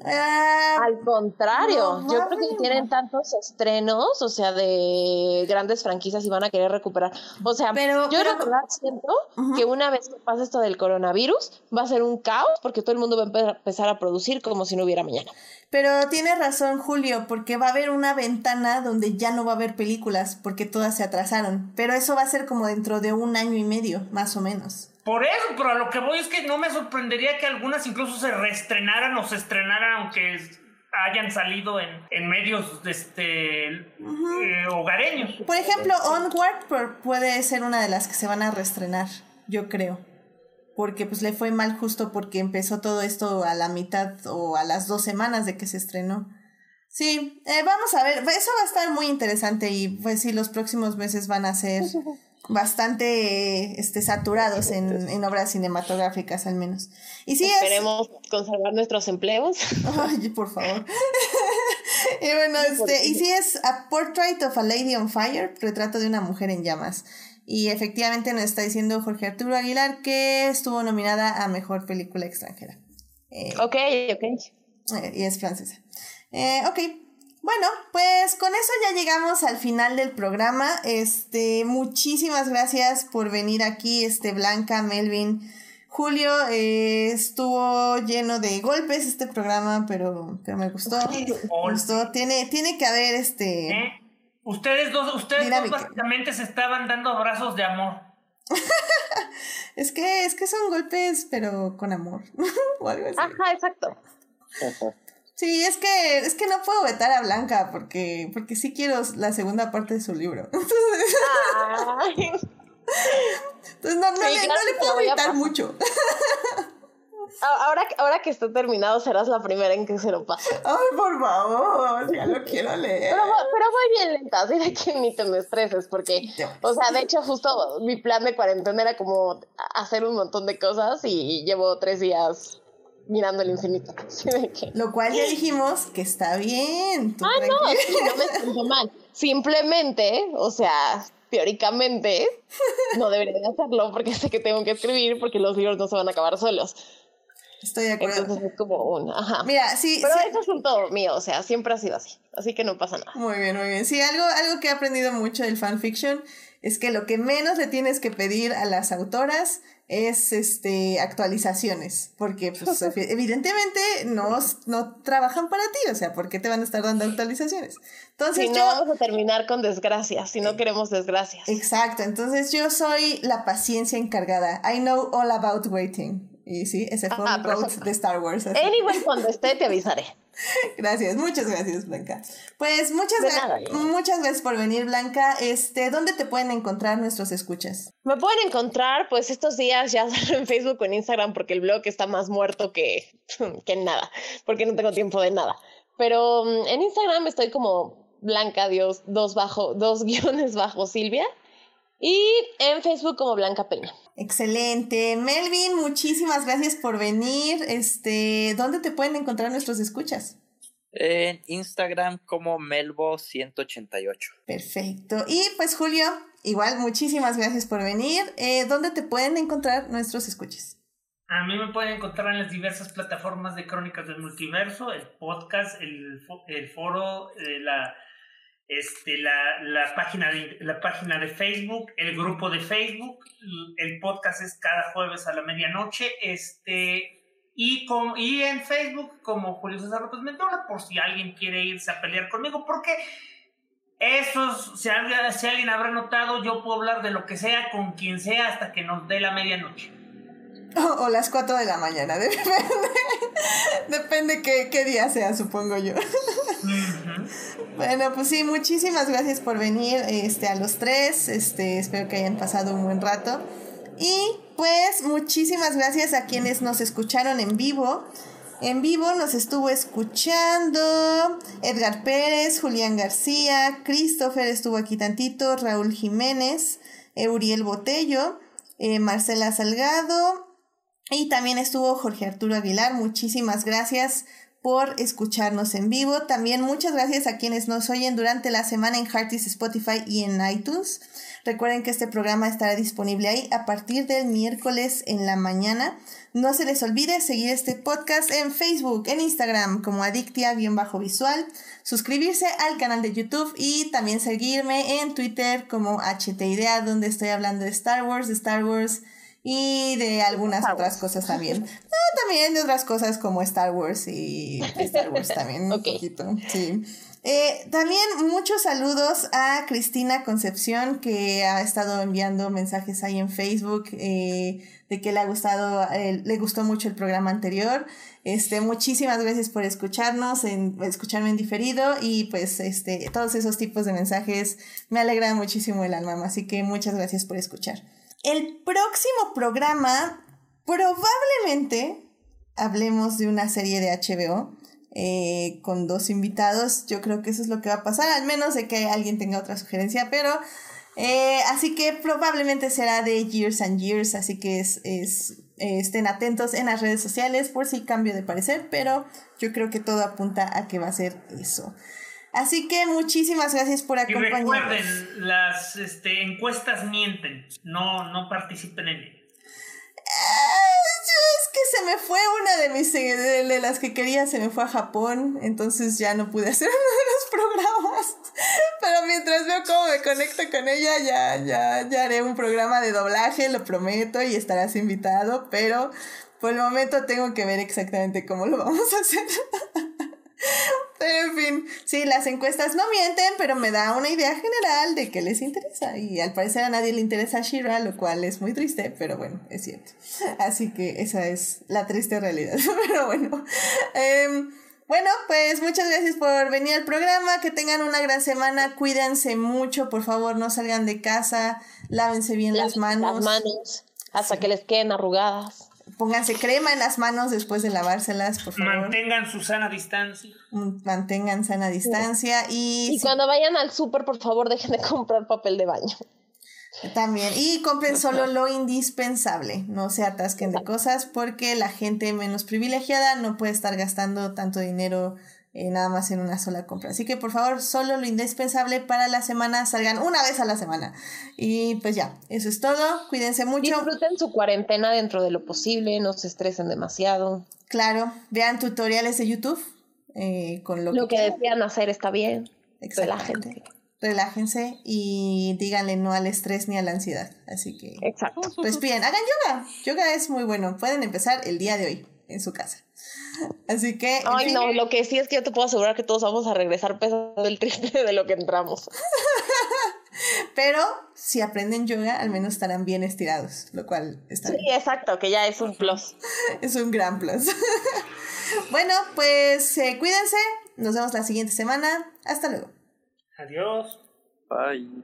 Ah, Al contrario, No, yo creo que tienen tantos estrenos, o sea, de grandes franquicias y van a querer recuperar. O sea, Pero- yo pero- verdad siento que una vez que pase esto del coronavirus, va a ser un caos porque todo el mundo va a empe- empezar a producir como si no hubiera mañana. pero tiene razón Julio, porque va a haber una ventana donde ya no va a haber películas, porque todas se atrasaron. Pero eso va a ser como dentro de un año y medio, más o menos. Por eso, pero a lo que voy es que no me sorprendería que algunas incluso se reestrenaran o se estrenaran aunque es- hayan salido en, en medios este, eh, hogareños. Por ejemplo, Onward puede ser una de las que se van a reestrenar, yo creo. Porque pues le fue mal justo porque empezó todo esto a la mitad o a las dos semanas de que se estrenó. Sí, eh, vamos a ver, eso va a estar muy interesante y pues sí, los próximos meses van a ser <laughs> bastante este, saturados en, en obras cinematográficas al menos. Y sí, es... Esperemos conservar nuestros empleos. <laughs> Ay, por favor. <laughs> y bueno, este, y sí es A Portrait of a Lady on Fire, retrato de una mujer en llamas. Y efectivamente nos está diciendo Jorge Arturo Aguilar que estuvo nominada a Mejor Película Extranjera. Eh, ok, ok. eh, y es francesa. Eh, ok. Bueno, pues con eso ya llegamos al final del programa. Este, muchísimas gracias por venir aquí, este, Blanca, Melvin, Julio. eh, estuvo lleno de golpes este programa, pero, pero me gustó. Me gustó. Tiene, tiene que haber este. ¿Eh? Ustedes dos, ustedes dos básicamente se estaban dando abrazos de amor. <laughs> Es que, es que son golpes, pero con amor. <laughs> o algo así. Ajá, exacto. Sí, es que, es que no puedo vetar a Blanca porque, porque sí quiero la segunda parte de su libro. <laughs> Ay. Entonces no, no, Sí, le, no le puedo pasar. mucho. Ahora, que- ahora que esté terminado, serás la primera en que se lo pase. Ay, por favor, ya lo quiero leer. Pero, pero voy bien lenta, así de que ni te me estreses, porque, o sea, de hecho, justo mi plan de cuarentena era como hacer un montón de cosas y llevo tres días mirando el infinito. De Lo cual ya dijimos que está bien. tú ah, no, sí, no me siento mal. Simplemente, o sea, teóricamente, no debería de hacerlo porque sé que tengo que escribir porque los libros no se van a acabar solos. Estoy de acuerdo. Entonces es como un, ajá. Mira, sí, Pero sí. eso es un todo mío, o sea, siempre ha sido así. Así que no pasa nada. Muy bien, muy bien. Sí, algo, algo que he aprendido mucho del fanfiction es que lo que menos le tienes que pedir a las autoras es este actualizaciones. Porque, pues, <laughs> evi- evidentemente no, no trabajan para ti. O sea, ¿por qué te van a estar dando actualizaciones? Entonces Si no, yo. vamos a terminar con desgracias, si no queremos desgracias. Exacto, entonces yo soy la paciencia encargada. I know all about waiting. Y sí, ese fue Ah, un quote perfecto. de Star Wars. así. Anyway, cuando esté te avisaré. <laughs> <laughs> Gracias, muchas gracias, Blanca. Pues muchas, gra- nada, muchas gracias por venir, Blanca. Este, ¿dónde te pueden encontrar nuestros escuchas? Me pueden encontrar, pues estos días ya <laughs> en Facebook o en Instagram porque el blog está más muerto que, <laughs> que nada, porque no tengo tiempo de nada. Pero mm, en Instagram estoy como Blanca Dios, dos bajo, dos guiones bajo Silvia. Y en Facebook como Blanca Peña. Excelente. Melvin, muchísimas gracias por venir. Este, ¿dónde te pueden encontrar nuestros escuchas? En Instagram como Melbo188. Perfecto. Y pues Julio, igual muchísimas gracias por venir. Eh, ¿Dónde te pueden encontrar nuestros escuchas? A mí me pueden encontrar en las diversas plataformas de Crónicas del Multiverso, el podcast, el, fo- el foro, eh, la, este, la, la, página de, la página de Facebook, el grupo de Facebook. El podcast es cada jueves a la medianoche. Este, y, con, y en Facebook como Julio César López Mendola, por si alguien quiere irse a pelear conmigo, porque esos, si alguien, si alguien habrá notado, yo puedo hablar de lo que sea con quien sea hasta que nos dé la medianoche. O, <laughs> o las 4 de la mañana, <laughs> depende. depende qué, qué día sea, supongo yo. <laughs> Bueno, pues sí, muchísimas gracias por venir este, a los tres. Este, espero que hayan pasado un buen rato. Y pues muchísimas gracias a quienes nos escucharon en vivo. En vivo nos estuvo escuchando Edgar Pérez, Julián García, Christopher estuvo aquí tantito, Raúl Jiménez, Euriel Botello, eh, Marcela Salgado y también estuvo Jorge Arturo Aguilar. Muchísimas gracias por escucharnos en vivo. También muchas gracias a quienes nos oyen durante la semana en Heartis, Spotify y en iTunes. Recuerden que este programa estará disponible ahí a partir del miércoles en la mañana. No se les olvide seguir este podcast en Facebook, en Instagram como Adictia-visual, suscribirse al canal de YouTube y también seguirme en Twitter como HTIDEA, donde estoy hablando de Star Wars, de Star Wars y de algunas otras cosas también. <laughs> No, también de otras cosas como Star Wars y Star Wars también. Un <laughs> poquito, sí. Eh, también muchos saludos a Cristina Concepción que ha estado enviando mensajes ahí en Facebook eh, de que le ha gustado, eh, le gustó mucho el programa anterior. Este, muchísimas gracias por escucharnos, en, escucharme en diferido y pues este, todos esos tipos de mensajes me alegra muchísimo el alma, así que muchas gracias por escuchar. El próximo programa probablemente hablemos de una serie de HBO. Eh, con dos invitados. Yo creo que eso es lo que va a pasar, al menos de que alguien tenga otra sugerencia, pero eh, así que probablemente será de Years and Years, así que es, es eh, estén atentos en las redes sociales por si cambio de parecer, pero yo creo que todo apunta a que va a ser eso. Así que muchísimas gracias por acompañarnos. Y recuerden, las este, encuestas mienten, no, no participen en ellas es que se me fue una de mis de, las que quería, se me fue a Japón, entonces ya no pude <laughs> hacer uno de los programas. Pero mientras veo cómo me conecto con ella, ya, ya, ya haré un programa de doblaje, lo prometo, y estarás invitado, pero por el momento tengo que ver exactamente cómo lo vamos a hacer. <laughs> Pero en fin, sí, las encuestas no mienten, pero me da una idea general de qué les interesa. Y al parecer a nadie le interesa Shira, lo cual es muy triste, pero bueno, es cierto. Así que esa es la triste realidad. <laughs> Pero bueno. Em, bueno, pues muchas gracias por venir al programa. Que tengan una gran semana. Cuídense mucho, por favor, no salgan de casa. Lávense bien las manos. Las manos hasta que les queden arrugadas. Pónganse crema en las manos después de lavárselas, por favor. Mantengan su sana distancia. Mm, mantengan sana distancia y... Y cuando vayan al súper, por favor, dejen de comprar papel de baño. También. Y compren solo lo indispensable. No se atasquen de cosas porque la gente menos privilegiada no puede estar gastando tanto dinero eh, nada más en una sola compra. Así que por favor, solo lo indispensable para la semana, salgan una vez a la semana. Y pues ya, eso es todo. Cuídense mucho. Disfruten su cuarentena dentro de lo posible, no se estresen demasiado. Claro, vean tutoriales de YouTube eh, con lo, lo que, que desean hacer está bien. Relájense. Relájense y díganle no al estrés ni a la ansiedad. Así que Exacto. respiren, hagan yoga. Yoga es muy bueno. Pueden empezar el día de hoy en su casa. <laughs> Así que. Ay, no, lo que sí es que yo te puedo asegurar que todos vamos a regresar pesando el triple de lo que entramos. <laughs> Pero si aprenden yoga, al menos estarán bien estirados, lo cual está sí, bien. exacto, que ya es un plus. <laughs> es un gran plus. bueno, pues eh, cuídense. Nos vemos la siguiente semana. Hasta luego. Adiós. Bye.